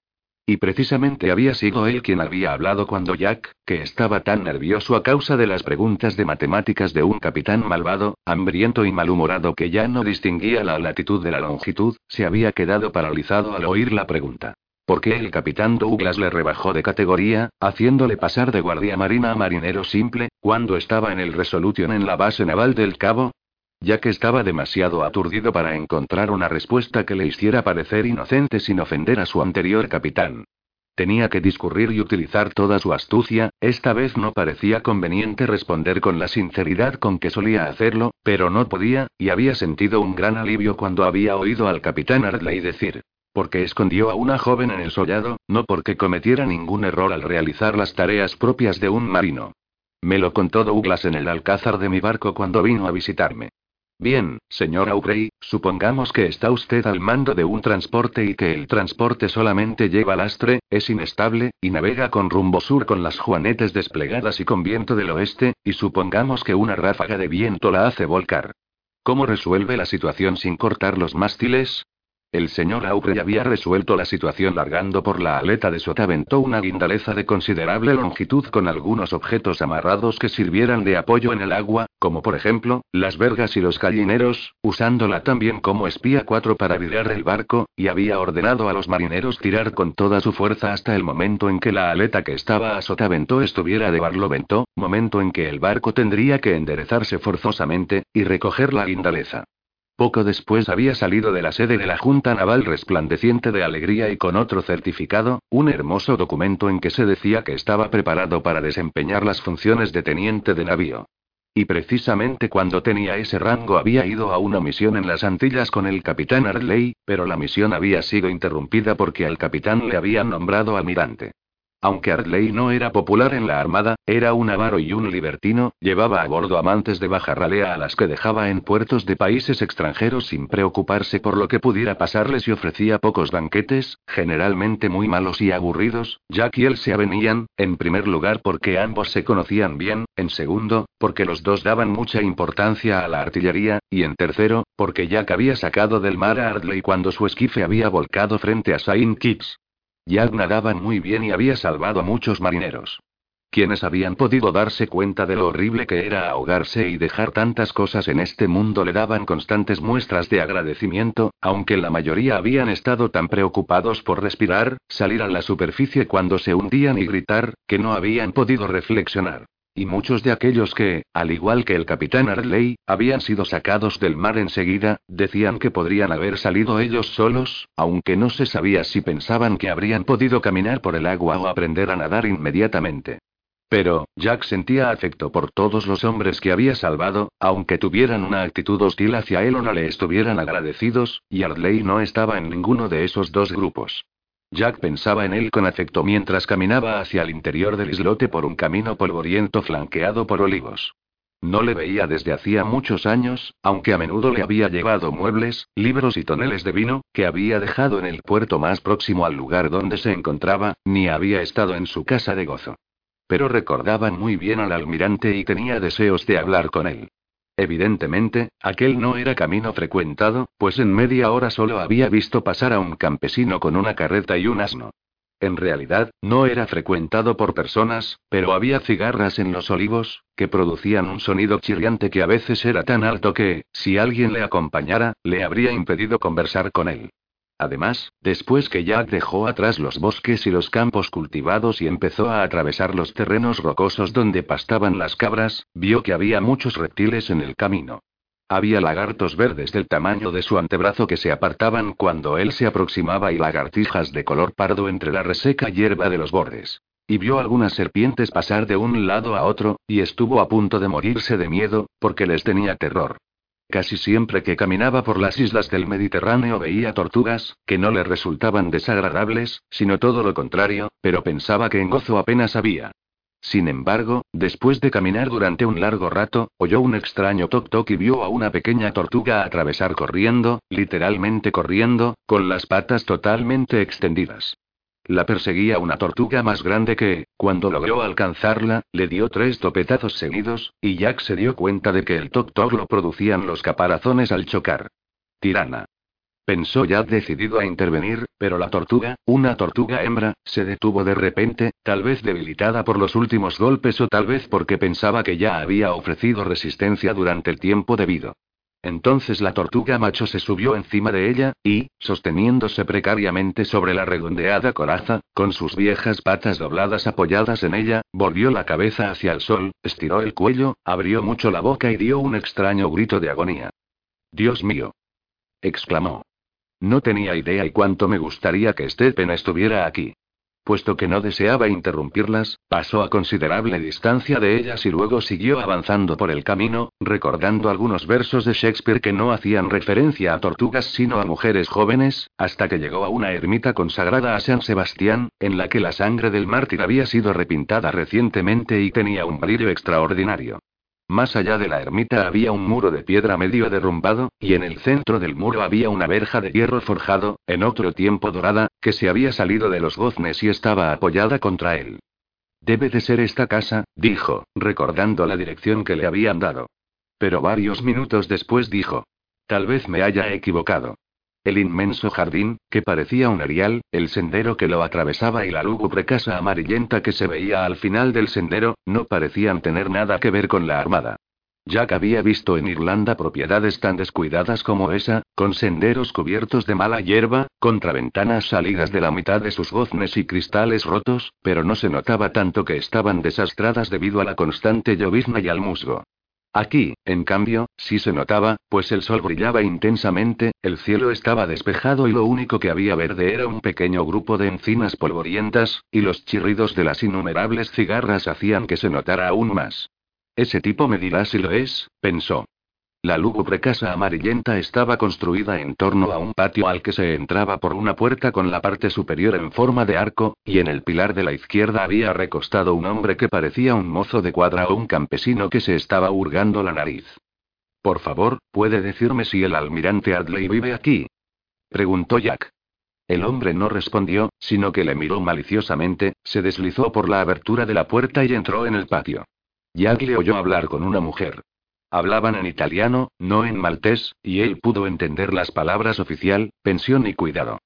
[SPEAKER 1] Y precisamente había sido él quien había hablado cuando Jack, que estaba tan nervioso a causa de las preguntas de matemáticas de un capitán malvado, hambriento y malhumorado que ya no distinguía la latitud de la longitud, se había quedado paralizado al oír la pregunta. ¿Por qué el capitán Douglas le rebajó de categoría, haciéndole pasar de guardia marina a marinero simple, cuando estaba en el Resolution en la base naval del Cabo? Ya que estaba demasiado aturdido para encontrar una respuesta que le hiciera parecer inocente sin ofender a su anterior capitán. Tenía que discurrir y utilizar toda su astucia, esta vez no parecía conveniente responder con la sinceridad con que solía hacerlo, pero no podía, y había sentido un gran alivio cuando había oído al capitán Ardley decir, porque escondió a una joven en el sollado, no porque cometiera ningún error al realizar las tareas propias de un marino. Me lo contó Douglas en el alcázar de mi barco cuando vino a visitarme. Bien, señor Aubrey, supongamos que está usted al mando de un transporte y que el transporte solamente lleva lastre, es inestable, y navega con rumbo sur con las juanetes desplegadas y con viento del oeste, y supongamos que una ráfaga de viento la hace volcar. ¿Cómo resuelve la situación sin cortar los mástiles? El señor Aubrey había resuelto la situación largando por la aleta de sotavento una guindaleza de considerable longitud con algunos objetos amarrados que sirvieran de apoyo en el agua, como por ejemplo, las vergas y los gallineros, usándola también como espía 4 para virar el barco, y había ordenado a los marineros tirar con toda su fuerza hasta el momento en que la aleta que estaba a sotavento estuviera de barlovento, momento en que el barco tendría que enderezarse forzosamente, y recoger la guindaleza. Poco después había salido de la sede de la Junta Naval resplandeciente de alegría y con otro certificado, un hermoso documento en que se decía que estaba preparado para desempeñar las funciones de teniente de navío. Y precisamente cuando tenía ese rango había ido a una misión en las Antillas con el capitán Ardley, pero la misión había sido interrumpida porque al capitán le habían nombrado almirante. Aunque Ardley no era popular en la armada, era un avaro y un libertino, llevaba a bordo amantes de baja ralea a las que dejaba en puertos de países extranjeros sin preocuparse por lo que pudiera pasarles y ofrecía pocos banquetes, generalmente muy malos y aburridos. Jack y él se avenían, en primer lugar porque ambos se conocían bien, en segundo, porque los dos daban mucha importancia a la artillería, y en tercero, porque Jack había sacado del mar a Ardley cuando su esquife había volcado frente a Saint Kitts. Jack nadaba muy bien y había salvado a muchos marineros. Quienes habían podido darse cuenta de lo horrible que era ahogarse y dejar tantas cosas en este mundo le daban constantes muestras de agradecimiento, aunque la mayoría habían estado tan preocupados por respirar, salir a la superficie cuando se hundían y gritar, que no habían podido reflexionar. Y muchos de aquellos que, al igual que el capitán Ardley, habían sido sacados del mar enseguida, decían que podrían haber salido ellos solos, aunque no se sabía si pensaban que habrían podido caminar por el agua o aprender a nadar inmediatamente. Pero, Jack sentía afecto por todos los hombres que había salvado, aunque tuvieran una actitud hostil hacia él o no le estuvieran agradecidos, y Ardley no estaba en ninguno de esos dos grupos. Jack pensaba en él con afecto mientras caminaba hacia el interior del islote por un camino polvoriento flanqueado por olivos. No le veía desde hacía muchos años, aunque a menudo le había llevado muebles, libros y toneles de vino, que había dejado en el puerto más próximo al lugar donde se encontraba, ni había estado en su casa de gozo. Pero recordaba muy bien al almirante y tenía deseos de hablar con él. Evidentemente, aquel no era camino frecuentado, pues en media hora solo había visto pasar a un campesino con una carreta y un asno. En realidad, no era frecuentado por personas, pero había cigarras en los olivos, que producían un sonido chirriante que a veces era tan alto que, si alguien le acompañara, le habría impedido conversar con él. Además, después que Jack dejó atrás los bosques y los campos cultivados y empezó a atravesar los terrenos rocosos donde pastaban las cabras, vio que había muchos reptiles en el camino. Había lagartos verdes del tamaño de su antebrazo que se apartaban cuando él se aproximaba y lagartijas de color pardo entre la reseca hierba de los bordes. Y vio algunas serpientes pasar de un lado a otro, y estuvo a punto de morirse de miedo, porque les tenía terror. Casi siempre que caminaba por las islas del Mediterráneo veía tortugas, que no le resultaban desagradables, sino todo lo contrario, pero pensaba que en gozo apenas había. Sin embargo, después de caminar durante un largo rato, oyó un extraño toc-toc y vio a una pequeña tortuga atravesar corriendo, literalmente corriendo, con las patas totalmente extendidas. La perseguía una tortuga más grande que, cuando logró alcanzarla, le dio tres topetazos seguidos, y Jack se dio cuenta de que el toc-toc lo producían los caparazones al chocar. Tirana. Pensó Jack decidido a intervenir, pero la tortuga, una tortuga hembra, se detuvo de repente, tal vez debilitada por los últimos golpes o tal vez porque pensaba que ya había ofrecido resistencia durante el tiempo debido. Entonces la tortuga macho se subió encima de ella, y, sosteniéndose precariamente sobre la redondeada coraza, con sus viejas patas dobladas apoyadas en ella, volvió la cabeza hacia el sol, estiró el cuello, abrió mucho la boca y dio un extraño grito de agonía. Dios mío. exclamó. No tenía idea y cuánto me gustaría que Stephen estuviera aquí. Puesto que no deseaba interrumpirlas, pasó a considerable distancia de ellas y luego siguió avanzando por el camino, recordando algunos versos de Shakespeare que no hacían referencia a tortugas sino a mujeres jóvenes, hasta que llegó a una ermita consagrada a San Sebastián, en la que la sangre del mártir había sido repintada recientemente y tenía un brillo extraordinario. Más allá de la ermita había un muro de piedra medio derrumbado, y en el centro del muro había una verja de hierro forjado, en otro tiempo dorada, que se había salido de los goznes y estaba apoyada contra él. Debe de ser esta casa, dijo, recordando la dirección que le habían dado. Pero varios minutos después dijo. Tal vez me haya equivocado. El inmenso jardín, que parecía un erial, el sendero que lo atravesaba y la lúgubre casa amarillenta que se veía al final del sendero, no parecían tener nada que ver con la armada. Jack había visto en Irlanda propiedades tan descuidadas como esa, con senderos cubiertos de mala hierba, contraventanas salidas de la mitad de sus goznes y cristales rotos, pero no se notaba tanto que estaban desastradas debido a la constante llovizna y al musgo. Aquí, en cambio, sí se notaba, pues el sol brillaba intensamente, el cielo estaba despejado y lo único que había verde era un pequeño grupo de encinas polvorientas, y los chirridos de las innumerables cigarras hacían que se notara aún más. Ese tipo me dirá si lo es, pensó. La lúgubre casa amarillenta estaba construida en torno a un patio al que se entraba por una puerta con la parte superior en forma de arco, y en el pilar de la izquierda había recostado un hombre que parecía un mozo de cuadra o un campesino que se estaba hurgando la nariz. Por favor, ¿puede decirme si el almirante Adley vive aquí? preguntó Jack. El hombre no respondió, sino que le miró maliciosamente, se deslizó por la abertura de la puerta y entró en el patio. Jack le oyó hablar con una mujer. Hablaban en italiano, no en maltés, y él pudo entender las palabras oficial, pensión y cuidado.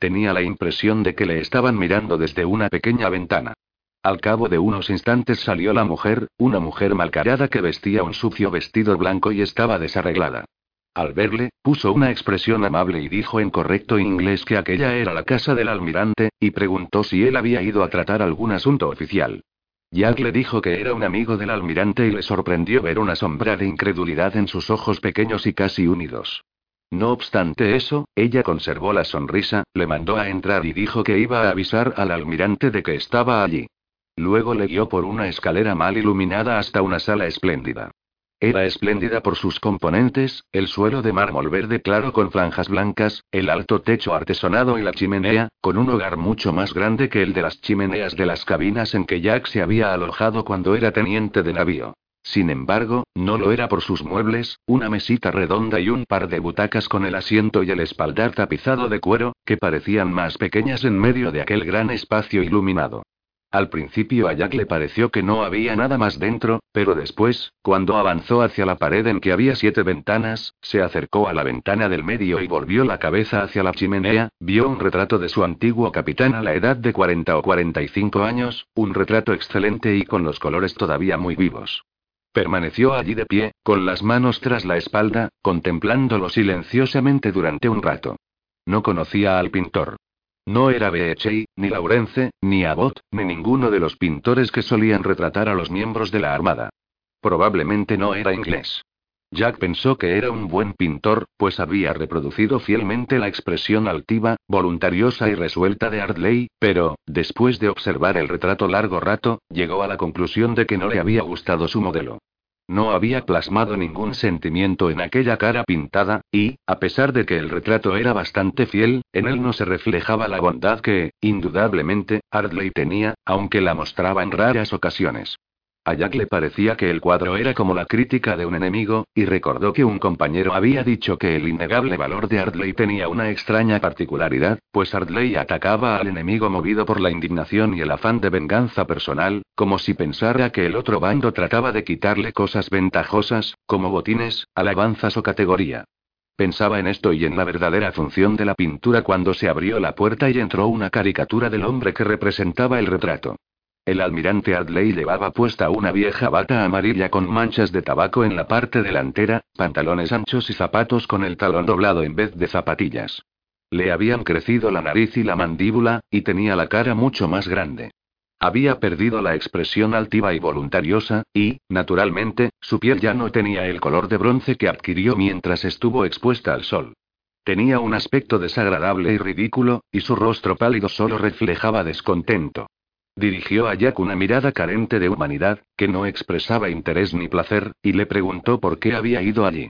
[SPEAKER 1] Tenía la impresión de que le estaban mirando desde una pequeña ventana. Al cabo de unos instantes salió la mujer, una mujer malcarada que vestía un sucio vestido blanco y estaba desarreglada. Al verle, puso una expresión amable y dijo en correcto inglés que aquella era la casa del almirante, y preguntó si él había ido a tratar algún asunto oficial. Jack le dijo que era un amigo del almirante y le sorprendió ver una sombra de incredulidad en sus ojos pequeños y casi unidos. No obstante eso, ella conservó la sonrisa, le mandó a entrar y dijo que iba a avisar al almirante de que estaba allí. Luego le guió por una escalera mal iluminada hasta una sala espléndida. Era espléndida por sus componentes, el suelo de mármol verde claro con franjas blancas, el alto techo artesonado y la chimenea, con un hogar mucho más grande que el de las chimeneas de las cabinas en que Jack se había alojado cuando era teniente de navío. Sin embargo, no lo era por sus muebles, una mesita redonda y un par de butacas con el asiento y el espaldar tapizado de cuero, que parecían más pequeñas en medio de aquel gran espacio iluminado. Al principio a Jack le pareció que no había nada más dentro, pero después, cuando avanzó hacia la pared en que había siete ventanas, se acercó a la ventana del medio y volvió la cabeza hacia la chimenea, vio un retrato de su antiguo capitán a la edad de 40 o 45 años, un retrato excelente y con los colores todavía muy vivos. Permaneció allí de pie, con las manos tras la espalda, contemplándolo silenciosamente durante un rato. No conocía al pintor. No era Beechey, ni Laurence, ni Abbott, ni ninguno de los pintores que solían retratar a los miembros de la Armada. Probablemente no era inglés. Jack pensó que era un buen pintor, pues había reproducido fielmente la expresión altiva, voluntariosa y resuelta de Ardley, pero, después de observar el retrato largo rato, llegó a la conclusión de que no le había gustado su modelo. No había plasmado ningún sentimiento en aquella cara pintada, y, a pesar de que el retrato era bastante fiel, en él no se reflejaba la bondad que, indudablemente, Ardley tenía, aunque la mostraba en raras ocasiones. A Jack le parecía que el cuadro era como la crítica de un enemigo, y recordó que un compañero había dicho que el innegable valor de Ardley tenía una extraña particularidad, pues Ardley atacaba al enemigo movido por la indignación y el afán de venganza personal, como si pensara que el otro bando trataba de quitarle cosas ventajosas, como botines, alabanzas o categoría. Pensaba en esto y en la verdadera función de la pintura cuando se abrió la puerta y entró una caricatura del hombre que representaba el retrato. El almirante Adley llevaba puesta una vieja bata amarilla con manchas de tabaco en la parte delantera, pantalones anchos y zapatos con el talón doblado en vez de zapatillas. Le habían crecido la nariz y la mandíbula, y tenía la cara mucho más grande. Había perdido la expresión altiva y voluntariosa, y, naturalmente, su piel ya no tenía el color de bronce que adquirió mientras estuvo expuesta al sol. Tenía un aspecto desagradable y ridículo, y su rostro pálido solo reflejaba descontento. Dirigió a Jack una mirada carente de humanidad, que no expresaba interés ni placer, y le preguntó por qué había ido allí.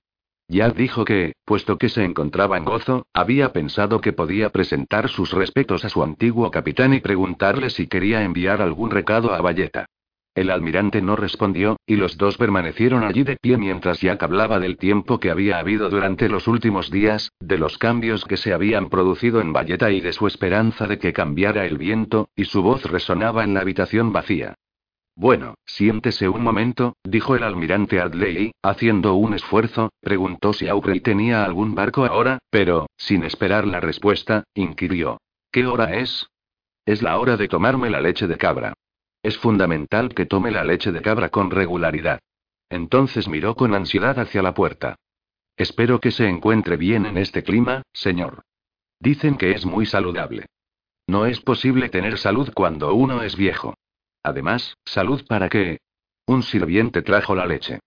[SPEAKER 1] Jack dijo que, puesto que se encontraba en gozo, había pensado que podía presentar sus respetos a su antiguo capitán y preguntarle si quería enviar algún recado a Valleta. El almirante no respondió, y los dos permanecieron allí de pie mientras Jack hablaba del tiempo que había habido durante los últimos días, de los cambios que se habían producido en Valletta y de su esperanza de que cambiara el viento, y su voz resonaba en la habitación vacía. Bueno, siéntese un momento, dijo el almirante Adley, haciendo un esfuerzo, preguntó si Aubrey tenía algún barco ahora, pero, sin esperar la respuesta, inquirió. ¿Qué hora es? Es la hora de tomarme la leche de cabra. Es fundamental que tome la leche de cabra con regularidad. Entonces miró con ansiedad hacia la puerta. Espero que se encuentre bien en este clima, señor. Dicen que es muy saludable. No es posible tener salud cuando uno es viejo. Además, salud para qué. Un sirviente trajo la leche.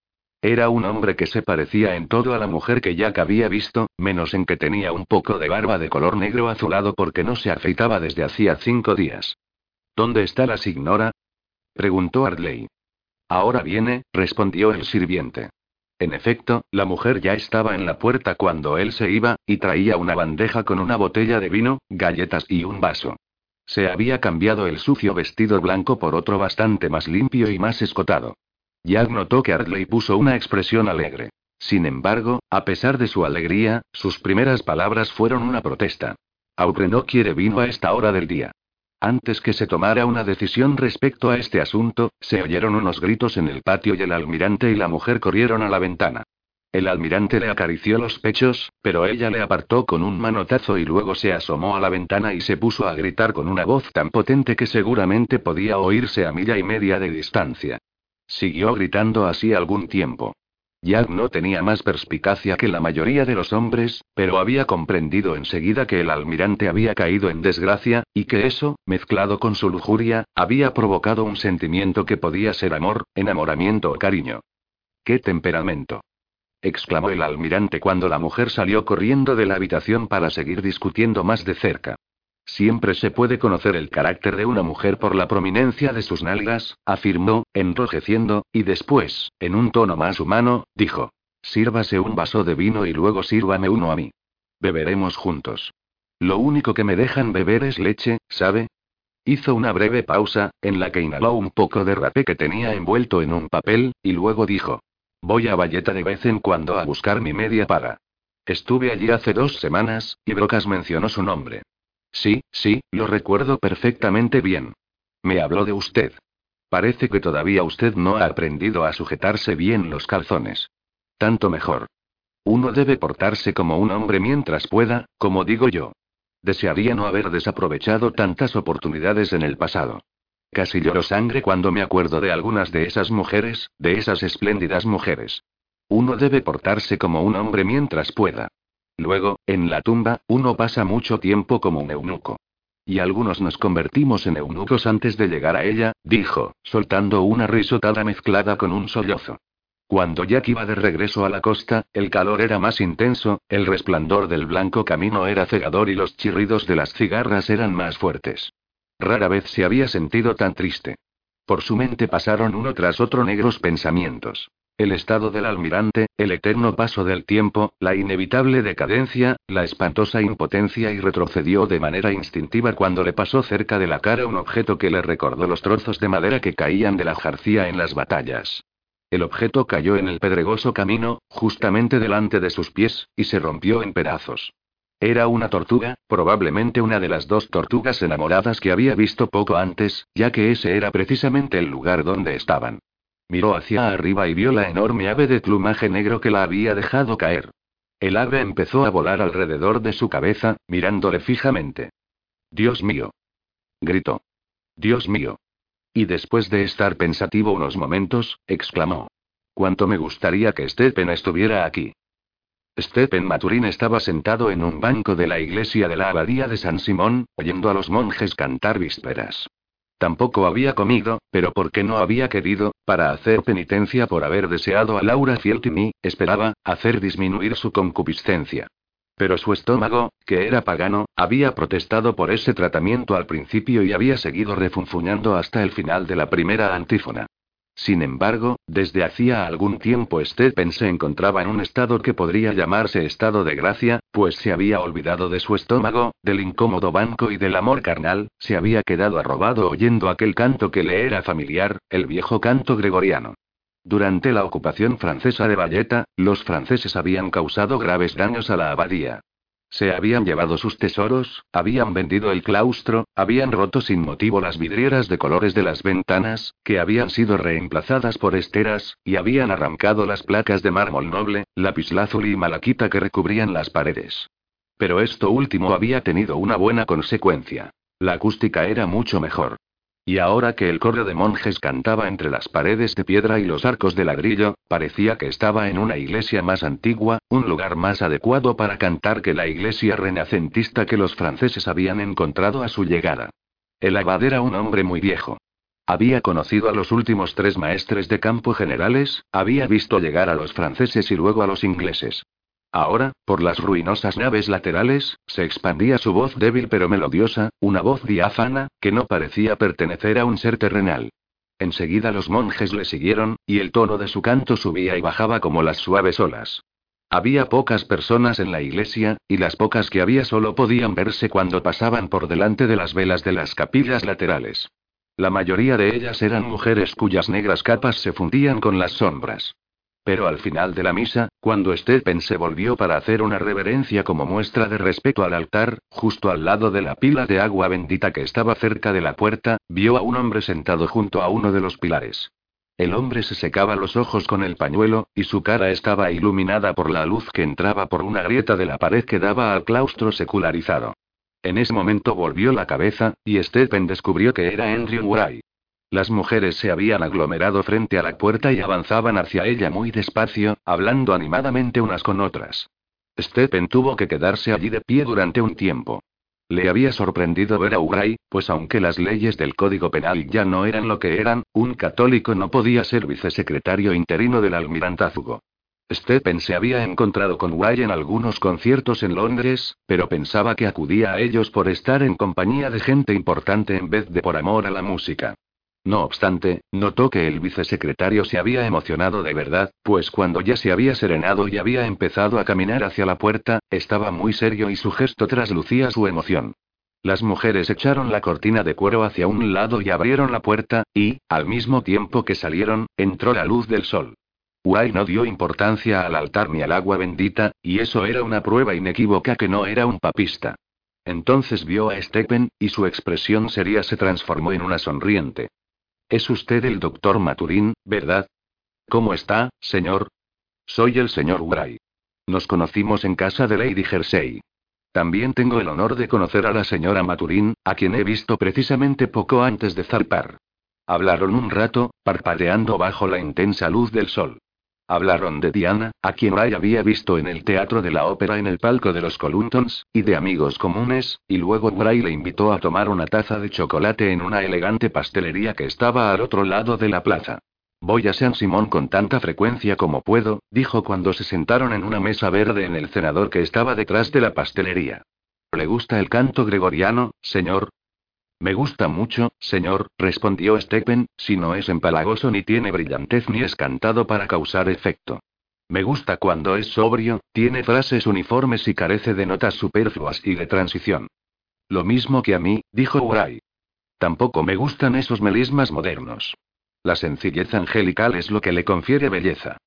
[SPEAKER 1] Era un hombre que se parecía en todo a la mujer que Jack había visto, menos en que tenía un poco de barba de color negro azulado porque no se afeitaba desde hacía cinco días. ¿Dónde está la signora? Preguntó Ardley. Ahora viene, respondió el sirviente. En efecto, la mujer ya estaba en la puerta cuando él se iba, y traía una bandeja con una botella de vino, galletas y un vaso. Se había cambiado el sucio vestido blanco por otro bastante más limpio y más escotado. Jack notó que Ardley puso una expresión alegre. Sin embargo, a pesar de su alegría, sus primeras palabras fueron una protesta. Audrey no quiere vino a esta hora del día. Antes que se tomara una decisión respecto a este asunto, se oyeron unos gritos en el patio y el almirante y la mujer corrieron a la ventana. El almirante le acarició los pechos, pero ella le apartó con un manotazo y luego se asomó a la ventana y se puso a gritar con una voz tan potente que seguramente podía oírse a milla y media de distancia. Siguió gritando así algún tiempo. Jack no tenía más perspicacia que la mayoría de los hombres, pero había comprendido enseguida que el almirante había caído en desgracia, y que eso, mezclado con su lujuria, había provocado un sentimiento que podía ser amor, enamoramiento o cariño. ¡Qué temperamento! exclamó el almirante cuando la mujer salió corriendo de la habitación para seguir discutiendo más de cerca. Siempre se puede conocer el carácter de una mujer por la prominencia de sus nalgas, afirmó, enrojeciendo, y después, en un tono más humano, dijo. Sírvase un vaso de vino y luego sírvame uno a mí. Beberemos juntos. Lo único que me dejan beber es leche, ¿sabe? Hizo una breve pausa, en la que inhaló un poco de rapé que tenía envuelto en un papel, y luego dijo. Voy a Valleta de vez en cuando a buscar mi media paga. Estuve allí hace dos semanas, y Brocas mencionó su nombre. Sí, sí, lo recuerdo perfectamente bien. Me habló de usted. Parece que todavía usted no ha aprendido a sujetarse bien los calzones. Tanto mejor. Uno debe portarse como un hombre mientras pueda, como digo yo. Desearía no haber desaprovechado tantas oportunidades en el pasado. Casi lloro sangre cuando me acuerdo de algunas de esas mujeres, de esas espléndidas mujeres. Uno debe portarse como un hombre mientras pueda. Luego, en la tumba, uno pasa mucho tiempo como un eunuco. Y algunos nos convertimos en eunucos antes de llegar a ella, dijo, soltando una risotada mezclada con un sollozo. Cuando Jack iba de regreso a la costa, el calor era más intenso, el resplandor del blanco camino era cegador y los chirridos de las cigarras eran más fuertes. Rara vez se había sentido tan triste. Por su mente pasaron uno tras otro negros pensamientos. El estado del almirante, el eterno paso del tiempo, la inevitable decadencia, la espantosa impotencia y retrocedió de manera instintiva cuando le pasó cerca de la cara un objeto que le recordó los trozos de madera que caían de la jarcía en las batallas. El objeto cayó en el pedregoso camino, justamente delante de sus pies, y se rompió en pedazos. Era una tortuga, probablemente una de las dos tortugas enamoradas que había visto poco antes, ya que ese era precisamente el lugar donde estaban. Miró hacia arriba y vio la enorme ave de plumaje negro que la había dejado caer. El ave empezó a volar alrededor de su cabeza, mirándole fijamente. Dios mío. Gritó. Dios mío. Y después de estar pensativo unos momentos, exclamó. Cuánto me gustaría que Stephen estuviera aquí. Stephen Maturín estaba sentado en un banco de la iglesia de la abadía de San Simón, oyendo a los monjes cantar vísperas. Tampoco había comido, pero porque no había querido, para hacer penitencia por haber deseado a Laura Fieltini, esperaba, hacer disminuir su concupiscencia. Pero su estómago, que era pagano, había protestado por ese tratamiento al principio y había seguido refunfuñando hasta el final de la primera antífona. Sin embargo, desde hacía algún tiempo Stephen se encontraba en un estado que podría llamarse estado de gracia, pues se había olvidado de su estómago, del incómodo banco y del amor carnal, se había quedado arrobado oyendo aquel canto que le era familiar, el viejo canto gregoriano. Durante la ocupación francesa de Valletta, los franceses habían causado graves daños a la abadía. Se habían llevado sus tesoros, habían vendido el claustro, habían roto sin motivo las vidrieras de colores de las ventanas, que habían sido reemplazadas por esteras, y habían arrancado las placas de mármol noble, lapislázuli y malaquita que recubrían las paredes. Pero esto último había tenido una buena consecuencia. La acústica era mucho mejor. Y ahora que el coro de monjes cantaba entre las paredes de piedra y los arcos de ladrillo, parecía que estaba en una iglesia más antigua, un lugar más adecuado para cantar que la iglesia renacentista que los franceses habían encontrado a su llegada. El abad era un hombre muy viejo. Había conocido a los últimos tres maestres de campo generales, había visto llegar a los franceses y luego a los ingleses. Ahora, por las ruinosas naves laterales, se expandía su voz débil pero melodiosa, una voz diáfana, que no parecía pertenecer a un ser terrenal. Enseguida los monjes le siguieron, y el tono de su canto subía y bajaba como las suaves olas. Había pocas personas en la iglesia, y las pocas que había solo podían verse cuando pasaban por delante de las velas de las capillas laterales. La mayoría de ellas eran mujeres cuyas negras capas se fundían con las sombras. Pero al final de la misa, cuando Stephen se volvió para hacer una reverencia como muestra de respeto al altar, justo al lado de la pila de agua bendita que estaba cerca de la puerta, vio a un hombre sentado junto a uno de los pilares. El hombre se secaba los ojos con el pañuelo, y su cara estaba iluminada por la luz que entraba por una grieta de la pared que daba al claustro secularizado. En ese momento volvió la cabeza, y Stephen descubrió que era Andrew Wright. Las mujeres se habían aglomerado frente a la puerta y avanzaban hacia ella muy despacio, hablando animadamente unas con otras. Stephen tuvo que quedarse allí de pie durante un tiempo. Le había sorprendido ver a Ugray, pues aunque las leyes del Código Penal ya no eran lo que eran, un católico no podía ser vicesecretario interino del almirantazgo. Stephen se había encontrado con Ugray en algunos conciertos en Londres, pero pensaba que acudía a ellos por estar en compañía de gente importante en vez de por amor a la música. No obstante, notó que el vicesecretario se había emocionado de verdad, pues cuando ya se había serenado y había empezado a caminar hacia la puerta, estaba muy serio y su gesto traslucía su emoción. Las mujeres echaron la cortina de cuero hacia un lado y abrieron la puerta, y, al mismo tiempo que salieron, entró la luz del sol. Wai no dio importancia al altar ni al agua bendita, y eso era una prueba inequívoca que no era un papista. Entonces vio a Stephen, y su expresión seria se transformó en una sonriente. Es usted el doctor Maturín, ¿verdad? ¿Cómo está, señor? Soy el señor Wright. Nos conocimos en casa de Lady Jersey. También tengo el honor de conocer a la señora Maturín, a quien he visto precisamente poco antes de zarpar. Hablaron un rato, parpadeando bajo la intensa luz del sol. Hablaron de Diana, a quien Ray había visto en el teatro de la ópera en el palco de los Coluntons, y de amigos comunes, y luego Bray le invitó a tomar una taza de chocolate en una elegante pastelería que estaba al otro lado de la plaza. Voy a San Simón con tanta frecuencia como puedo, dijo cuando se sentaron en una mesa verde en el cenador que estaba detrás de la pastelería. ¿Le gusta el canto gregoriano, señor? Me gusta mucho, señor, respondió Stephen, si no es empalagoso ni tiene brillantez ni es cantado para causar efecto. Me gusta cuando es sobrio, tiene frases uniformes y carece de notas superfluas y de transición. Lo mismo que a mí, dijo Wright. Tampoco me gustan esos melismas modernos. La sencillez angelical es lo que le confiere belleza.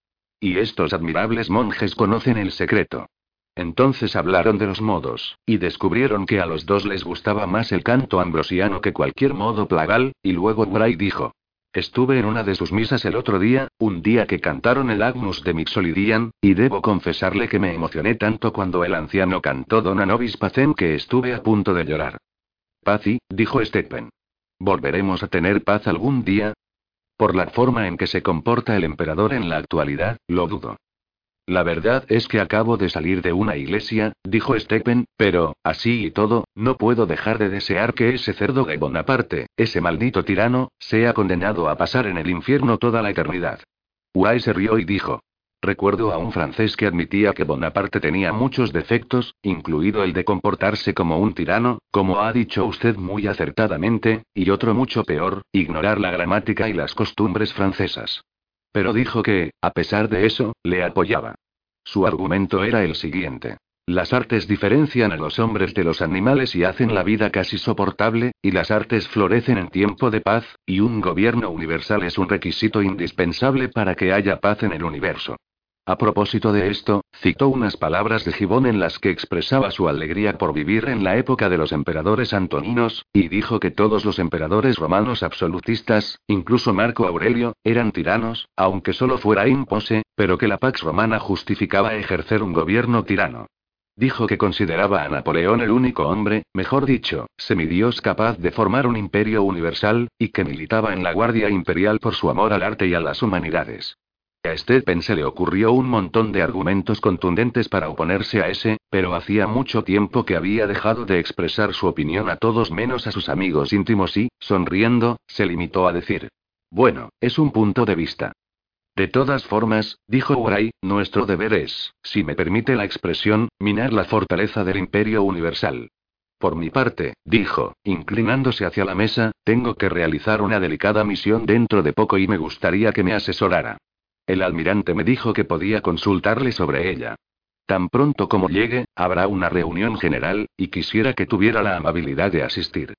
[SPEAKER 1] Y estos admirables monjes conocen el secreto. Entonces hablaron de los modos, y descubrieron que a los dos les gustaba más el canto ambrosiano que cualquier modo plagal, y luego Bray dijo. Estuve en una de sus misas el otro día, un día que cantaron el Agnus de Mixolidian, y debo confesarle que me emocioné tanto cuando el anciano cantó Dona Nobis Pacem que estuve a punto de llorar. Pazi, dijo Stephen. ¿Volveremos a tener paz algún día? Por la forma en que se comporta el emperador en la actualidad, lo dudo. La verdad es que acabo de salir de una iglesia, dijo Stephen, pero, así y todo, no puedo dejar de desear que ese cerdo de Bonaparte, ese maldito tirano, sea condenado a pasar en el infierno toda la eternidad. Uay se rió y dijo. Recuerdo a un francés que admitía que Bonaparte tenía muchos defectos, incluido el de comportarse como un tirano, como ha dicho usted muy acertadamente, y otro mucho peor, ignorar la gramática y las costumbres francesas. Pero dijo que, a pesar de eso, le apoyaba. Su argumento era el siguiente. Las artes diferencian a los hombres de los animales y hacen la vida casi soportable, y las artes florecen en tiempo de paz, y un gobierno universal es un requisito indispensable para que haya paz en el universo. A propósito de esto, citó unas palabras de Gibón en las que expresaba su alegría por vivir en la época de los emperadores antoninos, y dijo que todos los emperadores romanos absolutistas, incluso Marco Aurelio, eran tiranos, aunque solo fuera impose, pero que la Pax Romana justificaba ejercer un gobierno tirano. Dijo que consideraba a Napoleón el único hombre, mejor dicho, semidios capaz de formar un imperio universal, y que militaba en la Guardia Imperial por su amor al arte y a las humanidades. A Stephen se le ocurrió un montón de argumentos contundentes para oponerse a ese, pero hacía mucho tiempo que había dejado de expresar su opinión a todos menos a sus amigos íntimos y, sonriendo, se limitó a decir. Bueno, es un punto de vista. De todas formas, dijo Wray, nuestro deber es, si me permite la expresión, minar la fortaleza del imperio universal. Por mi parte, dijo, inclinándose hacia la mesa, tengo que realizar una delicada misión dentro de poco y me gustaría que me asesorara. El almirante me dijo que podía consultarle sobre ella. Tan pronto como llegue, habrá una reunión general, y quisiera que tuviera la amabilidad de asistir.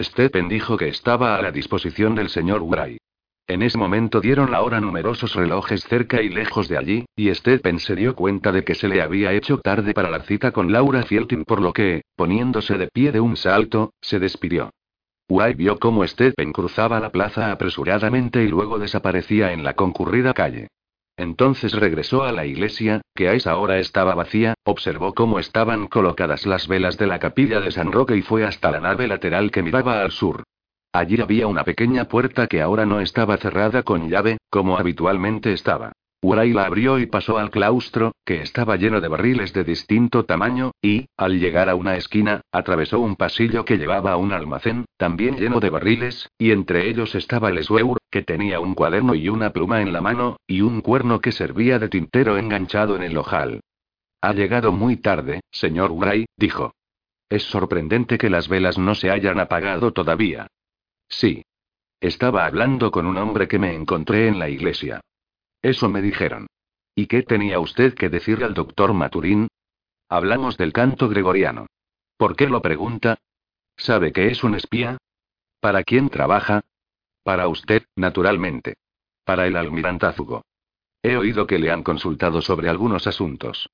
[SPEAKER 1] Stephen dijo que estaba a la disposición del señor Wright. En ese momento dieron la hora numerosos relojes cerca y lejos de allí, y Stephen se dio cuenta de que se le había hecho tarde para la cita con Laura Fieltin, por lo que, poniéndose de pie de un salto, se despidió. Wright vio cómo Stephen cruzaba la plaza apresuradamente y luego desaparecía en la concurrida calle. Entonces regresó a la iglesia, que a esa hora estaba vacía, observó cómo estaban colocadas las velas de la capilla de San Roque y fue hasta la nave lateral que miraba al sur. Allí había una pequeña puerta que ahora no estaba cerrada con llave, como habitualmente estaba. Uray la abrió y pasó al claustro, que estaba lleno de barriles de distinto tamaño, y, al llegar a una esquina, atravesó un pasillo que llevaba a un almacén, también lleno de barriles, y entre ellos estaba Lesweur, que tenía un cuaderno y una pluma en la mano, y un cuerno que servía de tintero enganchado en el ojal. Ha llegado muy tarde, señor Uray, dijo. Es sorprendente que las velas no se hayan apagado todavía. Sí. Estaba hablando con un hombre que me encontré en la iglesia. Eso me dijeron. ¿Y qué tenía usted que decirle al doctor Maturín? Hablamos del canto gregoriano. ¿Por qué lo pregunta? ¿Sabe que es un espía? ¿Para quién trabaja? Para usted, naturalmente. Para el almirantazgo. He oído que le han consultado sobre algunos asuntos.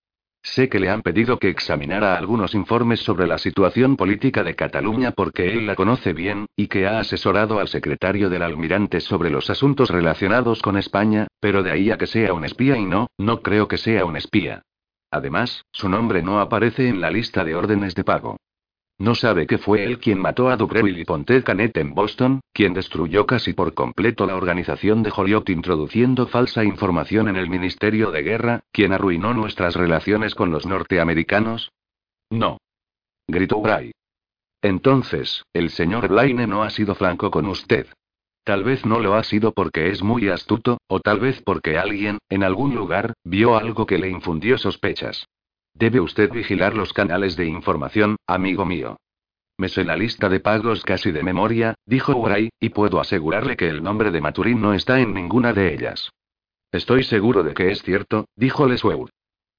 [SPEAKER 1] Sé que le han pedido que examinara algunos informes sobre la situación política de Cataluña porque él la conoce bien, y que ha asesorado al secretario del almirante sobre los asuntos relacionados con España, pero de ahí a que sea un espía y no, no creo que sea un espía. Además, su nombre no aparece en la lista de órdenes de pago. No sabe que fue él quien mató a Dubreuil y Pontet Canet en Boston, quien destruyó casi por completo la organización de Joliot introduciendo falsa información en el Ministerio de Guerra, quien arruinó nuestras relaciones con los norteamericanos. No. Gritó Bray. Entonces, el señor Blaine no ha sido franco con usted. Tal vez no lo ha sido porque es muy astuto, o tal vez porque alguien, en algún lugar, vio algo que le infundió sospechas. Debe usted vigilar los canales de información, amigo mío. Me sé la lista de pagos casi de memoria, dijo Uray, y puedo asegurarle que el nombre de Maturín no está en ninguna de ellas. Estoy seguro de que es cierto, dijo Lesweur.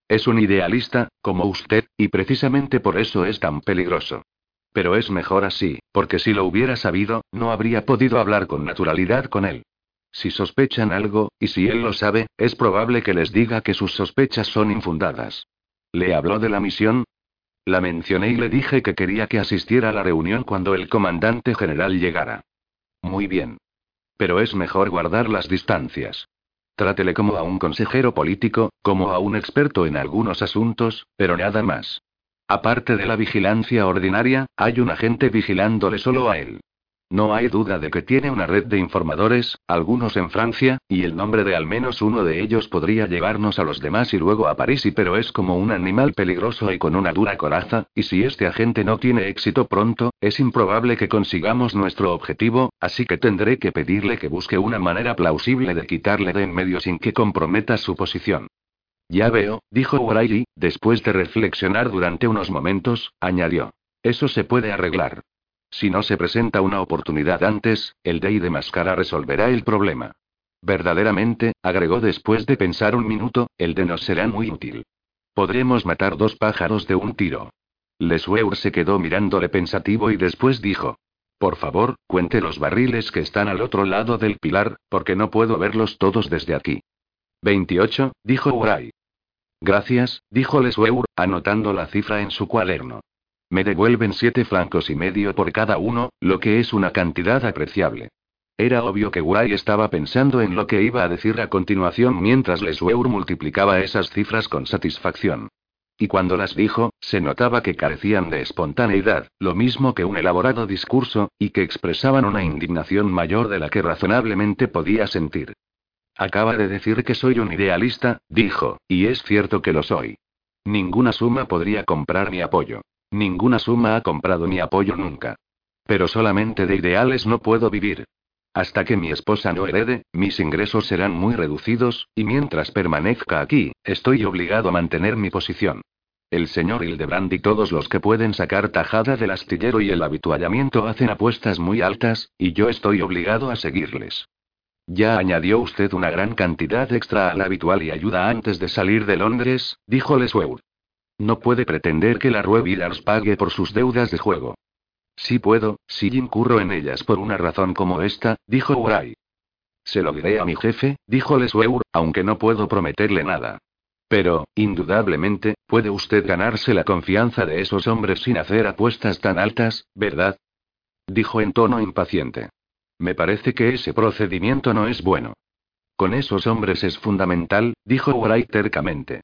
[SPEAKER 1] Es un idealista, como usted, y precisamente por eso es tan peligroso. Pero es mejor así, porque si lo hubiera sabido, no habría podido hablar con naturalidad con él. Si sospechan algo, y si él lo sabe, es probable que les diga que sus sospechas son infundadas. ¿Le habló de la misión? La mencioné y le dije que quería que asistiera a la reunión cuando el comandante general llegara. Muy bien. Pero es mejor guardar las distancias. Trátele como a un consejero político, como a un experto en algunos asuntos, pero nada más. Aparte de la vigilancia ordinaria, hay un agente vigilándole solo a él. No hay duda de que tiene una red de informadores, algunos en Francia, y el nombre de al menos uno de ellos podría llevarnos a los demás y luego a París pero es como un animal peligroso y con una dura coraza, y si este agente no tiene éxito pronto, es improbable que consigamos nuestro objetivo, así que tendré que pedirle que busque una manera plausible de quitarle de en medio sin que comprometa su posición. Ya veo, dijo O'Reilly, después de reflexionar durante unos momentos, añadió. Eso se puede arreglar. Si no se presenta una oportunidad antes, el Dey de Máscara resolverá el problema. Verdaderamente, agregó después de pensar un minuto, el de nos será muy útil. Podremos matar dos pájaros de un tiro. Lesueur se quedó mirándole pensativo y después dijo. Por favor, cuente los barriles que están al otro lado del pilar, porque no puedo verlos todos desde aquí. 28, dijo Uray. Gracias, dijo Lesueur, anotando la cifra en su cuaderno. Me devuelven siete francos y medio por cada uno, lo que es una cantidad apreciable. Era obvio que Guay estaba pensando en lo que iba a decir a continuación mientras Lesueur multiplicaba esas cifras con satisfacción. Y cuando las dijo, se notaba que carecían de espontaneidad, lo mismo que un elaborado discurso, y que expresaban una indignación mayor de la que razonablemente podía sentir. Acaba de decir que soy un idealista, dijo, y es cierto que lo soy. Ninguna suma podría comprar mi apoyo. Ninguna suma ha comprado mi apoyo nunca. Pero solamente de ideales no puedo vivir. Hasta que mi esposa no herede, mis ingresos serán muy reducidos, y mientras permanezca aquí, estoy obligado a mantener mi posición. El señor Hildebrand y todos los que pueden sacar tajada del astillero y el habituallamiento hacen apuestas muy altas, y yo estoy obligado a seguirles. Ya añadió usted una gran cantidad extra al habitual y ayuda antes de salir de Londres, dijo Lesweur. No puede pretender que la Rue pague por sus deudas de juego. Sí puedo, si incurro en ellas por una razón como esta, dijo Uray. Se lo diré a mi jefe, dijo Lesweur, aunque no puedo prometerle nada. Pero, indudablemente, puede usted ganarse la confianza de esos hombres sin hacer apuestas tan altas, ¿verdad? Dijo en tono impaciente. Me parece que ese procedimiento no es bueno. Con esos hombres es fundamental, dijo Wright tercamente.